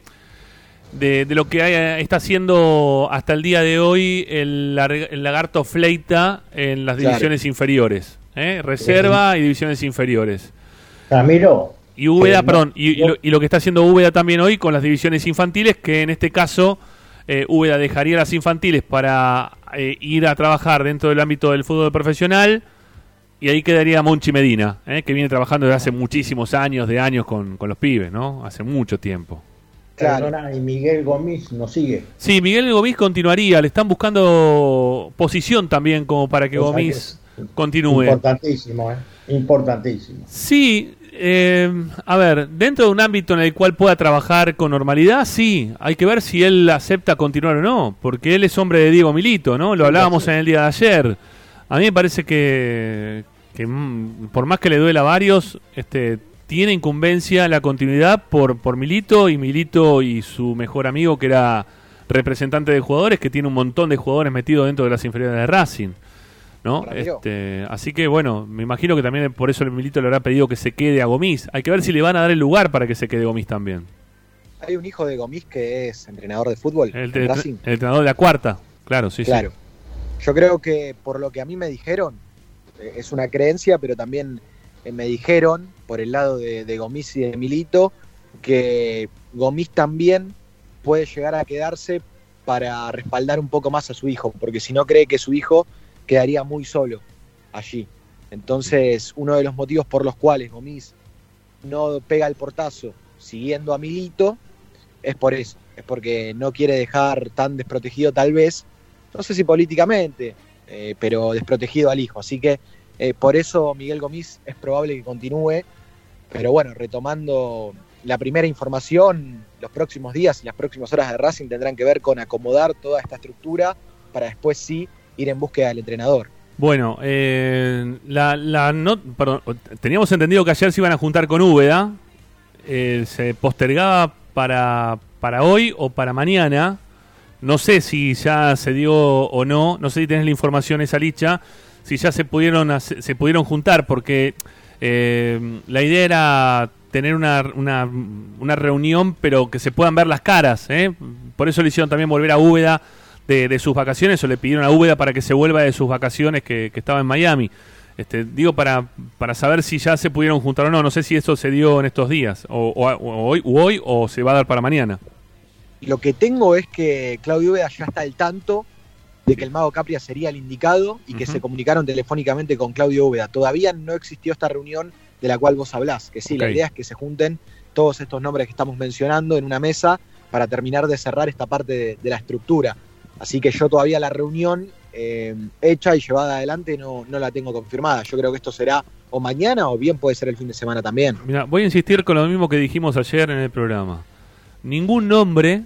Speaker 1: de, de lo que hay- está haciendo hasta el día de hoy el, el lagarto Fleita en las
Speaker 3: Claro.
Speaker 1: divisiones inferiores. ¿eh? Reserva y divisiones inferiores.
Speaker 3: Ramiro,
Speaker 1: Y Úbeda,
Speaker 3: Eh, no,
Speaker 1: perdón, y, y
Speaker 3: yo-
Speaker 1: lo, y lo que está haciendo Úbeda también hoy con las divisiones infantiles, que en este caso eh, Úbeda dejaría las infantiles para eh, ir a trabajar dentro del ámbito del fútbol profesional y ahí quedaría Monchi Medina, eh, que viene trabajando desde hace muchísimos años, de años con, con los pibes, ¿no? Hace mucho tiempo.
Speaker 3: Perdona, y Miguel Gómez no sigue.
Speaker 1: Sí, Miguel Gomis continuaría, le están buscando posición también como para que Gomis continúe.
Speaker 3: Importantísimo, ¿eh? Importantísimo.
Speaker 1: Sí, eh, a ver, dentro de un ámbito en el cual pueda trabajar con normalidad, sí, hay que ver si él acepta continuar o no, porque él es hombre de Diego Milito, ¿no? Lo hablábamos en el día de ayer. A mí me parece que, que, mm, por más que le duela a varios, este, tiene incumbencia la continuidad por, por Milito y Milito y su mejor amigo que era representante de jugadores, que tiene un montón de jugadores metidos dentro de las inferiores de Racing. ¿no? Este, así que bueno, me imagino que también por eso el Milito le habrá pedido que se quede a Gomis. Hay que ver si le van a dar el lugar para que se quede Gomis también.
Speaker 12: Hay un hijo de Gomis que es entrenador de fútbol
Speaker 1: El,
Speaker 12: en Racing.
Speaker 1: el entrenador de la cuarta, claro, sí,
Speaker 12: Claro.
Speaker 1: sí.
Speaker 12: Yo creo que por lo que a mí me dijeron, eh, es una creencia, pero también eh, me dijeron, por el lado de, de Gomis y de Milito, que Gomis también puede llegar a quedarse para respaldar un poco más a su hijo, porque si no cree que su hijo quedaría muy solo allí. Entonces, uno de los motivos por los cuales Gomis no pega el portazo siguiendo a Milito es por eso, es porque no quiere dejar tan desprotegido tal vez, no sé si políticamente, eh, pero desprotegido al hijo. Así que eh, por eso Miguel Gomis es probable que continúe, pero bueno, retomando la primera información, los próximos días y las próximas horas de Racing tendrán que ver con acomodar toda esta estructura para después sí ir en búsqueda del entrenador.
Speaker 1: Bueno, eh, la, la no, perdón, teníamos entendido que ayer se iban a juntar con Úbeda. Eh, se postergaba para, para hoy o para mañana. No sé si ya se dio o no. No sé si tenés la información esa licha. Si ya se pudieron se pudieron juntar porque eh, la idea era tener una, una, una reunión pero que se puedan ver las caras. ¿eh? Por eso le hicieron también volver a Úbeda de, sus vacaciones o le pidieron a Úbeda para que se vuelva de sus vacaciones que, estaba en Miami. Este, digo para, para saber si ya se pudieron juntar o no. No sé si eso se dio en estos días, o, o- o hoy, u hoy, o se va a dar para mañana.
Speaker 12: Lo que tengo es que Claudio Úbeda ya está al tanto de que el mago Capria sería el indicado y que se comunicaron telefónicamente con Claudio Úbeda. Todavía no existió esta reunión de la cual vos hablás, que sí, la idea es que se junten todos estos nombres que estamos mencionando en una mesa para terminar de cerrar esta parte de, de la estructura. Así que yo todavía la reunión eh, hecha y llevada adelante no, no la tengo confirmada. Yo creo que esto será o mañana o bien puede ser el fin de semana también.
Speaker 1: Mira, voy a insistir con lo mismo que dijimos ayer en el programa. Ningún nombre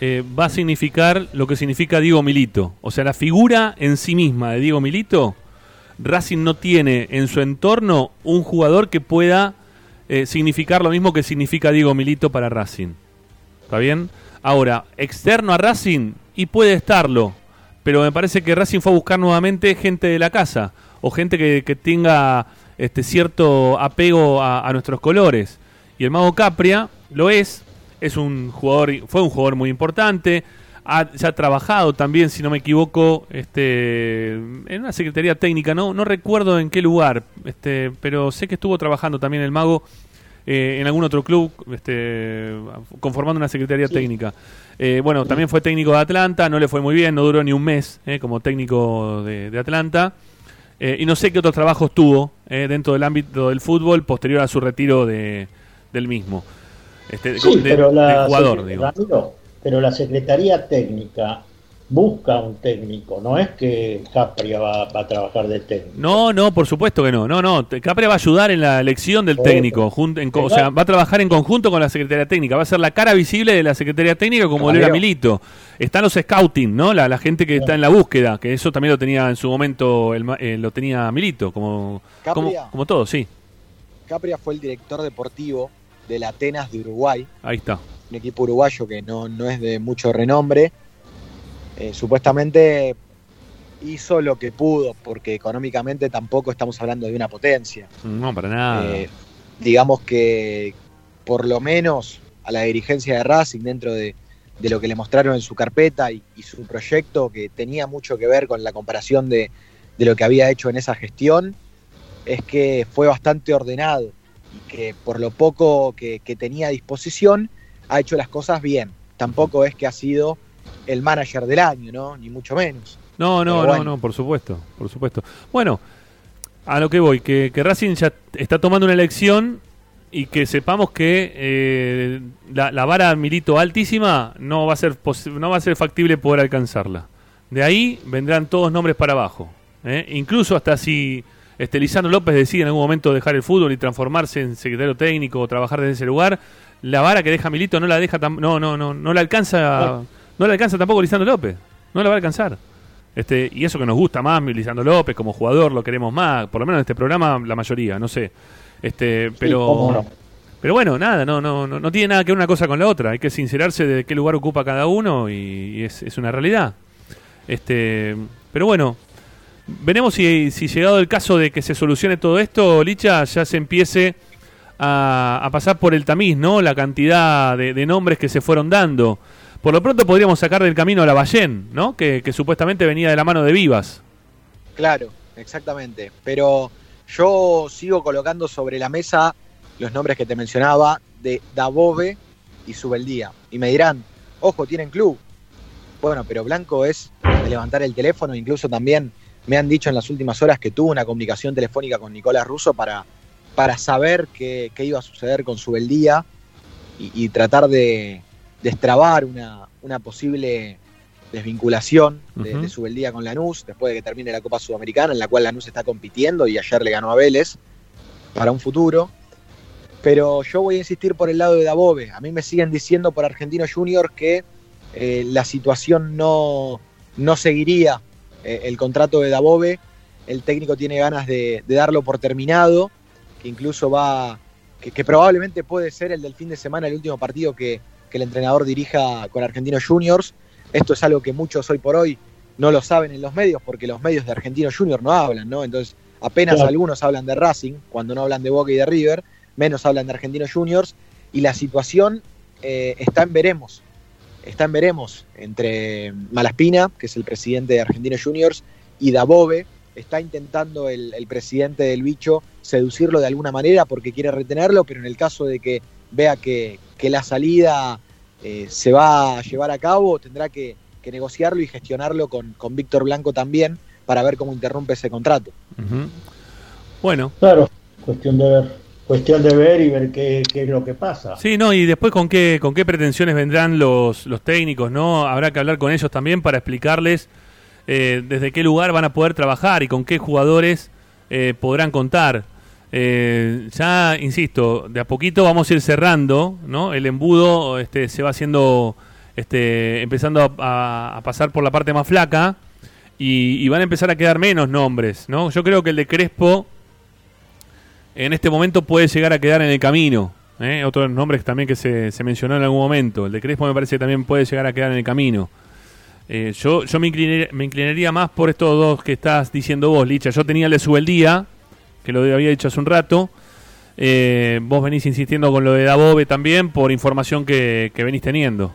Speaker 1: eh, va a significar lo que significa Diego Milito. O sea, la figura en sí misma de Diego Milito, Racing no tiene en su entorno un jugador que pueda eh, significar lo mismo que significa Diego Milito para Racing. ¿Está bien? Ahora, externo a Racing, y puede estarlo, pero me parece que Racing fue a buscar nuevamente gente de la casa, o gente que, tenga este cierto apego a, a nuestros colores. Y el Mago Capria lo es, es un jugador, fue un jugador muy importante, ha, ya ha trabajado también, si no me equivoco, este, en una secretaría técnica, no, no recuerdo en qué lugar, este, pero sé que estuvo trabajando también el Mago eh, en algún otro club, este, conformando una secretaría técnica. Eh, bueno, también fue técnico de Atlanta, no le fue muy bien, no duró ni un mes eh, como técnico de, de Atlanta. Y no sé qué otros trabajos tuvo dentro del ámbito del fútbol posterior a su retiro de, del mismo. Este,
Speaker 3: Sí,
Speaker 1: de-
Speaker 3: pero la,
Speaker 1: del jugador,
Speaker 3: secre-
Speaker 1: digo.
Speaker 3: Ramiro, pero la Secretaría Técnica busca un técnico, no es que Capria va, va a trabajar de técnico.
Speaker 1: No, no, por supuesto que no. No, no. Capria va a ayudar en la elección del
Speaker 3: Por
Speaker 1: técnico. jun- en o sea, va a trabajar en conjunto con la Secretaría Técnica. Va a ser la cara visible de la Secretaría Técnica como lo era. Milito. Están los scouting, ¿no? La, la gente que está en la búsqueda, que eso también lo tenía en su momento, el ma- eh, lo tenía Milito, como, como, como todo, sí.
Speaker 12: Capria fue el director deportivo del Atenas de Uruguay,
Speaker 1: Ahí está.
Speaker 12: un equipo uruguayo que no, no es de mucho renombre. Eh, supuestamente hizo lo que pudo, porque económicamente tampoco estamos hablando de una potencia.
Speaker 1: No, para nada.
Speaker 12: Eh, digamos que por lo menos a la dirigencia de Racing dentro de, de lo que le mostraron en su carpeta y, y su proyecto que tenía mucho que ver con la comparación de, de lo que había hecho en esa gestión, es que fue bastante ordenado y que por lo poco que, que tenía a disposición ha hecho las cosas bien. Tampoco es que ha sido el manager del año, ¿no? Ni mucho menos.
Speaker 1: No, no, no, no, por supuesto, por supuesto. Bueno, a lo que voy, que, que Racing ya está tomando una elección y que sepamos que eh, la, la vara Milito altísima no va a ser no va a ser factible poder alcanzarla. De ahí vendrán todos nombres para abajo. ¿eh? Incluso hasta si este Lisandro López decide en algún momento dejar el fútbol y transformarse en secretario técnico o trabajar desde ese lugar, la vara que deja Milito no la deja tam- no no no no la alcanza no la alcanza tampoco Lisandro López. No la va a alcanzar. Este, y eso que nos gusta más, Lisandro López como jugador, lo queremos más, por lo menos en este programa la mayoría, no sé. Este, pero pero bueno, nada, no, no, no, no tiene nada que ver una cosa con la otra. Hay que sincerarse de qué lugar ocupa cada uno y, y es, es una realidad. Este, pero bueno, veremos si, llegado el caso de que se solucione todo esto, Licha, ya se empiece a, pasar por el tamiz, ¿no? La cantidad de, nombres que se fueron dando. Por lo pronto podríamos sacar del camino a la Ballén, ¿no? Que, que supuestamente venía de la mano de Vivas.
Speaker 12: Claro, exactamente. Pero yo sigo colocando sobre la mesa los nombres que te mencionaba de Dabove y Subeldía. Y me dirán, ojo, tienen club. Bueno, pero Blanco es de levantar el teléfono, incluso también me han dicho en las últimas horas que tuvo una comunicación telefónica con Nicolás Russo para, para saber qué, qué iba a suceder con Subeldía y, y tratar de destrabar una, una posible desvinculación de,
Speaker 1: Ujú.
Speaker 12: de Subeldía con Lanús después de que termine la Copa Sudamericana, en la cual Lanús está compitiendo y ayer le ganó a Vélez para un futuro. Pero yo voy a insistir por el lado de Dabove. A mí me siguen diciendo por Argentino Junior que eh, la situación no, no seguiría eh, el contrato de Dabove. El técnico tiene ganas de, de darlo por terminado, que incluso va, que, que probablemente puede ser el del fin de semana, el último partido que, que el entrenador dirija con Argentinos Juniors. Esto es algo que muchos hoy por hoy no lo saben en los medios, porque los medios de Argentinos Juniors no hablan, ¿no? Entonces, apenas
Speaker 3: Claro.
Speaker 12: algunos hablan de Racing, cuando no hablan de Boca y de River, menos hablan de Argentinos Juniors, y la situación eh, está en veremos. Está en veremos entre Malaspina, que es el presidente de Argentinos Juniors, y Dabove. Está intentando el, el presidente del bicho seducirlo de alguna manera porque quiere retenerlo, pero en el caso de que vea que, que la salida eh, se va a llevar a cabo, tendrá que, que negociarlo y gestionarlo con, con Víctor Blanco también para ver cómo interrumpe ese contrato.
Speaker 1: Bueno.
Speaker 3: Claro, cuestión de ver. Cuestión de ver y ver qué, qué es lo que pasa.
Speaker 1: Sí, no, y después con qué, con qué pretensiones vendrán los, los técnicos, ¿no? Habrá que hablar con ellos también para explicarles eh, desde qué lugar van a poder trabajar y con qué jugadores eh, podrán contar. Eh, ya, insisto, de a poquito vamos a ir cerrando, ¿no? El embudo este, se va haciendo, este, empezando a, pasar por la parte más flaca y, y van a empezar a quedar menos nombres, ¿no? Yo creo que el de Crespo en este momento puede llegar a quedar en el camino. ¿eh? Otros nombres también que se, se mencionó en algún momento. El de Crespo me parece que también puede llegar a quedar en el camino. Eh, yo yo me, inclinaría, me inclinaría más por estos dos que estás diciendo vos, Licha. Yo tenía el de Subeldía, que lo había dicho hace un rato. Eh, vos venís insistiendo con lo de Dabove también por información que, que venís teniendo.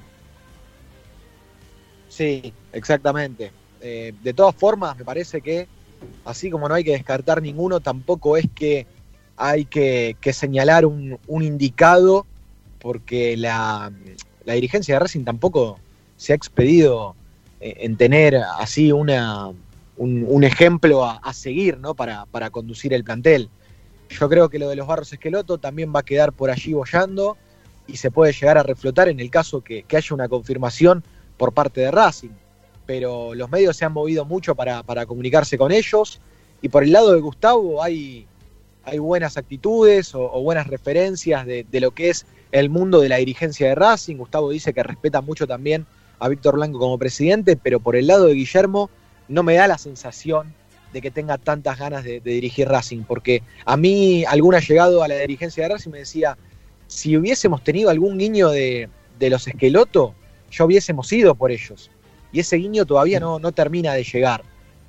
Speaker 12: Sí, exactamente. Eh, de todas formas, me parece que así como no hay que descartar ninguno, tampoco es que hay que, señalar un, indicado, porque la, la dirigencia de Racing tampoco se ha expedido eh, en tener así una, un, ejemplo a, seguir ¿no? para, conducir el plantel. Yo creo que lo de los Barros Esqueloto también va a quedar por allí bollando y se puede llegar a reflotar en el caso que, haya una confirmación por parte de Racing. Pero los medios se han movido mucho para comunicarse con ellos y por el lado de Gustavo hay, hay buenas actitudes o, o buenas referencias de, de lo que es el mundo de la dirigencia de Racing. Gustavo dice que respeta mucho también a Víctor Blanco como presidente, pero por el lado de Guillermo no me da la sensación de que tenga tantas ganas de, de dirigir Racing, porque a mí algún llegado a la dirigencia de Racing me decía, si hubiésemos tenido algún guiño de, de los esquelotos, ya hubiésemos ido por ellos. Y ese guiño todavía no, no termina de llegar.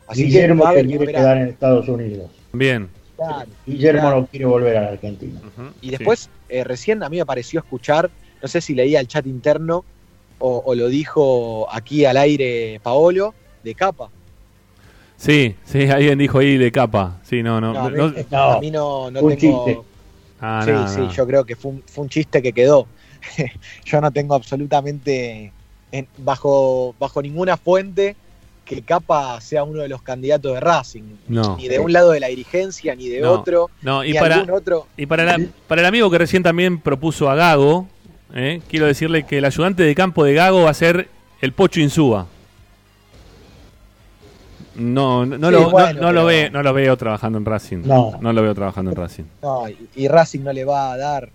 Speaker 12: Así
Speaker 3: Guillermo
Speaker 12: que, va a
Speaker 3: quedar en Estados Unidos.
Speaker 1: Bien.
Speaker 12: Claro,
Speaker 3: Guillermo
Speaker 12: claro.
Speaker 3: no quiere volver a la Argentina.
Speaker 12: Y después, eh, recién a mí me pareció escuchar, no sé si leía el chat interno o, o lo dijo aquí al aire Paolo, de capa.
Speaker 1: Sí, sí, alguien dijo ahí de capa. Sí, no, no.
Speaker 12: No, a mí-
Speaker 1: no-
Speaker 12: a mí no, no
Speaker 3: un
Speaker 12: tengo,
Speaker 3: chiste.
Speaker 1: Ah,
Speaker 12: sí,
Speaker 1: no,
Speaker 12: sí,
Speaker 1: no.
Speaker 12: yo creo que fue un, fue un chiste que quedó. yo no tengo absolutamente en- bajo, bajo ninguna fuente que Capa sea uno de los candidatos de Racing.
Speaker 1: No.
Speaker 12: Ni de un lado de la dirigencia, ni de
Speaker 1: No,
Speaker 12: otro.
Speaker 1: No, y
Speaker 12: ni
Speaker 1: para,
Speaker 12: algún otro.
Speaker 1: y para, la- para el amigo que recién también propuso a Gago, ¿eh? quiero decirle que el ayudante de campo de Gago va a ser el Pocho Insúa. No, no, no
Speaker 12: Sí,
Speaker 1: lo, no-
Speaker 12: bueno,
Speaker 1: no lo ve, no lo veo trabajando en Racing.
Speaker 12: No.
Speaker 1: lo veo trabajando en Racing.
Speaker 12: No, y, y Racing no le va a dar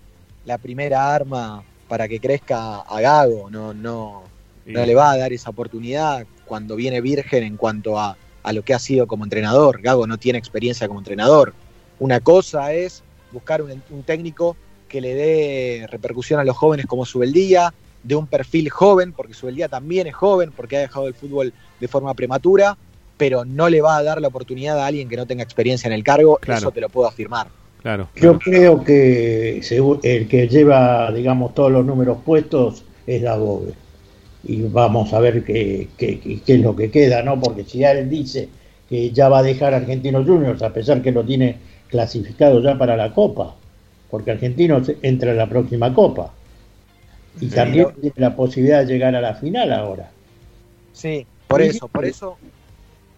Speaker 12: la primera arma para que crezca a Gago. No, no, no le va a dar esa oportunidad cuando viene virgen en cuanto a, a lo que ha sido como entrenador. Gago no tiene experiencia como entrenador. Una cosa es buscar un, un técnico que le dé repercusión a los jóvenes como Subeldía, de un perfil joven, porque Subeldía también es joven, porque ha dejado el fútbol de forma prematura, pero no le va a dar la oportunidad a alguien que no tenga experiencia en el cargo,
Speaker 1: Claro.
Speaker 12: eso te lo puedo afirmar.
Speaker 1: Claro.
Speaker 3: Yo creo que el que lleva, digamos, todos los números puestos es Dabove. Y vamos a ver qué, qué- qué- es lo que queda, ¿no? Porque si ya él dice que ya va a dejar a Argentinos Juniors, a pesar que lo tiene clasificado ya para la Copa, porque Argentinos entra en la próxima Copa. Y
Speaker 12: Sí.
Speaker 3: también tiene la posibilidad de llegar a la final ahora.
Speaker 12: Sí, por eso, por eso,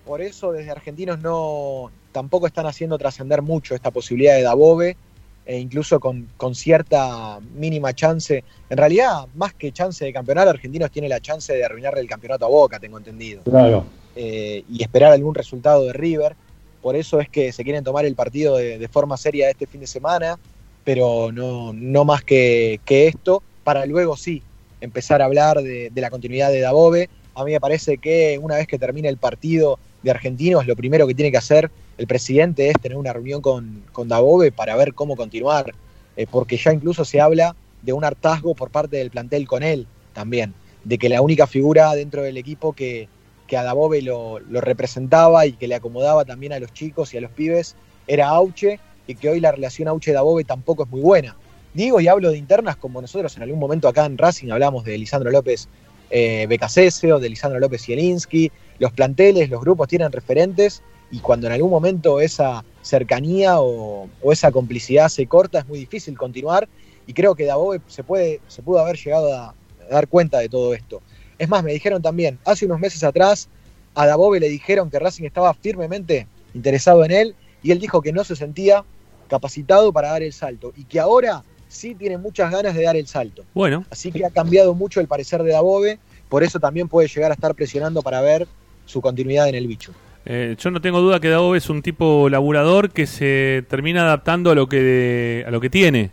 Speaker 12: por eso desde Argentinos no tampoco están haciendo trascender mucho esta posibilidad de Dabove, e incluso con, con cierta mínima chance. En realidad, más que chance de campeonar, Argentinos tiene la chance de arruinarle el campeonato a Boca, tengo entendido.
Speaker 3: Claro.
Speaker 12: Eh, y esperar algún resultado de River. Por eso es que se quieren tomar el partido de, de forma seria este fin de semana, pero no, no más que, que esto, para luego sí empezar a hablar de, de la continuidad de Dabove. A mí me parece que una vez que termine el partido de Argentinos, lo primero que tiene que hacer el presidente es tener una reunión con, con para ver cómo continuar, eh, porque ya incluso se habla de un hartazgo por parte del plantel con él también, de que la única figura dentro del equipo que, que a Dabove lo, lo representaba y que le acomodaba también a los chicos y a los pibes era Auche, y que hoy la relación Auche-Dabove tampoco es muy buena. Digo y hablo de internas como nosotros en algún momento acá en Racing hablamos de Lisandro López eh, Becasese o de Lisandro López Zielinski. Los planteles, los grupos tienen referentes y cuando en algún momento esa cercanía o, o esa complicidad se corta es muy difícil continuar y creo que Dabove se, puede, se pudo haber llegado a, a dar cuenta de todo esto. Es más, me dijeron también, hace unos meses atrás a Dabove le dijeron que Racing estaba firmemente interesado en él y él dijo que no se sentía capacitado para dar el salto y que ahora sí tiene muchas ganas de dar el salto.
Speaker 1: Bueno,
Speaker 12: Así que ha cambiado mucho el parecer de Dabove, por eso también puede llegar a estar presionando para ver su continuidad en el bicho.
Speaker 1: eh, yo no tengo duda que Daobe es un tipo laburador que se termina adaptando a lo que, a lo que tiene.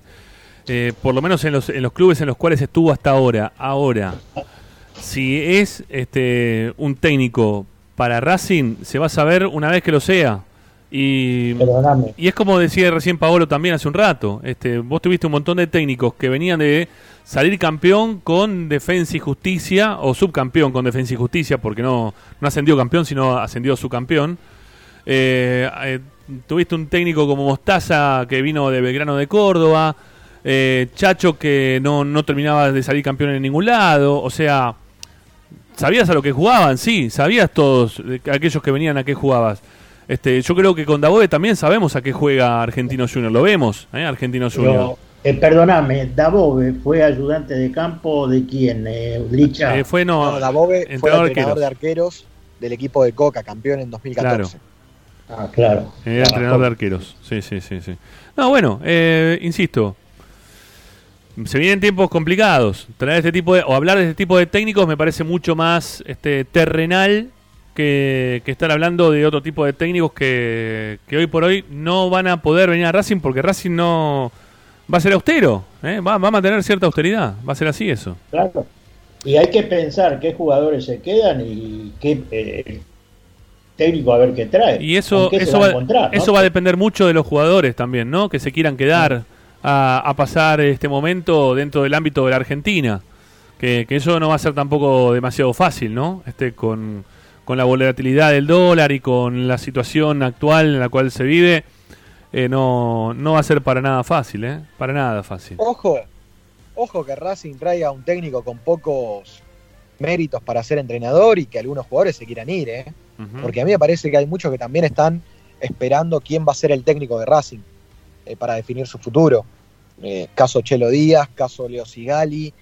Speaker 1: Eh, por lo menos en los, en los clubes en los cuales estuvo hasta ahora. Ahora, si es este un técnico para Racing, se va a saber una vez que lo sea. Y,
Speaker 3: Perdóname.
Speaker 1: y es como decía recién Paolo también hace un rato. Este, vos tuviste un montón de técnicos que venían de salir campeón con defensa y justicia, o subcampeón con defensa y justicia, porque no, no ascendió campeón, sino ascendió subcampeón. Eh, eh, tuviste un técnico como Mostaza que vino de Belgrano de Córdoba. eh, Chacho que no, no terminaba de salir campeón en ningún lado. O sea, sabías a lo que jugaban, sí, sabías todos, eh, aquellos que venían a qué jugabas. Este, yo creo que con Dabove también sabemos a qué juega Argentino Junior, lo vemos, ¿eh? Argentino Junior.
Speaker 3: Pero, eh, perdóname, Dabove fue ayudante de campo de quién, eh, Licha.
Speaker 1: Eh, fue no,
Speaker 12: No, Dabove fue
Speaker 1: entrenador de arqueros.
Speaker 12: del equipo de Coca, campeón en 2014.
Speaker 3: Ah, claro.
Speaker 1: Era entrenador de arqueros. Sí, sí, sí, sí. No, bueno, eh, insisto. Se vienen tiempos complicados. Traer este tipo de, o hablar de este tipo de técnicos me parece mucho más este, terrenal que, que estar hablando de otro tipo de técnicos que, que hoy por hoy no van a poder venir a Racing porque Racing no va a ser austero. ¿eh? Va, va a mantener cierta austeridad. Va a ser así eso.
Speaker 3: Claro. Y hay que pensar qué jugadores se quedan y qué eh, técnico a ver qué trae.
Speaker 1: Y eso,
Speaker 3: ¿Con qué se
Speaker 1: eso,
Speaker 3: va a
Speaker 1: va, eso va a depender mucho de los jugadores también, ¿no? Que se quieran quedar a, a pasar este momento dentro del ámbito de la Argentina. Que, que eso no va a ser tampoco demasiado fácil, ¿no? Este, con, con la volatilidad del dólar y con la situación actual en la cual se vive, eh, no, no va a ser para nada fácil, ¿eh? Para nada fácil.
Speaker 12: Ojo, ojo que Racing traiga un técnico con pocos méritos para ser entrenador y que algunos jugadores se quieran ir, ¿eh? Porque a mí me parece que hay muchos que también están esperando quién va a ser el técnico de Racing eh, para definir su futuro. eh, caso Chelo Díaz, caso Leo Sigali,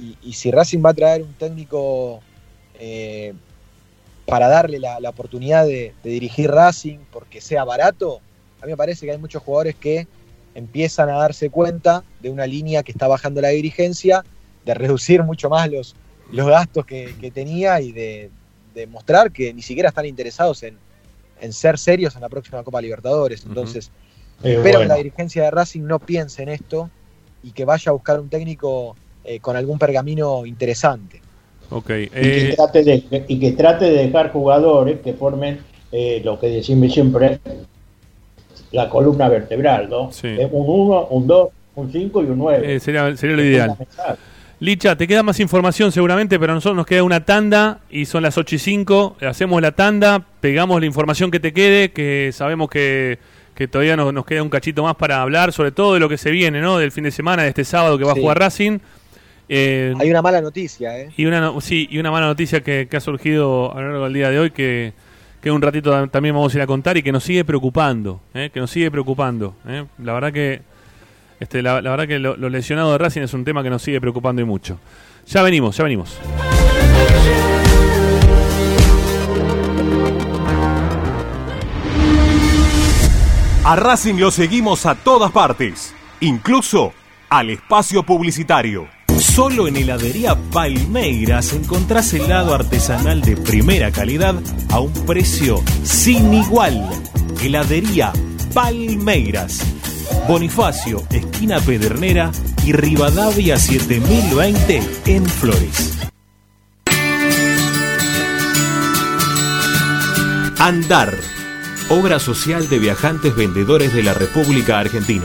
Speaker 12: y, y si Racing va a traer un técnico eh, para darle la, la oportunidad de, de dirigir Racing porque sea barato, a mí me parece que hay muchos jugadores que empiezan a darse cuenta de una línea que está bajando la dirigencia, de reducir mucho más los, los gastos que, que tenía y de, de mostrar que ni siquiera están interesados en, en ser serios en la próxima Copa Libertadores. Entonces,
Speaker 3: Eh,
Speaker 12: espero que la dirigencia de Racing no piense en esto y que vaya a buscar un técnico eh, con algún pergamino interesante.
Speaker 1: Ok.
Speaker 3: y, que
Speaker 1: eh,
Speaker 3: trate de, y que trate de dejar jugadores que formen eh, lo que decimos siempre, la columna vertebral, ¿no? Es un 1, un 2, un 5 y un 9.
Speaker 1: eh, sería, sería lo ideal. Licha, te queda más información seguramente, pero a nosotros nos queda una tanda y son las 8 y 5. Hacemos la tanda, pegamos la información que te quede, que sabemos que, que todavía nos, nos queda un cachito más para hablar, sobre todo de lo que se viene, ¿no? Del fin de semana, de este sábado que va
Speaker 12: Sí.
Speaker 1: a jugar Racing. Eh,
Speaker 12: Hay una mala noticia, ¿eh?
Speaker 1: y una, no- sí, y una mala noticia que, que ha surgido a lo largo del día de hoy que, que un ratito tam- también vamos a ir a contar y que nos sigue preocupando, ¿eh? que nos sigue preocupando. ¿eh? La verdad que este, la, la verdad que lo, lo lesionado de Racing es un tema que nos sigue preocupando y mucho. Ya venimos, ya venimos.
Speaker 5: A Racing lo seguimos a todas partes, incluso al espacio publicitario. Solo en heladería Palmeiras encontrás helado artesanal de primera calidad a un precio sin igual. Heladería Palmeiras. Bonifacio, esquina Pedernera y Rivadavia 7020 en Flores. Andar. Obra social de viajantes vendedores de la República Argentina.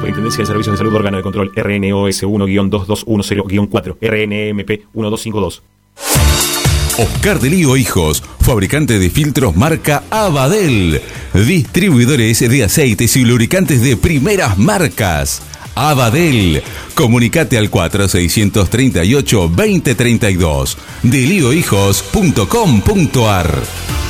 Speaker 5: Superintendencia de Servicios de Salud, órgano de control RNOS 1-2210-4, RNMP 1252.
Speaker 2: Oscar de Lío Hijos, fabricante de filtros marca Abadel, distribuidores de aceites y lubricantes de primeras marcas. Abadel, comunicate al 4638-2032, deliohijos.com.ar.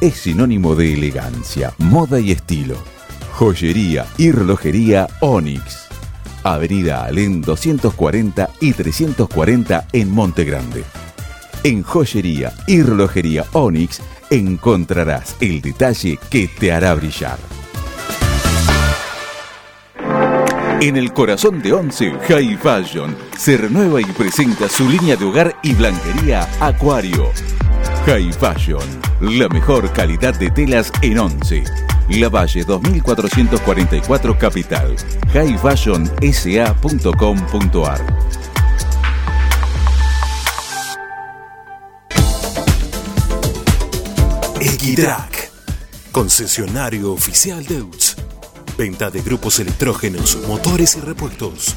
Speaker 2: es sinónimo de elegancia, moda y estilo. Joyería y relojería Onyx. Avenida Alén 240 y 340 en Monte Grande. En joyería y relojería Onyx encontrarás el detalle que te hará brillar. En el corazón de Once, High Fashion se renueva y presenta su línea de hogar y blanquería Acuario. High Fashion, la mejor calidad de telas en Once. La Valle 2444 Capital. highfashionsa.com.ar
Speaker 17: Equitrack, concesionario oficial de UTS. Venta de grupos electrógenos, motores y repuestos.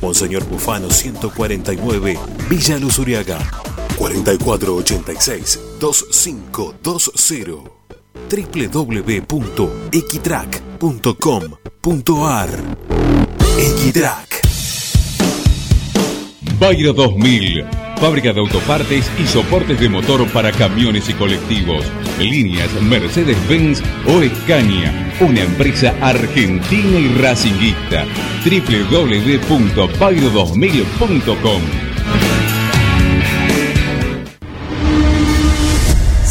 Speaker 17: Monseñor Bufano 149, Villa Luz Uriaga. 4486-2520. www.equitrack.com.ar Equitrack.
Speaker 18: Bayro 2000, fábrica de autopartes y soportes de motor para camiones y colectivos. Líneas Mercedes-Benz o Escaña, una empresa argentina y racinguista. www.bayro2000.com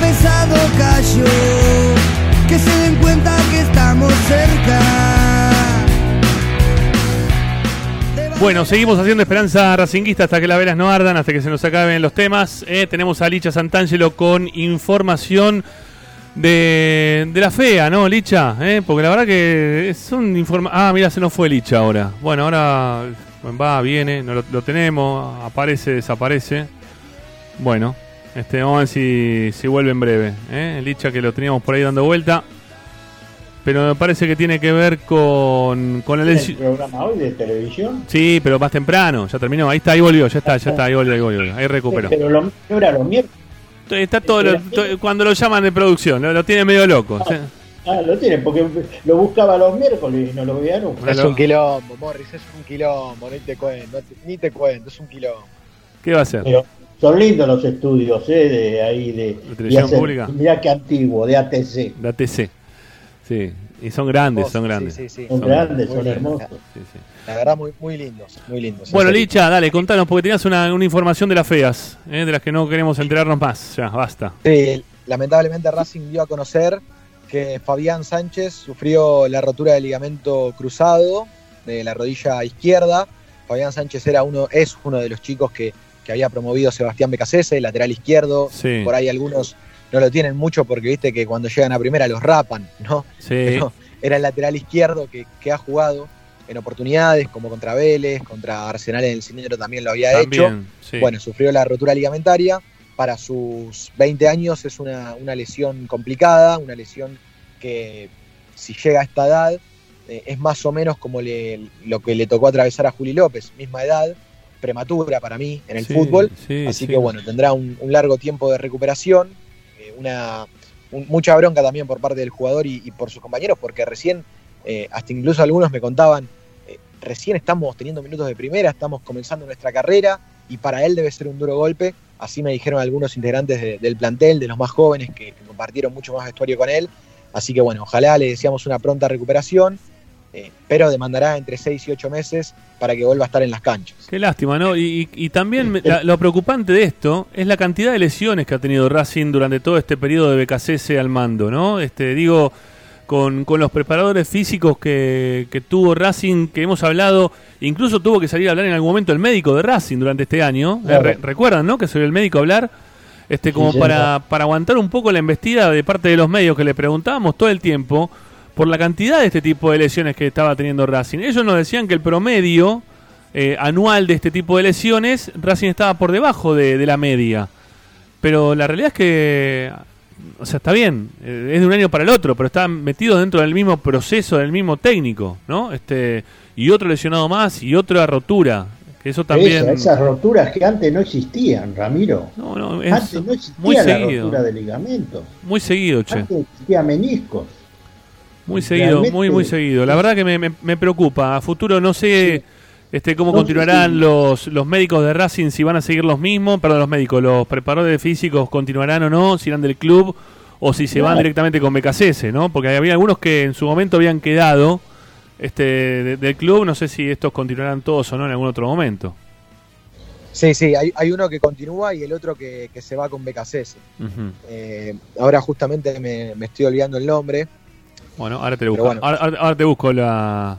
Speaker 19: Pesado cayó. Que se den cuenta que estamos cerca.
Speaker 1: Bueno, seguimos haciendo Esperanza Racinguista hasta que las velas no ardan, hasta que se nos acaben los temas. Eh, tenemos a Licha Santangelo con información de, de la fea, ¿no, Licha? Eh, porque la verdad que es un informa... Ah, mira, se nos fue Licha ahora. Bueno, ahora va, viene, no lo tenemos, aparece, desaparece. Bueno, este, vamos a ver si, si vuelve en breve. ¿eh? Licha que lo teníamos por ahí dando vuelta. Pero me parece que tiene que ver con, con el...
Speaker 3: ¿El programa hoy de televisión?
Speaker 1: Sí, pero más temprano, ya terminó. Ahí está, ahí volvió, ya está, ya está, ahí volvió, ahí volvió. Ahí recuperó.
Speaker 3: Pero lo, ¿no era los miércoles.
Speaker 1: Está todo, lo- cuando lo llaman de producción, lo, lo tiene medio loco. ¿sí?
Speaker 3: Ah, lo tienen, porque lo buscaba los miércoles y no lo veía nunca.
Speaker 12: Es un quilombo, Morris, es un quilombo, ni te cuento, ni te cuento, es un quilombo.
Speaker 1: ¿Qué va a hacer?
Speaker 3: Pero son lindos los estudios, ¿eh? De ahí, de.
Speaker 1: televisión
Speaker 3: de hacer-
Speaker 1: pública?
Speaker 3: Mirá qué antiguo, de ATC.
Speaker 1: La TC. Sí, y son grandes, son
Speaker 12: Sí,
Speaker 1: grandes.
Speaker 12: sí, sí.
Speaker 3: Son grandes, son hermosos.
Speaker 12: La verdad, muy, muy lindos, muy lindos.
Speaker 1: Bueno. Licha, dale, contanos, porque tenías una, una información de las feas, ¿eh? de las que no queremos enterarnos más. Ya, basta.
Speaker 12: Sí, lamentablemente Racing dio a conocer que Fabián Sánchez sufrió la rotura del ligamento cruzado de la rodilla izquierda. Fabián Sánchez era uno, es uno de los chicos que, que había promovido Sebastián Becasese, lateral izquierdo.
Speaker 1: Sí.
Speaker 12: Por ahí algunos no lo tienen mucho porque viste que cuando llegan a primera los rapan, ¿no?
Speaker 1: Sí.
Speaker 12: Pero era el lateral izquierdo que, que ha jugado en oportunidades, como contra Vélez, contra Arsenal en el cilindro también lo había
Speaker 1: También,
Speaker 12: hecho.
Speaker 1: sí.
Speaker 12: Bueno, sufrió la rotura ligamentaria. Para sus 20 años es una, una lesión complicada, una lesión que si llega a esta edad eh, es más o menos como le- lo que le tocó atravesar a Juli López, misma edad, prematura para mí en el
Speaker 1: Sí,
Speaker 12: fútbol.
Speaker 1: sí,
Speaker 12: Así
Speaker 1: sí.
Speaker 12: que bueno, tendrá un, un largo tiempo de recuperación, eh, una, un- mucha bronca también por parte del jugador y, y por sus compañeros, porque recién, eh, hasta incluso algunos me contaban, eh, recién estamos teniendo minutos de primera, estamos comenzando nuestra carrera y para él debe ser un duro golpe. Así me dijeron algunos integrantes de- del plantel, de los más jóvenes que, que compartieron mucho más vestuario con él. Así que bueno, ojalá le deseamos una pronta recuperación, eh, pero demandará entre 6 y 8 meses para que vuelva a estar en las canchas.
Speaker 1: Qué lástima, ¿no? Y, y- y también me- la- lo preocupante de esto es la cantidad de lesiones que ha tenido Racing durante todo este periodo de BKCS al mando, ¿no? Este, digo, con, con los preparadores físicos que, que tuvo Racing, que hemos hablado, incluso tuvo que salir a hablar en algún momento el médico de Racing durante este año.
Speaker 3: Claro.
Speaker 1: Re- ¿Recuerdan, no? Que salió el médico a hablar. Este, como
Speaker 3: Sí,
Speaker 1: para, para aguantar un poco la embestida de parte de los medios que le preguntábamos todo el tiempo por la cantidad de este tipo de lesiones que estaba teniendo Racing. Ellos nos decían que el promedio eh, anual de este tipo de lesiones, Racing estaba por debajo de, de la media. Pero la realidad es que, o sea, está bien, eh, es de un año para el otro, pero está metido dentro del mismo proceso, del mismo técnico, ¿no? Este Y otro lesionado más y otra rotura. Que eso también...
Speaker 3: Esa- esas roturas que antes no existían, Ramiro.
Speaker 1: No, no, es
Speaker 3: antes no existía
Speaker 1: muy
Speaker 3: la
Speaker 1: seguido.
Speaker 3: rotura de ligamentos.
Speaker 1: Muy seguido, che.
Speaker 3: Antes existía meniscos.
Speaker 1: Muy seguido,
Speaker 3: Realmente-
Speaker 1: muy, muy seguido. La verdad que me, me- me preocupa. A futuro no sé este cómo
Speaker 3: No,
Speaker 1: continuarán
Speaker 3: sí.
Speaker 1: los, los médicos de Racing, si van a seguir los mismos, perdón, los médicos, los preparadores físicos continuarán o no, si irán del club o si se van directamente con BKCS, ¿no? Porque había algunos que en su momento habían quedado este de- del club, no sé si estos continuarán todos o no en algún otro momento.
Speaker 12: Sí, sí, hay, hay uno que continúa y el otro que, que se va con BKCS. Eh, ahora justamente me, me estoy olvidando el nombre.
Speaker 1: Bueno, ahora te lo busco.
Speaker 12: bueno.
Speaker 1: Ahora, ahora- ahora te busco la.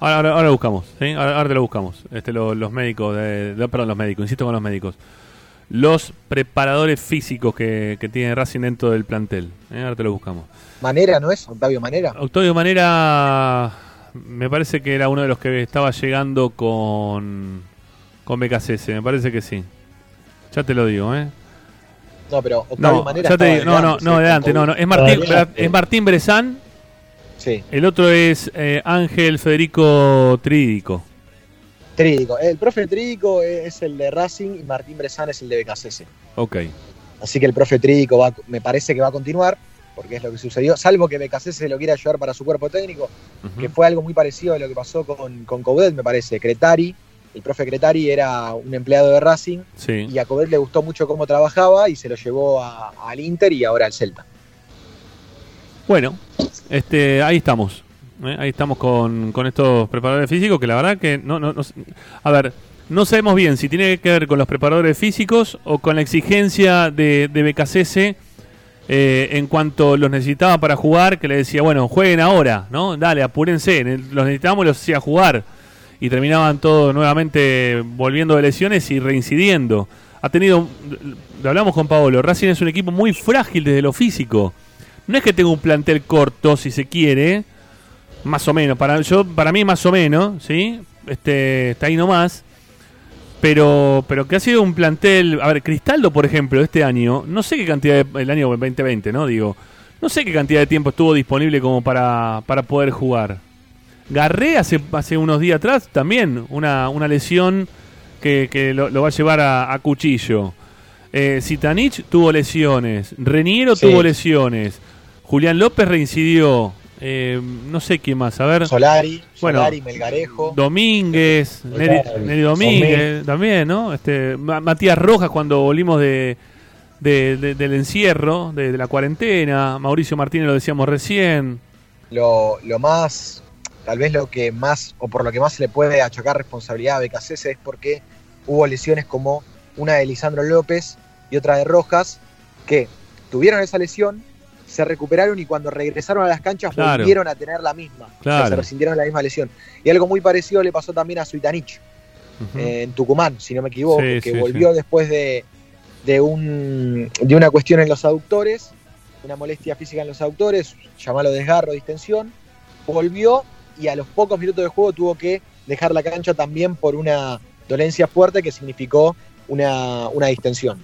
Speaker 1: Ahora, ahora, ahora lo buscamos, ¿sí? Ahora, ahora te lo buscamos. Este, lo- los médicos, de, de- perdón, los médicos, insisto con los médicos. los preparadores físicos que, que tiene Racing dentro del plantel. Eh, ahora te lo buscamos.
Speaker 12: Manera, ¿no es? Octavio Manera.
Speaker 1: Octavio Manera me parece que era uno de los que estaba llegando con, con BKCS, me parece que sí. Ya te lo digo, ¿eh?
Speaker 12: No, pero Octavio
Speaker 1: No,
Speaker 12: Manera.
Speaker 1: ya te digo, no, no, no, adelante,
Speaker 12: con
Speaker 1: no, no. Es Martín, es Martín Brezán.
Speaker 12: Sí.
Speaker 1: El otro es eh, Ángel Federico Trídico.
Speaker 12: Trídico. El profe Trídico es el de Racing y Martín Brezán es el de BKCS.
Speaker 1: Ok.
Speaker 12: Así que el profe Trídico va, me parece que va a continuar, porque es lo que sucedió, salvo que BKC se lo quiera llevar para su cuerpo técnico, que fue algo muy parecido a lo que pasó con, con Coudet, me parece. Cretari, el profe Cretari era un empleado de Racing
Speaker 1: Sí.
Speaker 12: y a Coudet le gustó mucho cómo trabajaba y se lo llevó a- al Inter y ahora al Celta.
Speaker 1: Bueno, este, ahí estamos. ¿eh? Ahí estamos con, con estos preparadores físicos que la verdad que no, no, no- A ver, no sabemos bien si tiene que ver con los preparadores físicos o con la exigencia de, de BKCS eh, en cuanto los necesitaba para jugar, que le decía, bueno, jueguen ahora, ¿no? Dale, apúrense, los necesitábamos y los hacía jugar. Y terminaban todos nuevamente volviendo de lesiones y reincidiendo. Ha tenido, lo hablamos con Paolo, Racing es un equipo muy frágil desde lo físico. No es que tenga un plantel corto, si se quiere, más o menos, para, yo, para mí más o menos, ¿sí? Este, está ahí nomás. Pero, pero que ha sido un plantel. A ver, Cristaldo, por ejemplo, este año, no sé qué cantidad de. El año 2020, ¿no? Digo, no sé qué cantidad de tiempo estuvo disponible como para, para poder jugar. Garré hace, hace unos días atrás también una, una lesión que, que lo, lo va a llevar a, a cuchillo. Eh, Zitanich tuvo lesiones. Reniero
Speaker 12: Sí.
Speaker 1: tuvo lesiones. Julián López reincidió. Eh, no sé quién más. A ver.
Speaker 12: Solari,
Speaker 1: Bueno,
Speaker 12: Solari, Melgarejo.
Speaker 1: Domínguez, Neri, Neri Domínguez también, ¿no? Este, Ma- Matías Rojas cuando volvimos de, de- de- del encierro, de, de la cuarentena, Mauricio Martínez lo decíamos recién.
Speaker 12: lo, lo más, tal vez lo que más, o por lo que más se le puede achacar responsabilidad a BKCS es porque hubo lesiones como una de Lisandro López y otra de Rojas, que tuvieron esa lesión, se recuperaron y cuando regresaron a las canchas
Speaker 1: Claro.
Speaker 12: volvieron a tener la misma. O sea,
Speaker 1: Claro.
Speaker 12: se resintieron la misma lesión. Y algo muy parecido le pasó también a Suitanich, eh, en Tucumán, si no me equivoco,
Speaker 1: Sí,
Speaker 12: que
Speaker 1: sí,
Speaker 12: volvió
Speaker 1: sí.
Speaker 12: después de, de, un, de una cuestión en los aductores, una molestia física en los aductores, llamalo desgarro, distensión, volvió y a los pocos minutos de juego tuvo que dejar la cancha también por una dolencia fuerte que significó una, una distensión.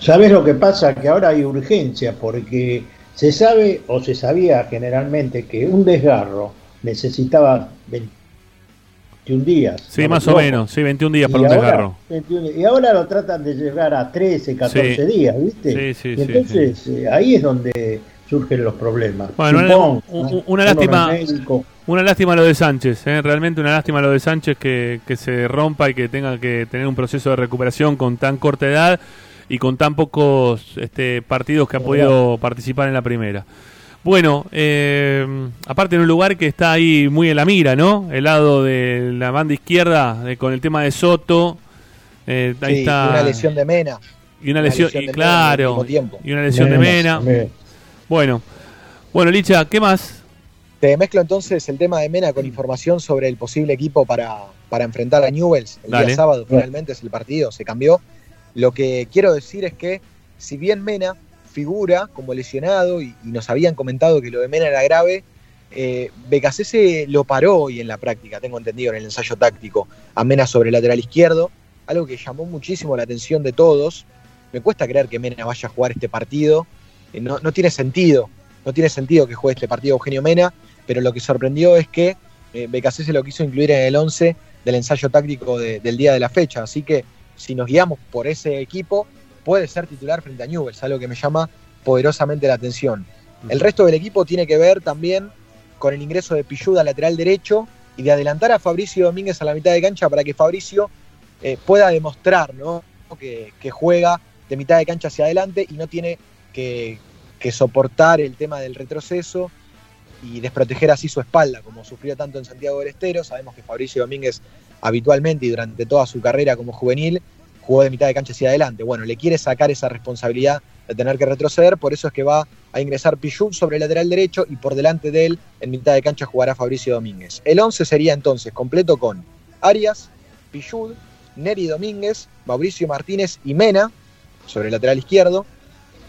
Speaker 3: ¿Sabes lo que pasa? Que ahora hay urgencia porque se sabe o se sabía generalmente que un desgarro necesitaba 21 días.
Speaker 1: Sí,
Speaker 3: ¿no me
Speaker 1: más o menos, sí, 21 días
Speaker 3: Y
Speaker 1: para un
Speaker 3: ahora-
Speaker 1: desgarro.
Speaker 3: 21 y ahora lo tratan de llegar a 13, 14
Speaker 1: Sí.
Speaker 3: días, ¿viste?
Speaker 1: Sí, sí,
Speaker 3: Y
Speaker 1: sí,
Speaker 3: entonces eh, ahí es donde surgen los problemas.
Speaker 1: Bueno, una, una
Speaker 3: Uno
Speaker 1: lástima. Una lástima lo de Sánchez, ¿eh? realmente una lástima lo de Sánchez que, que se rompa y que tenga que tener un proceso de recuperación con tan corta edad y con tan pocos este, partidos que ha podido participar en la primera. Bueno, eh, aparte en un lugar que está ahí muy en la mira, ¿no? El lado de la banda izquierda, eh, con el tema de Soto. eh, ahí
Speaker 12: Sí,
Speaker 1: está.
Speaker 12: Una lesión de Mena.
Speaker 1: Y una lesión, y
Speaker 12: Mena en el
Speaker 1: claro, y una lesión de Mena. Bueno, bueno, Licha, ¿qué más?
Speaker 12: Te mezclo entonces el tema de Mena con información sobre el posible equipo para, para enfrentar a Newells. El
Speaker 1: Dale.
Speaker 12: día sábado finalmente es el partido, se cambió. Lo que quiero decir es que si bien Mena figura como lesionado y, nos habían comentado que lo de Mena era grave, eh, Becasese lo paró hoy en la práctica, tengo entendido, en el ensayo táctico, a Mena sobre el lateral izquierdo, algo que llamó muchísimo la atención de todos. Me cuesta creer que Mena vaya a jugar este partido, eh, no, no tiene sentido, no tiene sentido que juegue este partido Eugenio Mena, pero lo que sorprendió es que eh, Becasese lo quiso incluir en el 11 del ensayo táctico de- del día de la fecha, así que si nos guiamos por ese equipo, puede ser titular frente a Newell's, algo que me llama poderosamente la atención. El resto del equipo tiene que ver también con el ingreso de Pilluda lateral derecho y de adelantar a Fabricio Domínguez a la mitad de cancha para que Fabricio eh, pueda demostrar ¿no? que, que juega de mitad de cancha hacia adelante y no tiene que, que soportar el tema del retroceso y desproteger así su espalda, como sufrió tanto en Santiago del Estero. Sabemos que Fabricio Domínguez habitualmente y durante toda su carrera como juvenil jugó de mitad de cancha hacia adelante. Bueno, le quiere sacar esa responsabilidad de tener que retroceder, por eso es que va a ingresar Pichut sobre el lateral derecho y por delante de él en mitad de cancha jugará Fabricio Domínguez. El 11 sería entonces completo con Arias, Pichut, Neri Domínguez, Mauricio Martínez y Mena, sobre el lateral izquierdo.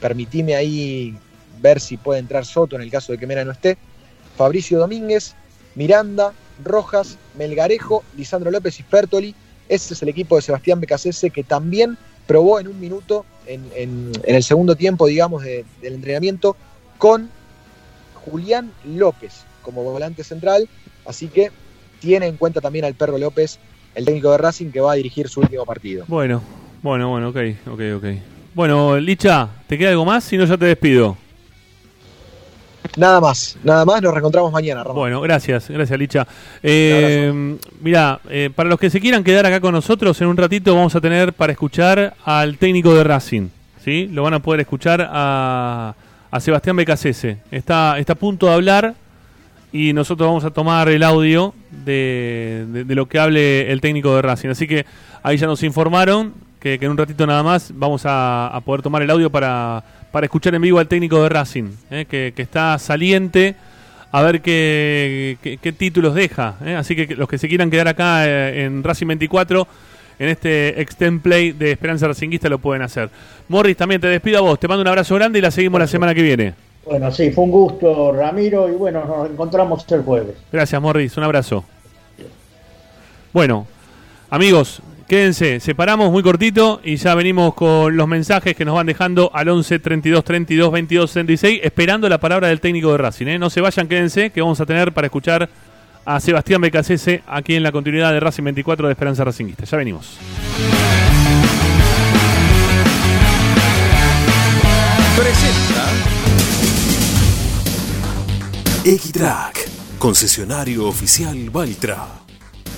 Speaker 12: Permitime ahí ver si puede entrar Soto en el caso de que Mena no esté. Fabricio Domínguez, Miranda, Rojas, Melgarejo, Lisandro López y Fertoli. Ese es el equipo de Sebastián Becasese que también probó en un minuto, en, en- en el segundo tiempo, digamos, de- del entrenamiento, con Julián López como volante central. Así que tiene en cuenta también al Perro López, el técnico de Racing, que va a dirigir su último partido.
Speaker 1: Bueno, bueno, bueno, ok, ok, ok. Bueno, Licha, ¿te queda algo más? Si no, ya te despido.
Speaker 12: Nada más, nada más, nos reencontramos mañana, Ramón.
Speaker 1: Bueno, gracias, gracias Licha. Eh, mira, eh, para los que se quieran quedar acá con nosotros, en un ratito vamos a tener para escuchar al técnico de Racing. ¿sí? Lo van a poder escuchar a, a Sebastián Becasese. Está, está a punto de hablar y nosotros vamos a tomar el audio de, de- de lo que hable el técnico de Racing. Así que ahí ya nos informaron que, que en un ratito nada más vamos a, a poder tomar el audio para, para escuchar en vivo al técnico de Racing, ¿eh? que, que está saliente a ver qué, qué- qué títulos deja. ¿eh? Así que los que se quieran quedar acá eh, en Racing 24, en este extend play de Esperanza Racinguista, lo pueden hacer. Morris, también te despido a vos, te mando un abrazo grande y la seguimos la semana que viene.
Speaker 3: Bueno, sí, fue un gusto, Ramiro, y bueno, nos encontramos el jueves.
Speaker 1: Gracias, Morris. Un abrazo. Bueno, amigos, quédense. Separamos muy cortito y ya venimos con los mensajes que nos van dejando al 11 32 32 22 66, esperando la palabra del técnico de Racing. ¿eh? No se vayan, quédense, que vamos a tener para escuchar a Sebastián Becasese aquí en la continuidad de Racing 24 de Esperanza Racinguista. Ya venimos.
Speaker 20: Presenta Equitrack, concesionario oficial Valtra.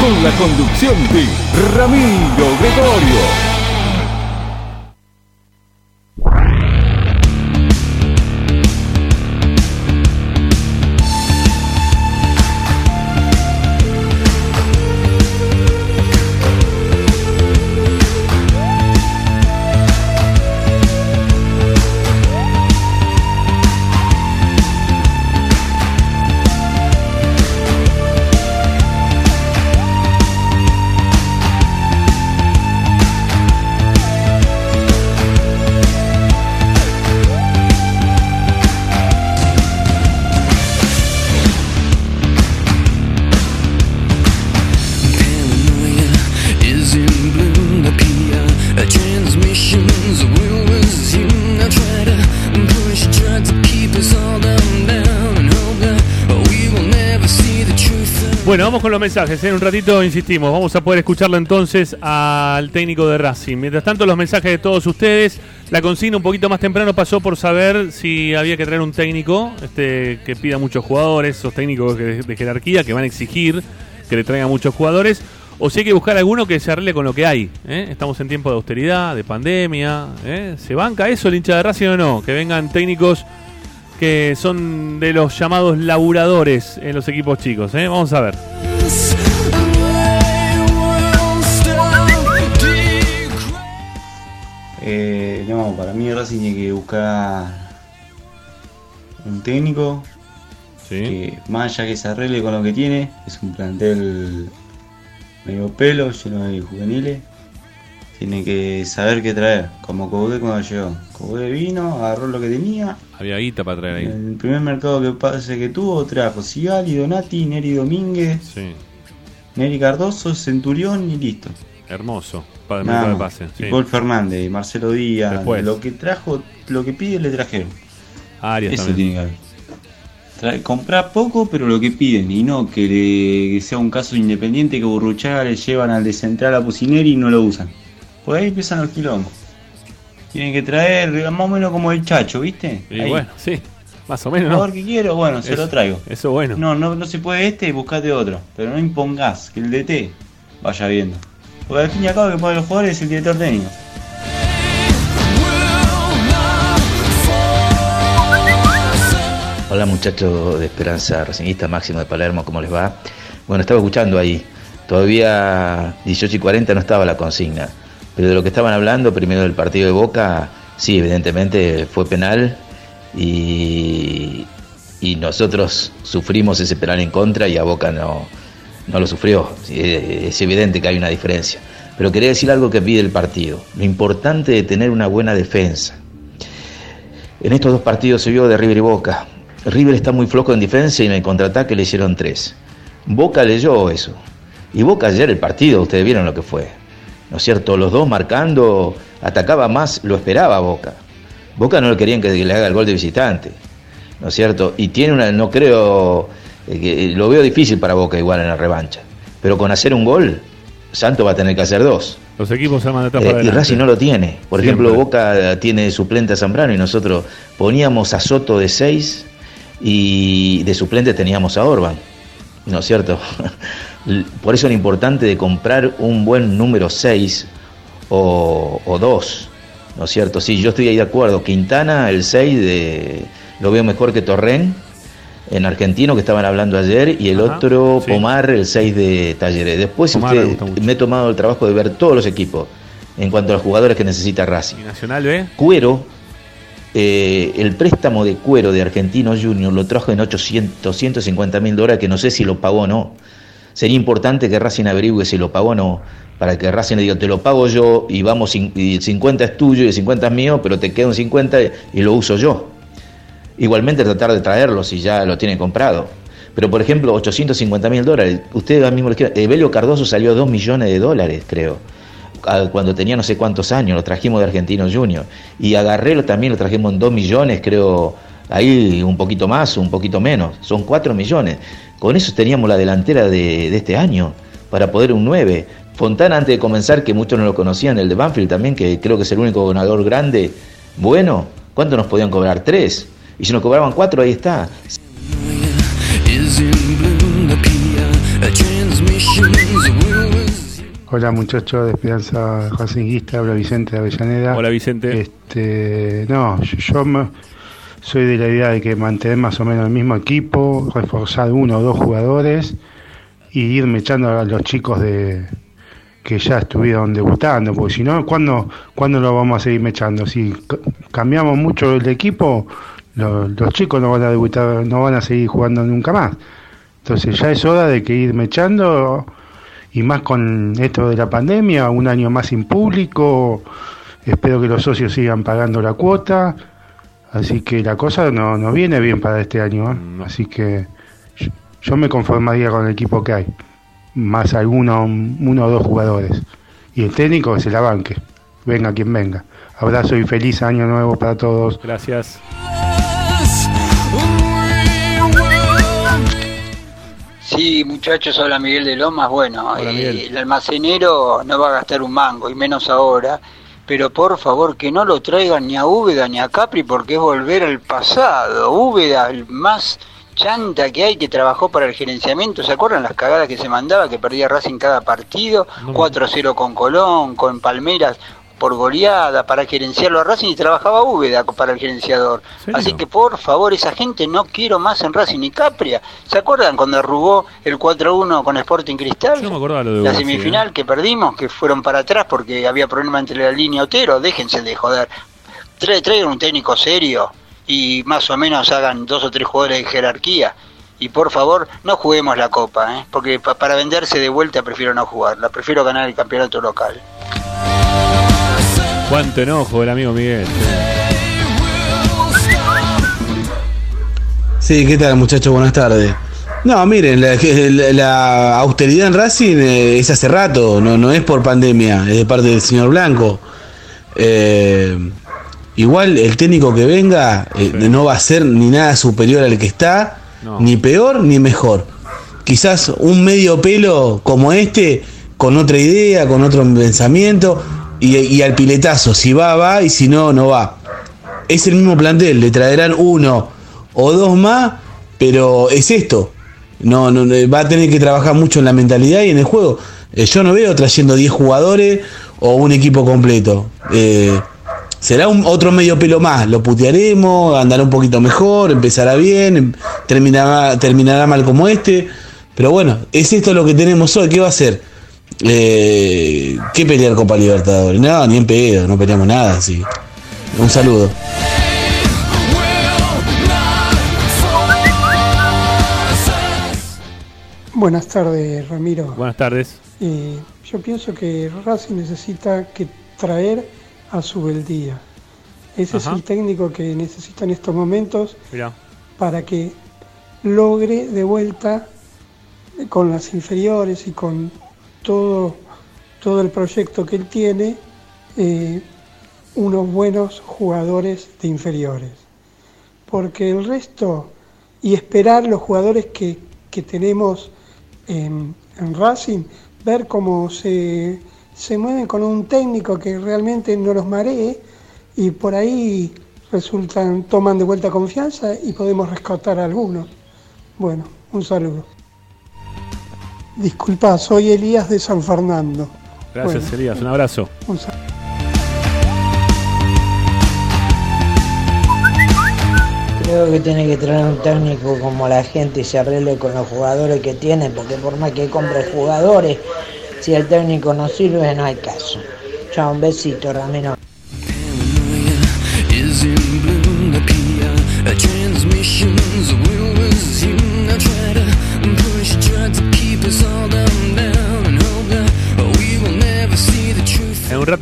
Speaker 21: Con la conducción de Ramiro Gregorio.
Speaker 1: Mensajes. ¿eh? En un ratito insistimos. Vamos a poder escucharlo entonces al técnico de Racing. Mientras tanto, los mensajes de todos ustedes. La consigna un poquito más temprano pasó por saber si había que traer un técnico este, que pida muchos jugadores, esos técnicos de jerarquía que van a exigir que le traigan muchos jugadores. O si hay que buscar alguno que se arregle con lo que hay. ¿eh? Estamos en tiempo de austeridad, de pandemia. ¿eh? ¿Se banca eso el hincha de Racing o no? Que vengan técnicos que son de los llamados laburadores en los equipos chicos. Vamos a ver.
Speaker 22: Eh, no, para mí Racing tiene que buscar un técnico que más allá que se arregle con lo que tiene, es un plantel medio pelo, lleno de juveniles. Tiene que saber qué traer, como Cobé cuando llegó. Cobé vino, agarró lo que tenía.
Speaker 1: Había guita para traer ahí.
Speaker 22: El primer mercado que pase que tuvo trajo Sigali, Donati, Neri Domínguez,
Speaker 1: Sí,
Speaker 22: Neri Cardoso, Centurión y listo.
Speaker 1: hermoso. Para el mercado de
Speaker 22: más.
Speaker 1: pase.
Speaker 22: Y
Speaker 1: sí.
Speaker 22: Paul Fernández, Marcelo Díaz,
Speaker 1: Después.
Speaker 22: lo que trajo, lo que pide le trajeron.
Speaker 1: Arias
Speaker 22: Eso
Speaker 1: también.
Speaker 22: tiene que haber. Comprar poco, pero lo que piden, y no que, le- que sea un caso independiente que Burruchaga le llevan al de central a Pusineri y no lo usan. Pues ahí empiezan los quilombos. Tienen que traer más o menos como el chacho, ¿viste?
Speaker 1: Y
Speaker 22: Ahí.
Speaker 1: bueno, sí, más o menos.
Speaker 22: El
Speaker 1: ¿no?
Speaker 22: jugador que quiero, bueno, se
Speaker 1: Eso-
Speaker 22: lo traigo.
Speaker 1: Eso bueno.
Speaker 22: No, no, no se puede este, buscate otro. Pero no impongas que el DT vaya viendo. Porque al fin y al cabo que pone los jugadores es el director técnico.
Speaker 7: Hola muchachos de Esperanza Racingista, Máximo de Palermo, ¿cómo les va? Bueno, estaba escuchando ahí, todavía 18 y 40 no estaba la consigna, pero de lo que estaban hablando, primero del partido de Boca, sí, evidentemente fue penal y, y nosotros sufrimos ese penal en contra y a Boca no, no lo sufrió, es evidente que hay una diferencia. Pero quería decir algo que pide el partido, lo importante de tener una buena defensa. En estos dos partidos se vio de River y Boca. River está muy flojo en defensa y en el contraataque le hicieron tres. Boca leyó eso. Y Boca ayer el partido, ustedes vieron lo que fue. ¿No es cierto? Los dos marcando, atacaba más, lo esperaba Boca. Boca no le querían que le haga el gol de visitante. ¿No es cierto? Y tiene una, no creo, eh, que, lo veo difícil para Boca igual en la revancha. Pero con hacer un gol, Santo va a tener que hacer dos.
Speaker 1: Los equipos se mandan
Speaker 7: Eh, y Racing no lo tiene. Por ejemplo, Boca tiene suplente a Zambrano y nosotros poníamos a Soto de 6 y de suplente teníamos a Orban. ¿No es cierto? Por eso es importante de comprar un buen número 6 o, 2. ¿No es cierto? Sí, yo estoy ahí de acuerdo. Quintana, el 6, de, lo veo mejor que Torren en argentino que estaban hablando ayer y el
Speaker 1: Ajá,
Speaker 7: otro
Speaker 1: sí.
Speaker 7: Pomar el 6 de Talleres. Después
Speaker 1: Pomar me
Speaker 7: usted- me he tomado el trabajo de ver todos los equipos en cuanto a los jugadores que necesita Racing.
Speaker 1: Nacional B.
Speaker 7: Cuero, eh, el préstamo de Cuero de Argentino Junior lo trajo en 800, 150 mil dólares que no sé si lo pagó o no. Sería importante que Racing averigüe si lo pagó o no, para que Racing le diga, te lo pago yo y vamos, y el 50 es tuyo y el 50 es mío, pero te queda un 50 y lo uso yo. Igualmente tratar de traerlo si ya lo tiene comprado. Pero por ejemplo, 850 mil dólares. Ustedes mismo, Evelio Cardoso salió 2 millones de dólares, creo. Cuando tenía no sé cuántos años, lo trajimos de Argentinos Junior. Y a también lo trajimos en 2 millones, creo. Ahí un poquito más, un poquito menos. Son 4 millones. Con eso teníamos la delantera de, este año, para poder un 9. Fontana, antes de comenzar, que muchos no lo conocían, el de Banfield también, que creo que es el único ganador grande. Bueno, ¿cuánto nos podían cobrar? Tres. Y si nos cobraban cuatro, ahí está.
Speaker 23: Hola muchachos de Esperanza Racinguista, habla Vicente de Avellaneda.
Speaker 1: Hola Vicente.
Speaker 23: Este, no, yo, yo me- soy de la idea de que mantener más o menos el mismo equipo, reforzar uno o dos jugadores y irme echando a los chicos de que ya estuvieron debutando, porque si no, ¿cuándo, ¿cuándo lo vamos a seguir mechando? Si cambiamos mucho el equipo, lo- los chicos no van a debutar, no van a seguir jugando nunca más. Entonces ya es hora de que ir mechando y más con esto de la pandemia, un año más sin público, espero que los socios sigan pagando la cuota, así que la cosa no, no viene bien para este año, ¿eh? así que yo, yo me conformaría con el equipo que hay, más alguno, uno o dos jugadores, y el técnico que se la banque, venga quien venga. Abrazo y feliz año nuevo para todos.
Speaker 1: Gracias.
Speaker 24: Sí, muchachos, hola Miguel de Lomas. Bueno,
Speaker 1: Hola,
Speaker 24: eh, el almacenero no va a gastar un mango, y menos ahora. Pero por favor, que no lo traigan ni a Úbeda ni a Capri, porque es volver al pasado. Úbeda, el más chanta que hay, que trabajó para el gerenciamiento. ¿Se acuerdan las cagadas que se mandaba, que perdía Racing cada partido? 4-0 con Colón, con Palmeras por goleada, para gerenciarlo a Racing y trabajaba Úbeda para el gerenciador. Así que por favor, esa gente no quiero más en Racing ni Capria. ¿Se acuerdan cuando arrugó el 4-1 con Sporting Cristal?
Speaker 1: Yo me acordaba lo de
Speaker 24: La semifinal que perdimos, que fueron para atrás porque había problema entre la línea Otero, déjense de joder. Tra- Traigan un técnico serio y más o menos hagan dos o tres jugadores de jerarquía. Y por favor, no juguemos la copa, ¿eh? porque pa- para venderse de vuelta prefiero no jugarla, prefiero ganar el campeonato local.
Speaker 1: Cuánto enojo el amigo Miguel.
Speaker 25: Sí, ¿qué tal muchachos? Buenas tardes. No, miren, la, la- la austeridad en Racing eh, es hace rato, no, no es por pandemia, es de parte del señor Blanco. Eh, igual el técnico que venga eh, no va a ser ni nada superior al que está,
Speaker 1: No.
Speaker 25: ni peor ni mejor. Quizás un medio pelo como este, con otra idea, con otro pensamiento, y, al piletazo, si va, va, y si no, no va. Es el mismo plantel, le traerán uno o dos más, pero es esto. No, no, no, va a tener que trabajar mucho en la mentalidad y en el juego. Eh, yo no veo trayendo 10 jugadores o un equipo completo. Eh, será un otro medio pelo más, lo putearemos, andará un poquito mejor, empezará bien, em- terminará, terminará mal como este, pero bueno, es esto lo que tenemos hoy, ¿qué va a hacer? Eh, ¿Qué pelear Copa Libertadores? No, ni en pedo, no peleamos nada, así. Un saludo.
Speaker 26: Buenas tardes, Ramiro.
Speaker 1: Buenas tardes.
Speaker 26: Eh, yo pienso que Racing necesita que traer a Subeldía. Ese
Speaker 1: Ajá.
Speaker 26: es el técnico que necesita en estos momentos
Speaker 1: Mirá.
Speaker 26: para que logre de vuelta con las inferiores y con todo, todo el proyecto que él tiene eh, unos buenos jugadores de inferiores. Porque el resto, y esperar los jugadores que, que tenemos en, Racing, ver cómo se, se mueven con un técnico que realmente no los maree y por ahí resultan, toman de vuelta confianza y podemos rescatar a algunos. Bueno, un saludo. Disculpa, soy Elías de San Fernando.
Speaker 1: Gracias,
Speaker 26: Bueno,
Speaker 1: Elías. Un abrazo.
Speaker 26: un saludo.
Speaker 27: Creo que tiene que traer un técnico como la gente se arregle con los jugadores que tiene, porque por más que compre jugadores, si el técnico no sirve, no hay caso. Chao, un besito, Ramiro.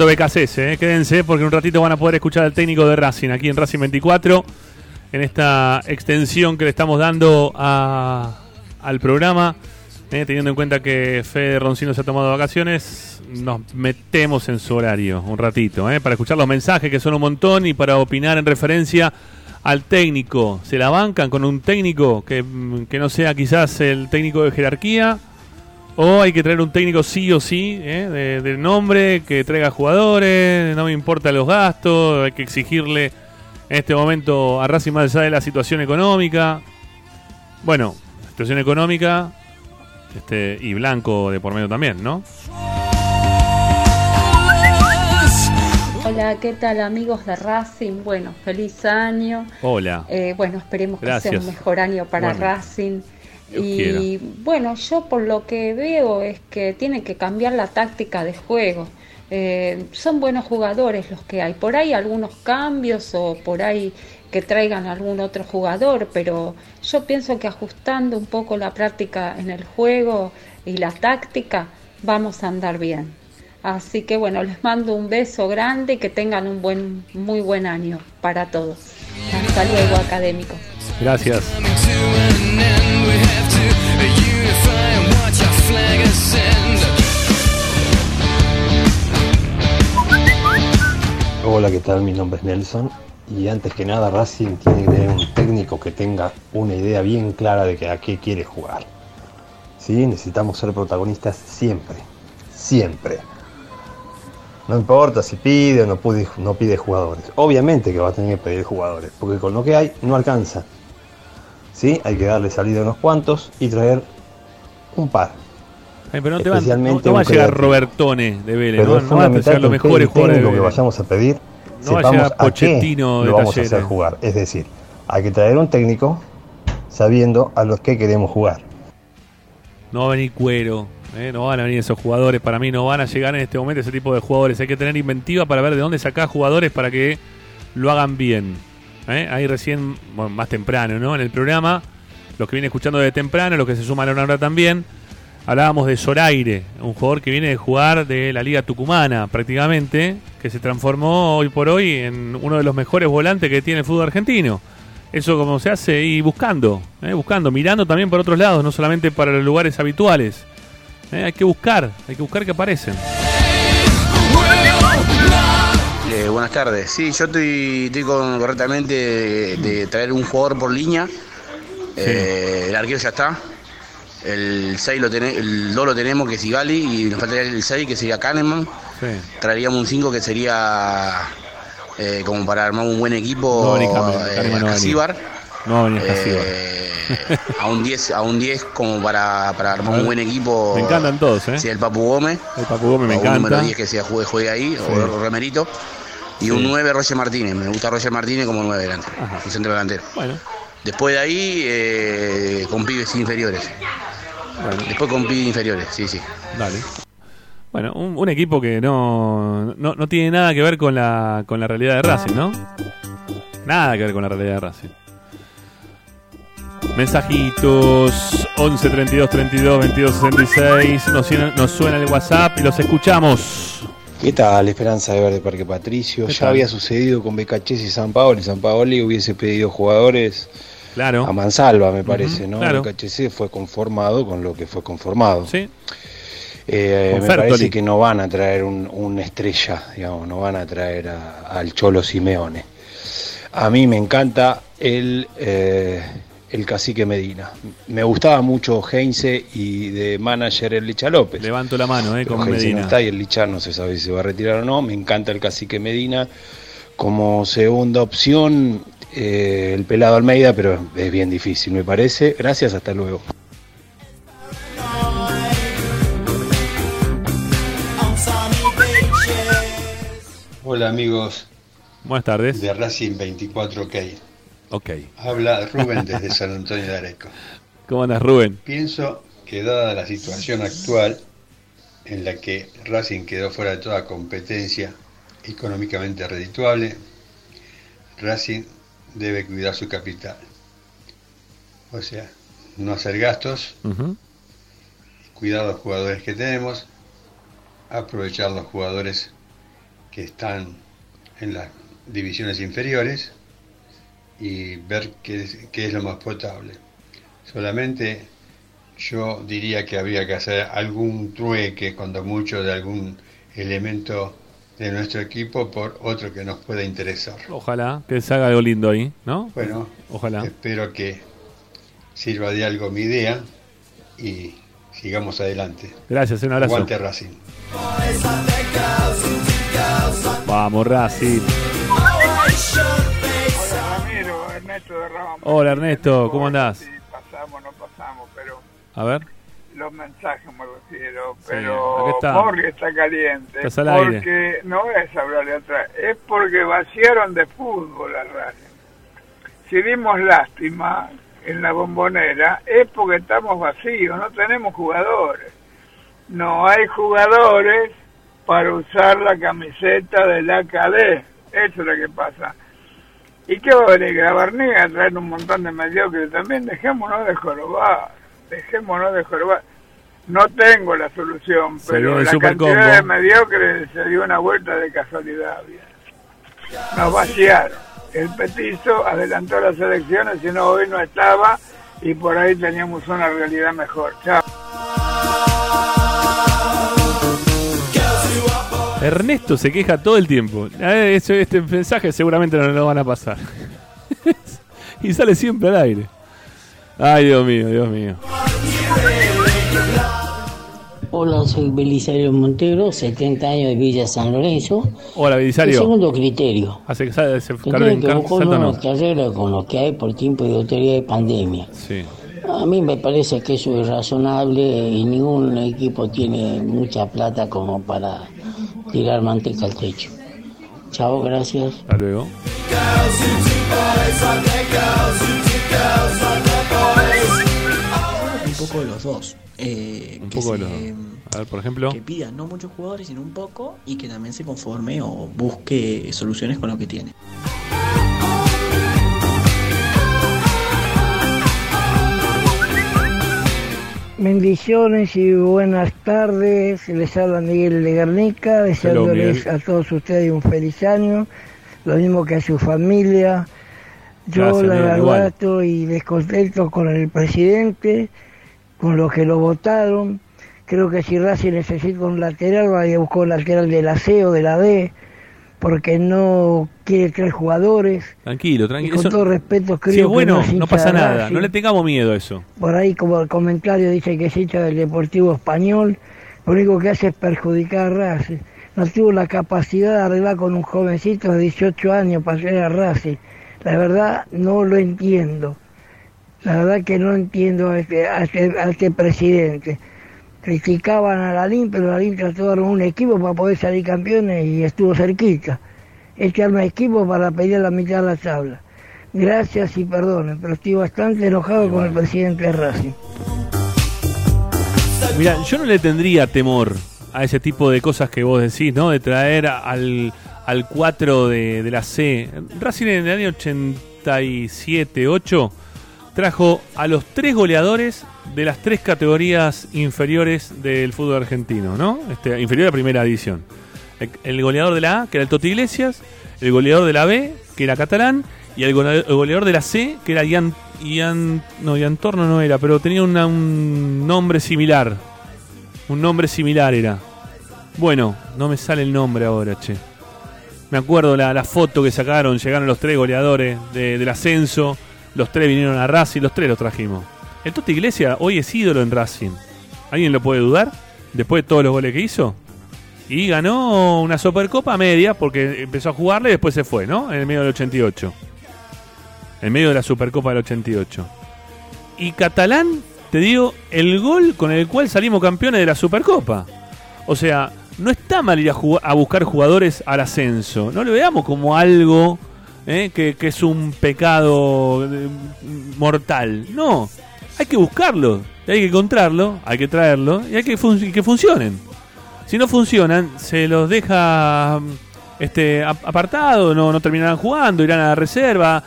Speaker 1: BKCS, eh, quédense porque en un ratito van a poder escuchar al técnico de Racing aquí en Racing 24 en esta extensión que le estamos dando a- al programa. eh, teniendo en cuenta que Fede Roncino se ha tomado vacaciones, nos metemos en su horario un ratito eh, para escuchar los mensajes que son un montón y para opinar en referencia al técnico. ¿Se la bancan con un técnico que, que no sea quizás el técnico de jerarquía? O hay que traer un técnico sí o sí, ¿eh? de, de nombre, que traiga jugadores, no me importa los gastos, hay que exigirle en este momento a Racing más allá de la situación económica. Bueno, situación económica este, y Blanco de por medio también, ¿no?
Speaker 28: Hola, ¿qué tal amigos de Racing? Bueno, feliz año.
Speaker 1: Hola.
Speaker 28: Eh, bueno, esperemos que sea un mejor año para
Speaker 1: Bueno,
Speaker 28: Racing.
Speaker 1: Dios
Speaker 28: Y bueno, yo por lo que veo es que tienen que cambiar la táctica de juego. Eh, son buenos jugadores los que hay. Por ahí algunos cambios o por ahí que traigan algún otro jugador, pero yo pienso que ajustando un poco la práctica en el juego y la táctica, vamos a andar bien. Así que bueno, les mando un beso grande y que tengan un buen, muy buen año para todos. Hasta luego, académicos.
Speaker 1: Gracias.
Speaker 29: Hola, ¿qué tal? Mi nombre es Nelson y antes que nada Racing tiene que tener un técnico que tenga una idea bien clara de que a qué quiere jugar. ¿Sí? Necesitamos ser protagonistas siempre, siempre. No importa si pide o no, no pide jugadores. Obviamente que va a tener que pedir jugadores, porque con lo que hay no alcanza. ¿Sí? Hay que darle salida a unos cuantos y traer un par.
Speaker 1: Pero no te, van- no, va a llegar. Robertone de Vélez,
Speaker 29: Pero
Speaker 1: ¿no? van a ser los mejores jugadores
Speaker 29: que vayamos a pedir,
Speaker 1: No va a
Speaker 29: sepamos
Speaker 1: llegar
Speaker 29: a qué
Speaker 1: Pochettino de
Speaker 29: lo vamos a hacer jugar. Es decir, hay que traer un técnico sabiendo a los que queremos jugar.
Speaker 1: No va a venir cuero, ¿eh? no van a venir esos jugadores. Para mí no van a llegar en este momento ese tipo de jugadores. Hay que tener inventiva para ver de dónde sacar jugadores para que lo hagan bien. ¿eh? Ahí recién, bueno, más temprano, ¿no? En el programa, los que vienen escuchando de temprano, los que se suman ahora también, hablábamos de Zoraire, un jugador que viene de jugar de la Liga Tucumana prácticamente, que se transformó hoy por hoy en uno de los mejores volantes que tiene el fútbol argentino. Eso como se hace y buscando, ¿eh? buscando, mirando también por otros lados, no solamente para los lugares habituales. ¿eh? Hay que buscar, hay que buscar que aparecen.
Speaker 30: Eh, buenas tardes. Sí, yo estoy, estoy con- correctamente de, de traer un jugador por línea. El arquero ya está. El 6 lo el 2 lo tenemos que es Igali y nos faltaría el 6 que sería Kahneman. Traeríamos un 5 que sería eh, como para armar un buen equipo
Speaker 1: No
Speaker 30: eh,
Speaker 1: no.
Speaker 30: Casíbar.
Speaker 1: No a venir
Speaker 30: Eh, a un 10 a un 10 como para, para armar
Speaker 1: ver.
Speaker 30: un buen equipo.
Speaker 1: Me encantan todos, ¿eh?
Speaker 30: Sí, el Papu Gómez.
Speaker 1: El Papu Gómez me
Speaker 30: un
Speaker 1: encanta.
Speaker 30: número 10 que sea juegue, juegue ahí,
Speaker 1: Sí.
Speaker 30: o Remerito. Y un
Speaker 1: Sí.
Speaker 30: 9, Roger Martínez. Me gusta Roger Martínez como 9 delante. Un centro delantero.
Speaker 1: Bueno.
Speaker 30: Después de ahí, eh, con pibes inferiores. Después con pibes inferiores, sí, sí.
Speaker 1: Dale. Bueno, un, un equipo que no, no, no tiene nada que ver con la, con la realidad de Racing, ¿no? Nada que ver con la realidad de Racing. Mensajitos 11 32 32 22 66. Nos, suena- nos suena el WhatsApp y los escuchamos.
Speaker 31: ¿Qué tal, Esperanza de Verde Parque Patricio?
Speaker 1: ¿Qué
Speaker 31: Ya
Speaker 1: tal?
Speaker 31: había sucedido con Becachés y San Paolo. San Paoli hubiese pedido jugadores
Speaker 1: Claro.
Speaker 31: a mansalva, me parece, ¿no?
Speaker 1: claro.
Speaker 31: Becachese fue conformado con lo que fue conformado.
Speaker 1: Sí.
Speaker 31: Eh, me
Speaker 1: Fertoli.
Speaker 31: parece que no van a traer un, una estrella, digamos, no van a traer a- al Cholo Simeone. A mí me encanta el, eh, el cacique Medina. Me gustaba mucho Heinze y de manager el Licha López.
Speaker 1: Levanto la mano, eh, con
Speaker 31: Heinze
Speaker 1: Medina.
Speaker 31: no está y el Licha no se sabe si se va a retirar o no. Me encanta el cacique Medina. Como segunda opción, eh, el pelado Almeida, pero es bien difícil, me parece. Gracias, hasta luego.
Speaker 23: Hola amigos
Speaker 1: Buenas tardes.
Speaker 23: de Racing 24K.
Speaker 1: Ok.
Speaker 23: Habla Rubén desde San Antonio de Areco.
Speaker 1: ¿Cómo andas, Rubén?
Speaker 23: Pienso que dada la situación actual en la que Racing quedó fuera de toda competencia económicamente redituable, Racing debe cuidar su capital. O sea, no hacer gastos, cuidar los jugadores que tenemos, aprovechar los jugadores que están en las divisiones inferiores y ver qué es, qué es lo más potable. Solamente yo diría que habría que hacer algún trueque, cuando mucho, de algún elemento de nuestro equipo por otro que nos pueda interesar.
Speaker 1: Ojalá que se haga algo lindo ahí, ¿no?
Speaker 23: Bueno,
Speaker 1: Ojalá.
Speaker 23: espero que sirva de algo mi idea y sigamos adelante.
Speaker 1: Gracias, un abrazo.
Speaker 23: Aguante Racing.
Speaker 1: Vamos, Racing.
Speaker 32: Hola Ramiro, Ernesto de Ramos.
Speaker 1: Hola, Ernesto, ¿cómo andás?
Speaker 32: Si pasamos, no pasamos, pero
Speaker 1: A ver.
Speaker 32: Los mensajes me refiero.
Speaker 1: Sí,
Speaker 32: Pero
Speaker 1: acá está.
Speaker 32: Morgue está caliente.
Speaker 1: Aire.
Speaker 32: porque no es hablarle otra, es porque vaciaron de fútbol a Racing. Si dimos lástima en la bombonera, es porque estamos vacíos, no tenemos jugadores. No hay jugadores para usar la camiseta del AKD. Eso es lo que pasa. ¿Y qué va a venir Grabarné a traer un montón de mediocres también? Dejémonos de jorobar, dejémonos de jorobar. No tengo la solución,
Speaker 1: Se
Speaker 32: pero la cantidad de mediocres se dio una vuelta de casualidad. Nos vaciaron. El petizo adelantó las elecciones, si no hoy no estaba y por ahí teníamos una realidad mejor. Chao.
Speaker 1: Ernesto se queja todo el tiempo. Ese- Este mensaje seguramente no lo van a pasar. y sale siempre al aire. Ay, Dios mío, Dios mío.
Speaker 33: Hola, soy Belisario Montero, 70 años de Villa San Lorenzo.
Speaker 1: Hola,
Speaker 33: El
Speaker 1: Belisario.
Speaker 33: segundo criterio.
Speaker 1: ¿Hace,
Speaker 33: Que
Speaker 1: en
Speaker 33: tiene que arregla con lo que hay por tiempo de autoridad de pandemia.
Speaker 1: Sí.
Speaker 33: A mí me parece que eso es razonable y ningún equipo tiene mucha plata como para tirar manteca al techo. Chao, gracias.
Speaker 1: Hasta luego.
Speaker 34: Un poco de los dos. Eh,
Speaker 1: Un
Speaker 34: que
Speaker 1: poco de los A ver, por ejemplo.
Speaker 34: Que pida no muchos jugadores, sino un poco, y que también se conforme o busque soluciones con lo que tiene.
Speaker 35: Bendiciones y buenas tardes. Les habla Miguel de Guernica, deseándoles a todos ustedes un feliz año, lo mismo que a su familia. Yo
Speaker 1: Gracias,
Speaker 35: la verdad estoy descontento con el presidente, con los que lo votaron. Creo que si Racing necesita un lateral, vaya a buscar un lateral de la C o de la D, porque no quiere tres jugadores.
Speaker 1: Tranquilo,
Speaker 35: Y
Speaker 1: tranquilo.
Speaker 35: con
Speaker 1: Eso-
Speaker 35: todo respeto, creo
Speaker 1: si es
Speaker 35: que
Speaker 1: bueno,
Speaker 35: no es
Speaker 1: no pasa nada.
Speaker 35: Racing.
Speaker 1: No le tengamos miedo a eso.
Speaker 35: Por ahí como el comentario dice que es hincha del Deportivo Español, lo único que hace es perjudicar a Racing. No tuvo la capacidad de arreglar con un jovencito de 18 años para llegar a Racing. La verdad no lo entiendo. La verdad que no entiendo a este, a este, a este presidente. Criticaban a Lalín, pero Lalín trató de armar un equipo para poder salir campeones y estuvo cerquita. este arma equipo para pedir la mitad de la tabla. Gracias y perdonen, pero estoy bastante enojado con el presidente de Racing.
Speaker 1: Mira, yo no le tendría temor a ese tipo de cosas que vos decís, ¿no? De traer al, al 4 de, de la C. Racing en el año 87, 8 trajo a los tres goleadores de las tres categorías inferiores del fútbol argentino, ¿no? Este, inferior a primera edición. El, goleador de la A, que era el Toti Iglesias, el goleador de la B, que era Catalán, y el gole- el goleador de la C, que era Ian, Ian no, Ian no era, pero tenía una- un nombre similar. Un nombre similar era. Bueno, no me sale el nombre ahora, che. Me acuerdo la, la foto que sacaron, llegaron los tres goleadores de- del ascenso, los tres vinieron a Racing, los tres los trajimos. El Toti Iglesia hoy es ídolo en Racing. ¿Alguien lo puede dudar? Después de todos los goles que hizo. Y ganó una Supercopa media porque empezó a jugarle y después se fue, ¿no? En el medio del 88. En medio de la Supercopa del 88. Y Catalán, te digo, el gol con el cual salimos campeones de la Supercopa. O sea, no está mal ir a, a buscar jugadores al ascenso. No lo veamos como algo eh, que, es un pecado eh, mortal. No, hay que buscarlo, hay que encontrarlo, hay que traerlo y hay que, que funcionen. Si no funcionan, se los deja mm, este ap- apartado, no, no terminarán jugando, irán a la reserva,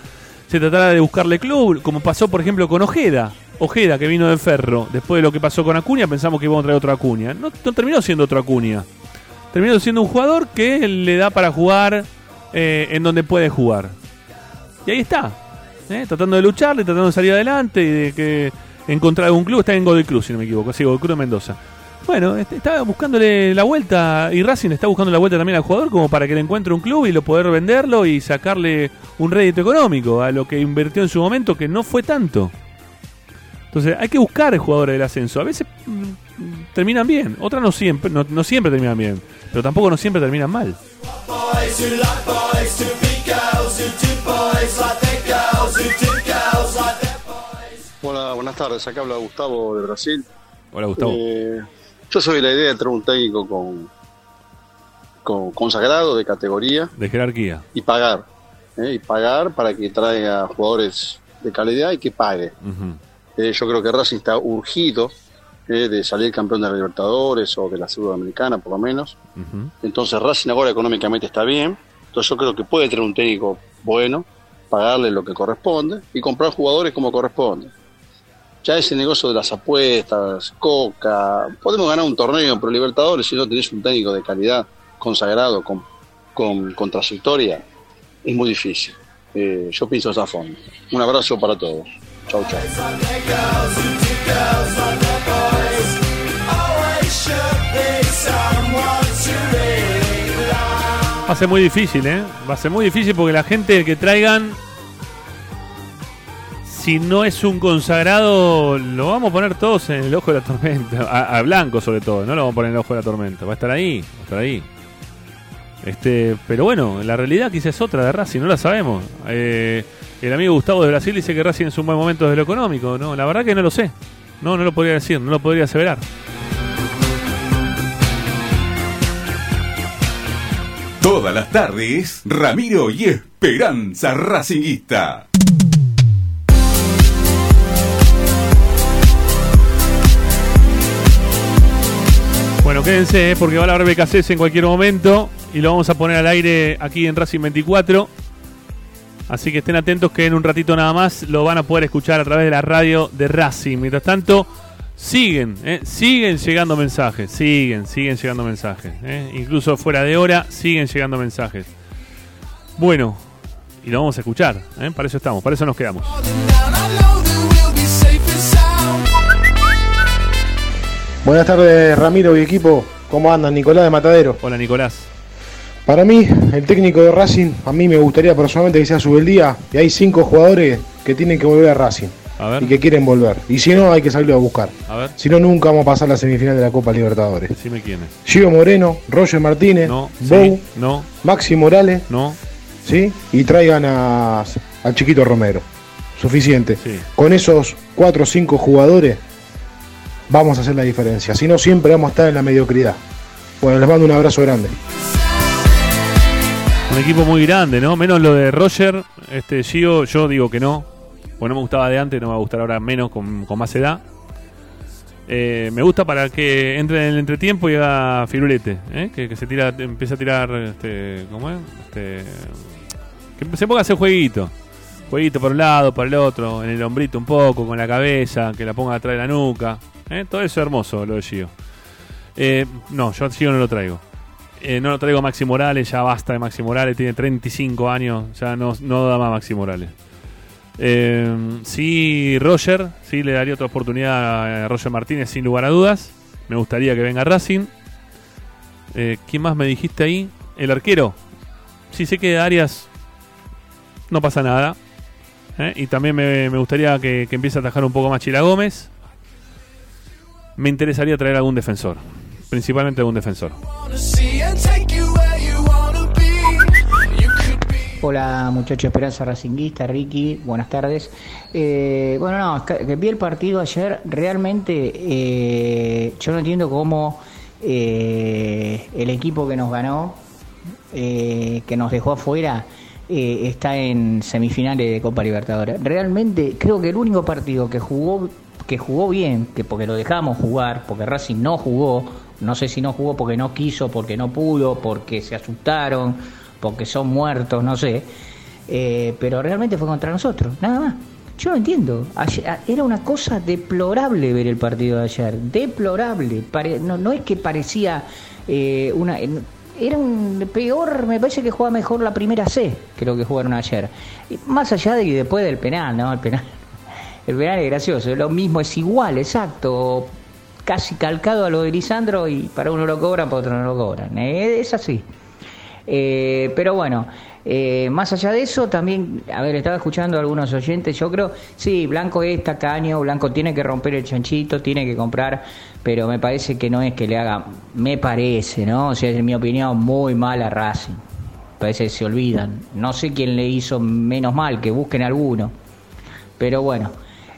Speaker 1: se tratará de buscarle club, como pasó por ejemplo con Ojeda. Ojeda que vino de Ferro, después de lo que pasó con Acuña, pensamos que íbamos a traer otro Acuña. No, no terminó siendo otro Acuña. Terminó siendo un jugador que le da para jugar eh, en donde puede jugar. Y ahí está, ¿eh? tratando de lucharle, tratando de salir adelante y de que encontrar algún club. Está en Godoy Cruz, si no me equivoco, sí, Godoy Cruz de Mendoza. Bueno, este, está buscándole la vuelta y Racing está buscando la vuelta también al jugador como para que le encuentre un club y lo poder venderlo y sacarle un rédito económico a lo que invirtió en su momento que no fue tanto. Entonces hay que buscar jugadores del ascenso. A veces mm, terminan bien, otras no siempre, no siempre terminan bien, pero tampoco no siempre terminan mal.
Speaker 16: Boys who like boys to be girls who do boys like their girls who do girls like their
Speaker 36: Hola, buenas tardes. Acá habla Gustavo de Brasil.
Speaker 1: Hola Gustavo.
Speaker 36: Eh, yo soy de la idea de traer un técnico con, con consagrado de categoría
Speaker 1: De jerarquía.
Speaker 36: y pagar. ¿eh? Y pagar para que traiga jugadores de calidad y que pague. Eh, yo creo que Racing está urgido eh, de salir campeón de la Libertadores o de la Sudamericana, por lo menos.
Speaker 1: Ujú.
Speaker 36: Entonces Racing ahora económicamente está bien. Entonces yo creo que puede tener un técnico bueno, pagarle lo que corresponde y comprar jugadores como corresponde. Ya ese negocio de las apuestas, coca, podemos ganar un torneo pro Libertadores si no tenés un técnico de calidad consagrado, con, con, con trayectoria, es muy difícil. Eh, yo pienso esa forma. Un abrazo para todos. Chau, chau.
Speaker 1: Va a ser muy difícil, ¿eh? Va a ser muy difícil porque la gente que traigan, si no es un consagrado, lo vamos a poner todos en el ojo de la tormenta. A, Blanco sobre todo, no lo vamos a poner en el ojo de la tormenta. Va a estar ahí, va a estar ahí. Este, pero bueno, la realidad quizás es otra de Racing, no la sabemos. Eh, el amigo Gustavo de Brasil dice que Racing es un buen momento desde lo económico. No, la verdad que no lo sé. No, no lo podría decir, no lo podría aseverar.
Speaker 21: Todas las tardes, Ramiro y Esperanza Racinguista.
Speaker 1: Bueno, quédense, eh, porque va a hablar BKCS en cualquier momento y lo vamos a poner al aire aquí en Racing 24. Así que estén atentos que en un ratito nada más lo van a poder escuchar a través de la radio de Racing. Mientras tanto, siguen, eh, siguen llegando mensajes, siguen, siguen llegando mensajes. eh. Incluso fuera de hora, siguen llegando mensajes. Bueno, y lo vamos a escuchar, eh, para eso estamos, para eso nos quedamos.
Speaker 37: Buenas tardes, Ramiro y equipo. ¿Cómo andan? Nicolás de Matadero.
Speaker 1: Hola, Nicolás.
Speaker 37: Para mí, el técnico de Racing, a mí me gustaría personalmente que sea Subeldía y hay cinco jugadores que tienen que volver a Racing
Speaker 1: A ver.
Speaker 37: y que quieren volver. Y si no, hay que salirlo a buscar.
Speaker 1: A ver,
Speaker 37: Si no, nunca vamos a pasar la semifinal de la Copa Libertadores.
Speaker 1: decime quién es.
Speaker 37: Gio Moreno, Roger Martínez,
Speaker 1: No,
Speaker 37: Bou,
Speaker 1: sí, no,
Speaker 37: Maxi Morales,
Speaker 1: no.
Speaker 37: ¿sí? Y traigan a, al chiquito Romero. Suficiente.
Speaker 1: Sí.
Speaker 37: Con esos cuatro o cinco jugadores vamos a hacer la diferencia. Si no, siempre vamos a estar en la mediocridad. Bueno, les mando un abrazo grande.
Speaker 1: Un equipo muy grande, ¿no? Menos lo de Roger, este Gio, yo digo que no. Pues no me gustaba de antes, no me va a gustar ahora menos, con, con más edad. Eh, me gusta para que entre en el entretiempo y haga firulete, ¿eh? que, se tira, empiece a tirar, este, ¿cómo es? Este, que se ponga a hacer jueguito. Jueguito por un lado, por el otro, en el hombrito un poco, con la cabeza, que la ponga atrás de la nuca. ¿eh? Todo eso es hermoso, lo de Gio. No, yo a Gio no lo traigo. No lo traigo a Maxi Morales, ya basta de Maxi Morales, tiene 35 años, ya no, no da más Maxi Morales. Eh, sí, Roger, sí le daría otra oportunidad a Roger Martínez, sin lugar a dudas. Me gustaría que venga Racing. Eh, ¿Quién más me dijiste ahí? El arquero. Sí, sé que Arias no pasa nada. ¿eh? Y también me, me gustaría que, que empiece a atajar un poco más Chila Gómez. Me interesaría traer algún defensor. Principalmente algún defensor.
Speaker 38: Hola muchachos Esperanza Racinguista, Ricky, buenas tardes. Eh, bueno, no, vi el partido ayer, realmente eh, yo no entiendo cómo eh, el equipo que nos ganó, eh, que nos dejó afuera, eh, está en semifinales de Copa Libertadores. Realmente creo que el único partido que jugó que jugó bien, que porque lo dejamos jugar, porque Racing no jugó, no sé si no jugó porque no quiso, porque no pudo, porque se asustaron, porque son muertos, no sé, eh, pero realmente fue contra nosotros, nada más. Yo no entiendo. Ayer- a- era una cosa deplorable ver el partido de ayer. Deplorable. No, no es que parecía eh, una. Era un peor, me parece que jugaba mejor la primera C que lo que jugaron ayer. Más allá de que después del penal, ¿no? El penal, el penal es gracioso. Lo mismo es igual, exacto. Casi calcado a lo de Lisandro y para uno lo cobran, para otro no lo cobran. Eh, es así. Eh, pero bueno, eh, más allá de eso, también, a ver, estaba escuchando a algunos oyentes, yo creo, sí, Blanco es tacaño, Blanco tiene que romper el chanchito, tiene que comprar, pero me parece que no es que le haga, me parece, ¿no? O sea, en mi opinión, muy mal a Racing. Parece que se olvidan. No sé quién le hizo menos mal, que busquen alguno. Pero bueno,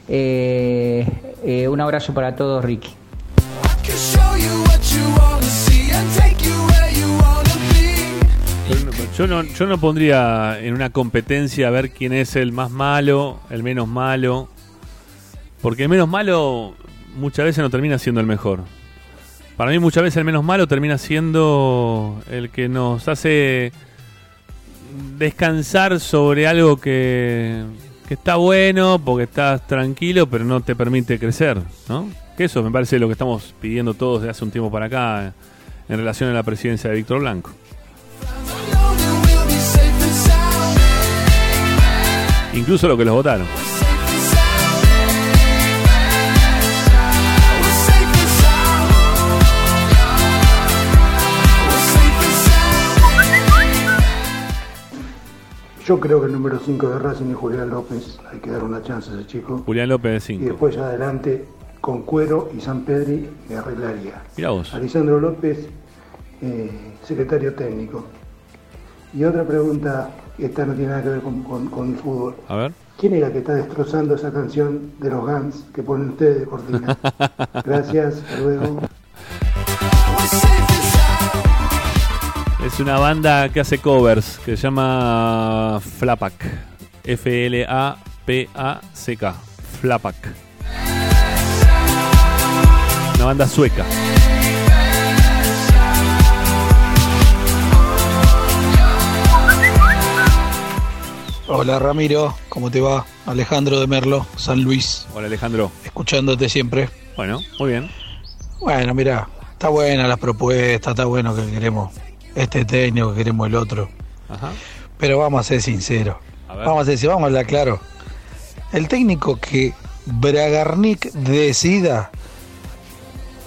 Speaker 38: eh, eh, un abrazo para todos, Ricky.
Speaker 1: Yo no- Yo no, pondría en una competencia a ver quién es el más malo, el menos malo. Porque el menos malo muchas veces no termina siendo el mejor. Para mí muchas veces el menos malo termina siendo el que nos hace descansar sobre algo que, que está bueno porque estás tranquilo pero no te permite crecer, ¿no? Que eso me parece lo que estamos pidiendo todos desde hace un tiempo para acá en relación a la presidencia de Víctor Blanco. Incluso lo que los votaron.
Speaker 37: Yo creo que el número 5 de Racing es Julián López. Hay que dar una chance a ese chico.
Speaker 1: Julián López de
Speaker 37: Y
Speaker 1: 5.
Speaker 37: después adelante, con Cuero y San Pedri, me arreglaría.
Speaker 1: Mira vos.
Speaker 37: Alisandro López, eh, secretario técnico. Y otra pregunta, esta no tiene nada que ver con, con- con el fútbol.
Speaker 1: A ver.
Speaker 37: ¿Quién era que está destrozando esa canción de los Guns que ponen ustedes de cortina? Gracias, hasta luego.
Speaker 1: Es una banda que hace covers que se llama Flapak. F-L-A-P-A-C-K. Flapak. Una banda sueca.
Speaker 39: Hola Ramiro, ¿cómo te va? Alejandro de Merlo, San Luis.
Speaker 1: Hola Alejandro.
Speaker 39: Escuchándote siempre.
Speaker 1: Bueno, muy bien.
Speaker 39: Bueno, mira, está buena la propuesta, está bueno que queremos este técnico, que queremos el otro.
Speaker 1: Ajá.
Speaker 39: Pero vamos a ser sinceros.
Speaker 1: A.
Speaker 39: Vamos a decir, vamos a hablar claro. El técnico que Bragarnik decida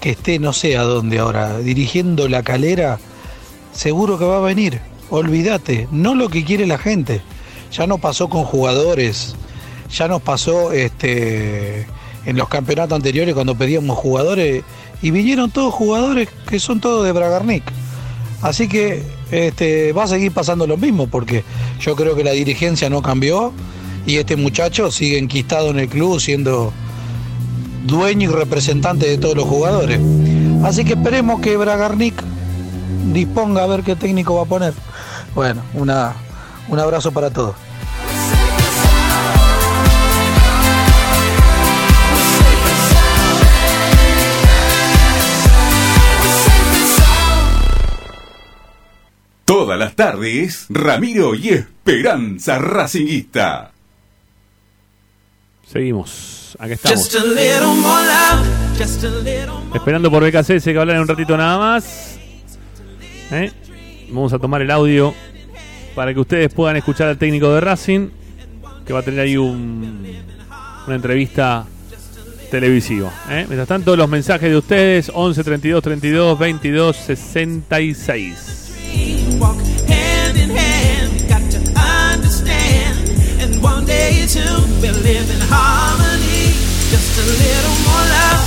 Speaker 39: que esté no sé a dónde ahora, dirigiendo la calera, seguro que va a venir. Olvídate, no lo que quiere la gente. Ya no pasó con jugadores, ya nos pasó este en los campeonatos anteriores cuando pedíamos jugadores y vinieron todos jugadores que son todos de Bragarnik. Así que este, va a seguir pasando lo mismo porque yo creo que la dirigencia no cambió y este muchacho sigue enquistado en el club siendo dueño y representante de todos los jugadores. Así que esperemos que Bragarnik disponga a ver qué técnico va a poner. Bueno, un abrazo para todos.
Speaker 21: Todas las tardes, Ramiro y Esperanza Racinguista.
Speaker 1: Seguimos. Acá estamos. Esperando por BKC, que hablar en un ratito nada más. ¿Eh? Vamos a tomar el audio para que ustedes puedan escuchar al técnico de Racing, que va a tener ahí un, una entrevista televisiva. ¿eh? Mientras tanto, los mensajes de ustedes: 11 32 32 22 66.
Speaker 16: Walk hand in hand. Got to understand, and one day too, we'll live in harmony. Just a little more love.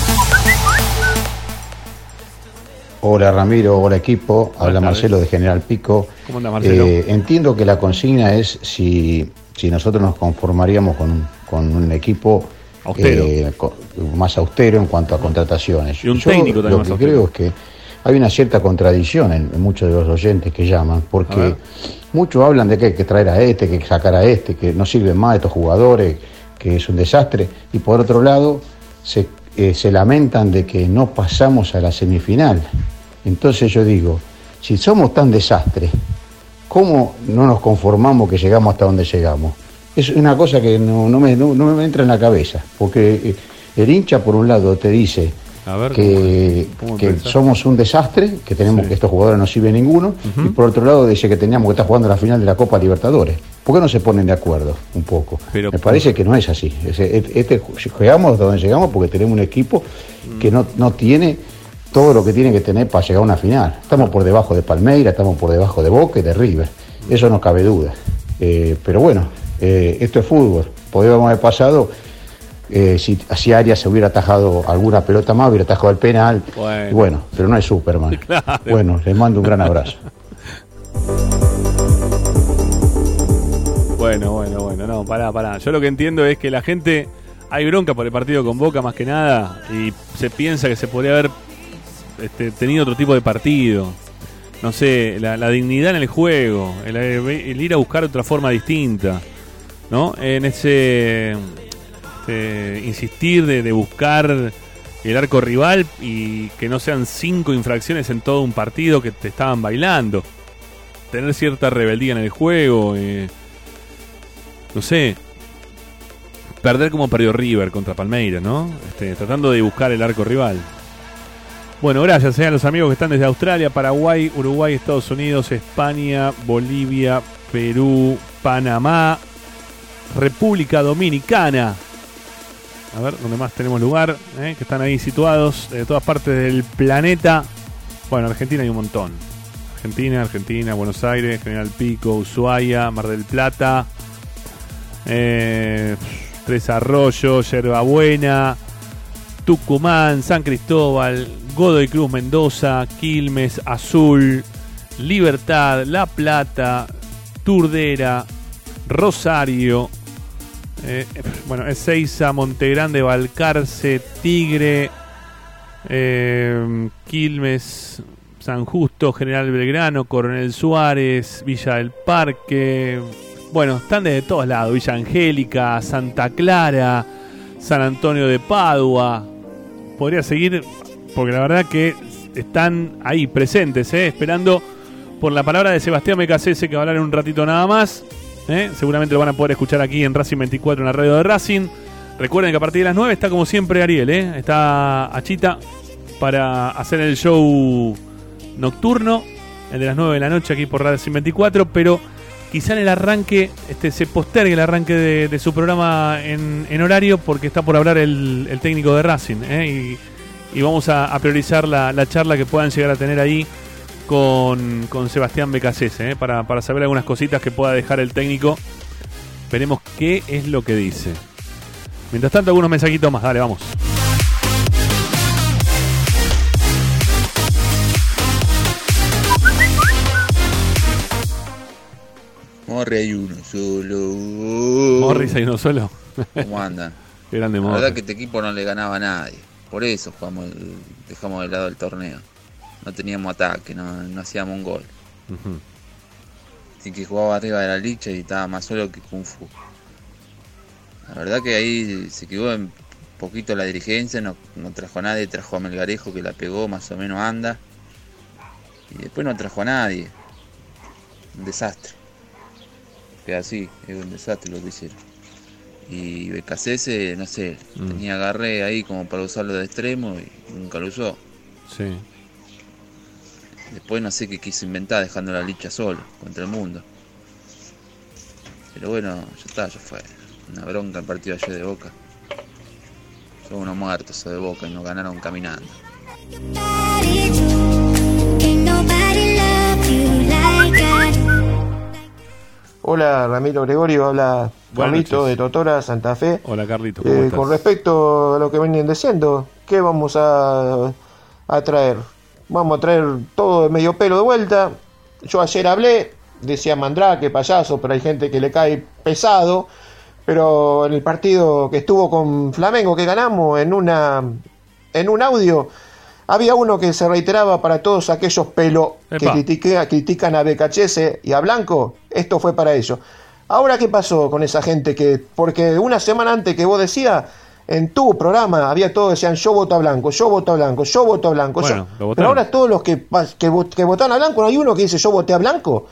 Speaker 40: Hola Ramiro, hola equipo, habla Marcelo de General Pico.
Speaker 1: ¿Cómo anda, Marcelo?
Speaker 40: Eh, entiendo que la consigna es si, si nosotros nos conformaríamos con, un- con un equipo
Speaker 1: Austero.
Speaker 40: eh, más austero en cuanto a contrataciones.
Speaker 1: Y un
Speaker 40: Yo
Speaker 1: técnico también
Speaker 40: Lo
Speaker 1: más
Speaker 40: que
Speaker 1: austero.
Speaker 40: creo es que hay una cierta contradicción en, en muchos de los oyentes que llaman, porque muchos hablan de que hay que traer a este, que hay que sacar a este, que no sirven más estos jugadores, que es un desastre, y por otro lado se, eh, se lamentan de que no pasamos a la semifinal. Entonces yo digo, si somos tan desastres, ¿cómo no nos conformamos que llegamos hasta donde llegamos? Es una cosa que no, no me, no- no me entra en la cabeza, porque eh, el hincha por un lado te dice
Speaker 1: ver,
Speaker 40: que,
Speaker 1: ¿cómo- cómo
Speaker 40: que somos un desastre, que tenemos que estos jugadores no sirven ninguno, y por otro lado dice que teníamos que estar jugando la final de la Copa Libertadores. ¿Por qué no se ponen de acuerdo un poco?
Speaker 1: Pero-
Speaker 40: me parece que no es así. Ese- Este, llegamos donde llegamos porque tenemos un equipo que no, no tiene todo lo que tiene que tener para llegar a una final. Estamos por debajo de Palmeira, estamos por debajo de Boca y de River. Eso no cabe duda. Eh, pero bueno, eh, esto es fútbol. Podríamos haber pasado, eh, si, si Arias se hubiera atajado alguna pelota más, hubiera atajado el penal.
Speaker 1: Bueno.
Speaker 40: Pero no es Superman.
Speaker 1: Claro.
Speaker 40: Bueno, les mando un gran abrazo.
Speaker 1: Bueno, bueno, bueno, no, pará, pará. Yo lo que entiendo es que la gente. Hay bronca por el partido con Boca más que nada. Y se piensa que se podría haber este, tenido otro tipo de partido. No sé, la, la dignidad en el juego. El, el ir a buscar otra forma distinta. ¿No? En ese. Insistir de, buscar el arco rival y que no sean cinco infracciones en todo un partido que te estaban bailando. Tener cierta rebeldía en el juego. eh, no sé, perder como perdió River contra Palmeiras, ¿no? Este, tratando de buscar el arco rival. Bueno, gracias eh, a los amigos que están desde Australia, Paraguay, Uruguay, Estados Unidos, España, Bolivia, Perú, Panamá, República Dominicana. A ver, ¿dónde más tenemos lugar? eh? Que están ahí situados de todas partes del planeta. Bueno, Argentina hay un montón. Argentina, Argentina, Buenos Aires, General Pico, Ushuaia, Mar del Plata, eh, Tres Arroyos, Yerbabuena, Tucumán, San Cristóbal, Godoy Cruz, Mendoza, Quilmes, Azul, Libertad, La Plata, Turdera, Rosario, eh, bueno, Ezeiza, Montegrande, Balcarce, Tigre, eh, Quilmes, San Justo, General Belgrano, Coronel Suárez, Villa del Parque. Bueno, están desde todos lados. Villa Angélica, Santa Clara, San Antonio de Padua. Podría seguir porque la verdad que están ahí presentes, ¿eh? esperando por la palabra de Sebastián Becasese que va a hablar un ratito nada más. ¿Eh? Seguramente lo van a poder escuchar aquí en Racing 24 en la radio de Racing. Recuerden que a partir de las 9 está como siempre Ariel, ¿eh? está Achita para hacer el show nocturno, el de las 9 de la noche aquí por Racing 24, pero quizá en el arranque este, se postergue el arranque de, su programa en, horario porque está por hablar el, técnico de Racing ¿eh? y, vamos a, a priorizar la, la charla que puedan llegar a tener ahí con, con Sebastián Becasese ¿eh? para, para saber algunas cositas que pueda dejar el técnico. Veremos qué es lo que dice. Mientras tanto, algunos mensajitos más. Dale, vamos.
Speaker 41: Morri hay uno solo.
Speaker 1: Morris hay uno solo.
Speaker 41: ¿Cómo andan?
Speaker 1: Qué grande
Speaker 41: La
Speaker 1: Morris.
Speaker 41: verdad que este equipo no le ganaba a nadie. Por eso jugamos el- dejamos de lado el torneo. No teníamos ataque, no, no hacíamos un gol.
Speaker 1: Ujú.
Speaker 41: y que jugaba arriba de la licha y estaba más solo que Kung Fu. La verdad que ahí se quedó un poquito la dirigencia, no, no trajo a nadie, trajo a Melgarejo que la pegó, más o menos anda. Y después no trajo a nadie. Un desastre. Que así, es un desastre lo que hicieron. Y BKC, no sé,
Speaker 1: Mm.
Speaker 41: tenía agarre ahí como para usarlo de extremo y nunca lo usó.
Speaker 1: Sí.
Speaker 41: Después no sé qué quiso inventar dejando la licha solo contra el mundo. Pero bueno, ya está, ya fue. Una bronca el partido ayer de Boca. Son unos muertos de Boca y nos ganaron caminando.
Speaker 12: Hola Ramiro Gregorio, habla
Speaker 1: Buenas
Speaker 12: Carlito
Speaker 1: noches.
Speaker 12: de Totora, Santa Fe.
Speaker 1: Hola Carlito, ¿cómo
Speaker 12: Eh,
Speaker 1: estás?
Speaker 12: con respecto a lo que venían diciendo, ¿qué vamos a, a traer? Vamos a traer todo de medio pelo de vuelta. Yo ayer hablé, decía Mandrake, payaso, pero hay gente que le cae pesado. Pero en el partido que estuvo con Flamengo, que ganamos, en, una, en un audio, había uno que se reiteraba para todos aquellos pelo que critique- critican a BKHS y a Blanco. Esto fue para ellos. Ahora, ¿qué pasó con esa gente que, porque una semana antes que vos decías, en tu programa había todos decían yo voto a Blanco, yo voto a Blanco, yo voto a Blanco.
Speaker 1: Bueno,
Speaker 12: yo- Pero ahora todos los que, que, que votaron a Blanco, no hay uno que dice yo voté a Blanco.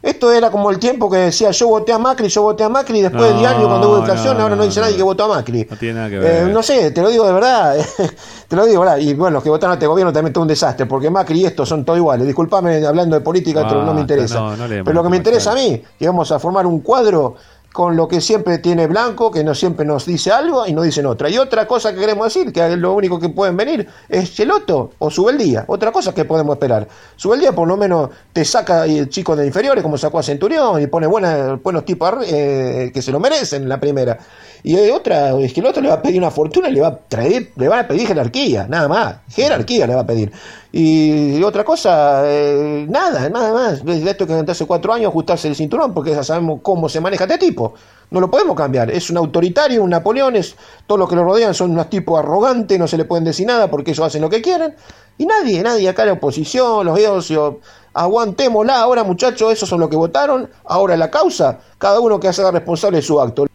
Speaker 12: Esto era como el tiempo que decía yo voté a Macri, yo voté a Macri, y después
Speaker 1: No,
Speaker 12: del diario cuando hubo inflación,
Speaker 1: no,
Speaker 12: ahora no,
Speaker 1: no,
Speaker 12: dice nadie que votó a Macri.
Speaker 1: No tiene nada que
Speaker 12: Eh,
Speaker 1: ver.
Speaker 12: no sé, te lo digo de verdad, te lo digo, ¿verdad? Y bueno, los que votaron a este gobierno también todo un desastre, porque Macri y estos son todos iguales. Disculpame hablando de política, esto no me
Speaker 1: Basta,
Speaker 12: interesa. Pero lo que me interesa a mí, que vamos a formar un cuadro con lo que siempre tiene Blanco, que no siempre nos dice algo y nos dicen otra. Y otra cosa que queremos decir, que lo único que pueden venir es Cheloto o Subeldía. Otra cosa que podemos esperar. Subeldía por lo menos te saca el chico de inferiores, como sacó a Centurión, y pone buena- buenos tipos eh, que se lo merecen en la primera. Y hay otra, es que el otro le va a pedir una fortuna le va a traer, le van a pedir jerarquía, nada más. Jerarquía le va a pedir. Y otra cosa, eh, nada, nada más. Desde esto que hace cuatro años, ajustarse el cinturón, porque ya sabemos cómo se maneja este tipo. No lo podemos cambiar. Es un autoritario, un Napoleón, es, todos los que lo rodean son unos tipos arrogantes, no se le pueden decir nada porque ellos hacen lo que quieren. Y nadie, nadie acá la oposición, los socios, aguantémosla ahora muchachos, esos son los que votaron, ahora la causa, cada uno que haga responsable de su acto.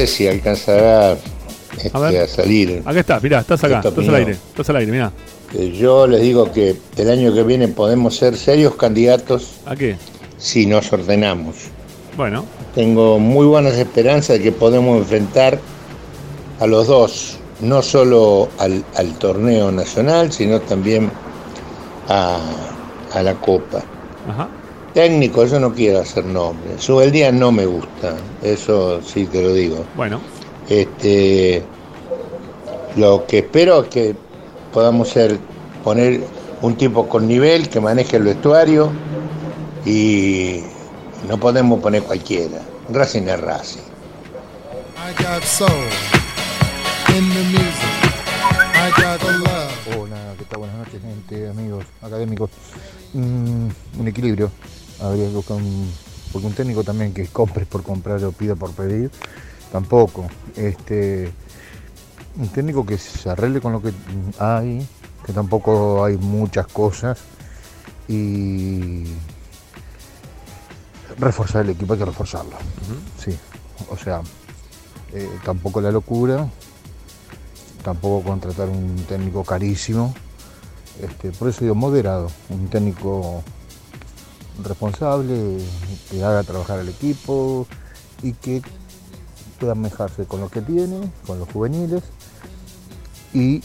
Speaker 42: Sé si alcanzará este,
Speaker 1: A
Speaker 42: a, salir.
Speaker 1: Acá estás, mirá, estás acá, estás al aire, estás al aire, mirá.
Speaker 42: Eh, Yo les digo que el año que viene podemos ser serios candidatos
Speaker 1: ¿A qué?
Speaker 42: si nos ordenamos.
Speaker 1: Bueno,
Speaker 42: Tengo muy buenas esperanzas de que podemos enfrentar a los dos, no solo al, al torneo nacional, sino también a, a la Copa.
Speaker 1: ajá.
Speaker 42: Técnico, yo no quiero hacer nombre. Subeldía no me gusta, eso sí te lo digo.
Speaker 1: Bueno,
Speaker 42: Este, lo que espero es que podamos ser, poner un tipo con nivel que maneje el vestuario y no podemos poner cualquiera. Racing es Racing.
Speaker 43: Hola, ¿qué tal? Buenas noches, gente, amigos académicos. Mm, un equilibrio. Habría que buscar un. Porque un técnico también que compres por comprar o pida por pedir, tampoco. Este, un técnico que se arregle con lo que hay, que tampoco hay muchas cosas. Y reforzar el equipo hay que reforzarlo. Sí. O sea, eh, tampoco la locura, tampoco contratar un técnico carísimo. Este, por eso digo moderado, un técnico responsable, que haga trabajar al equipo y que pueda manejarse con lo que tiene, con los juveniles y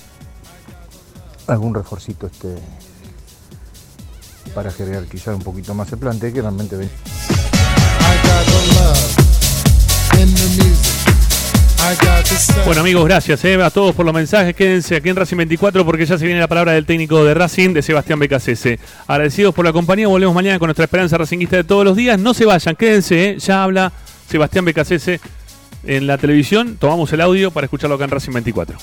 Speaker 43: algún reforcito este para jerarquizar un poquito más el plantel que realmente ven.
Speaker 1: Bueno amigos, gracias eh, a todos por los mensajes. Quédense aquí en Racing 24 porque ya se viene la palabra del técnico de Racing, de Sebastián Becasese. Agradecidos por la compañía, volvemos mañana con nuestra esperanza racinguista de todos los días. No se vayan, quédense, eh, ya habla Sebastián Becasese en la televisión. Tomamos el audio para escucharlo acá en Racing 24.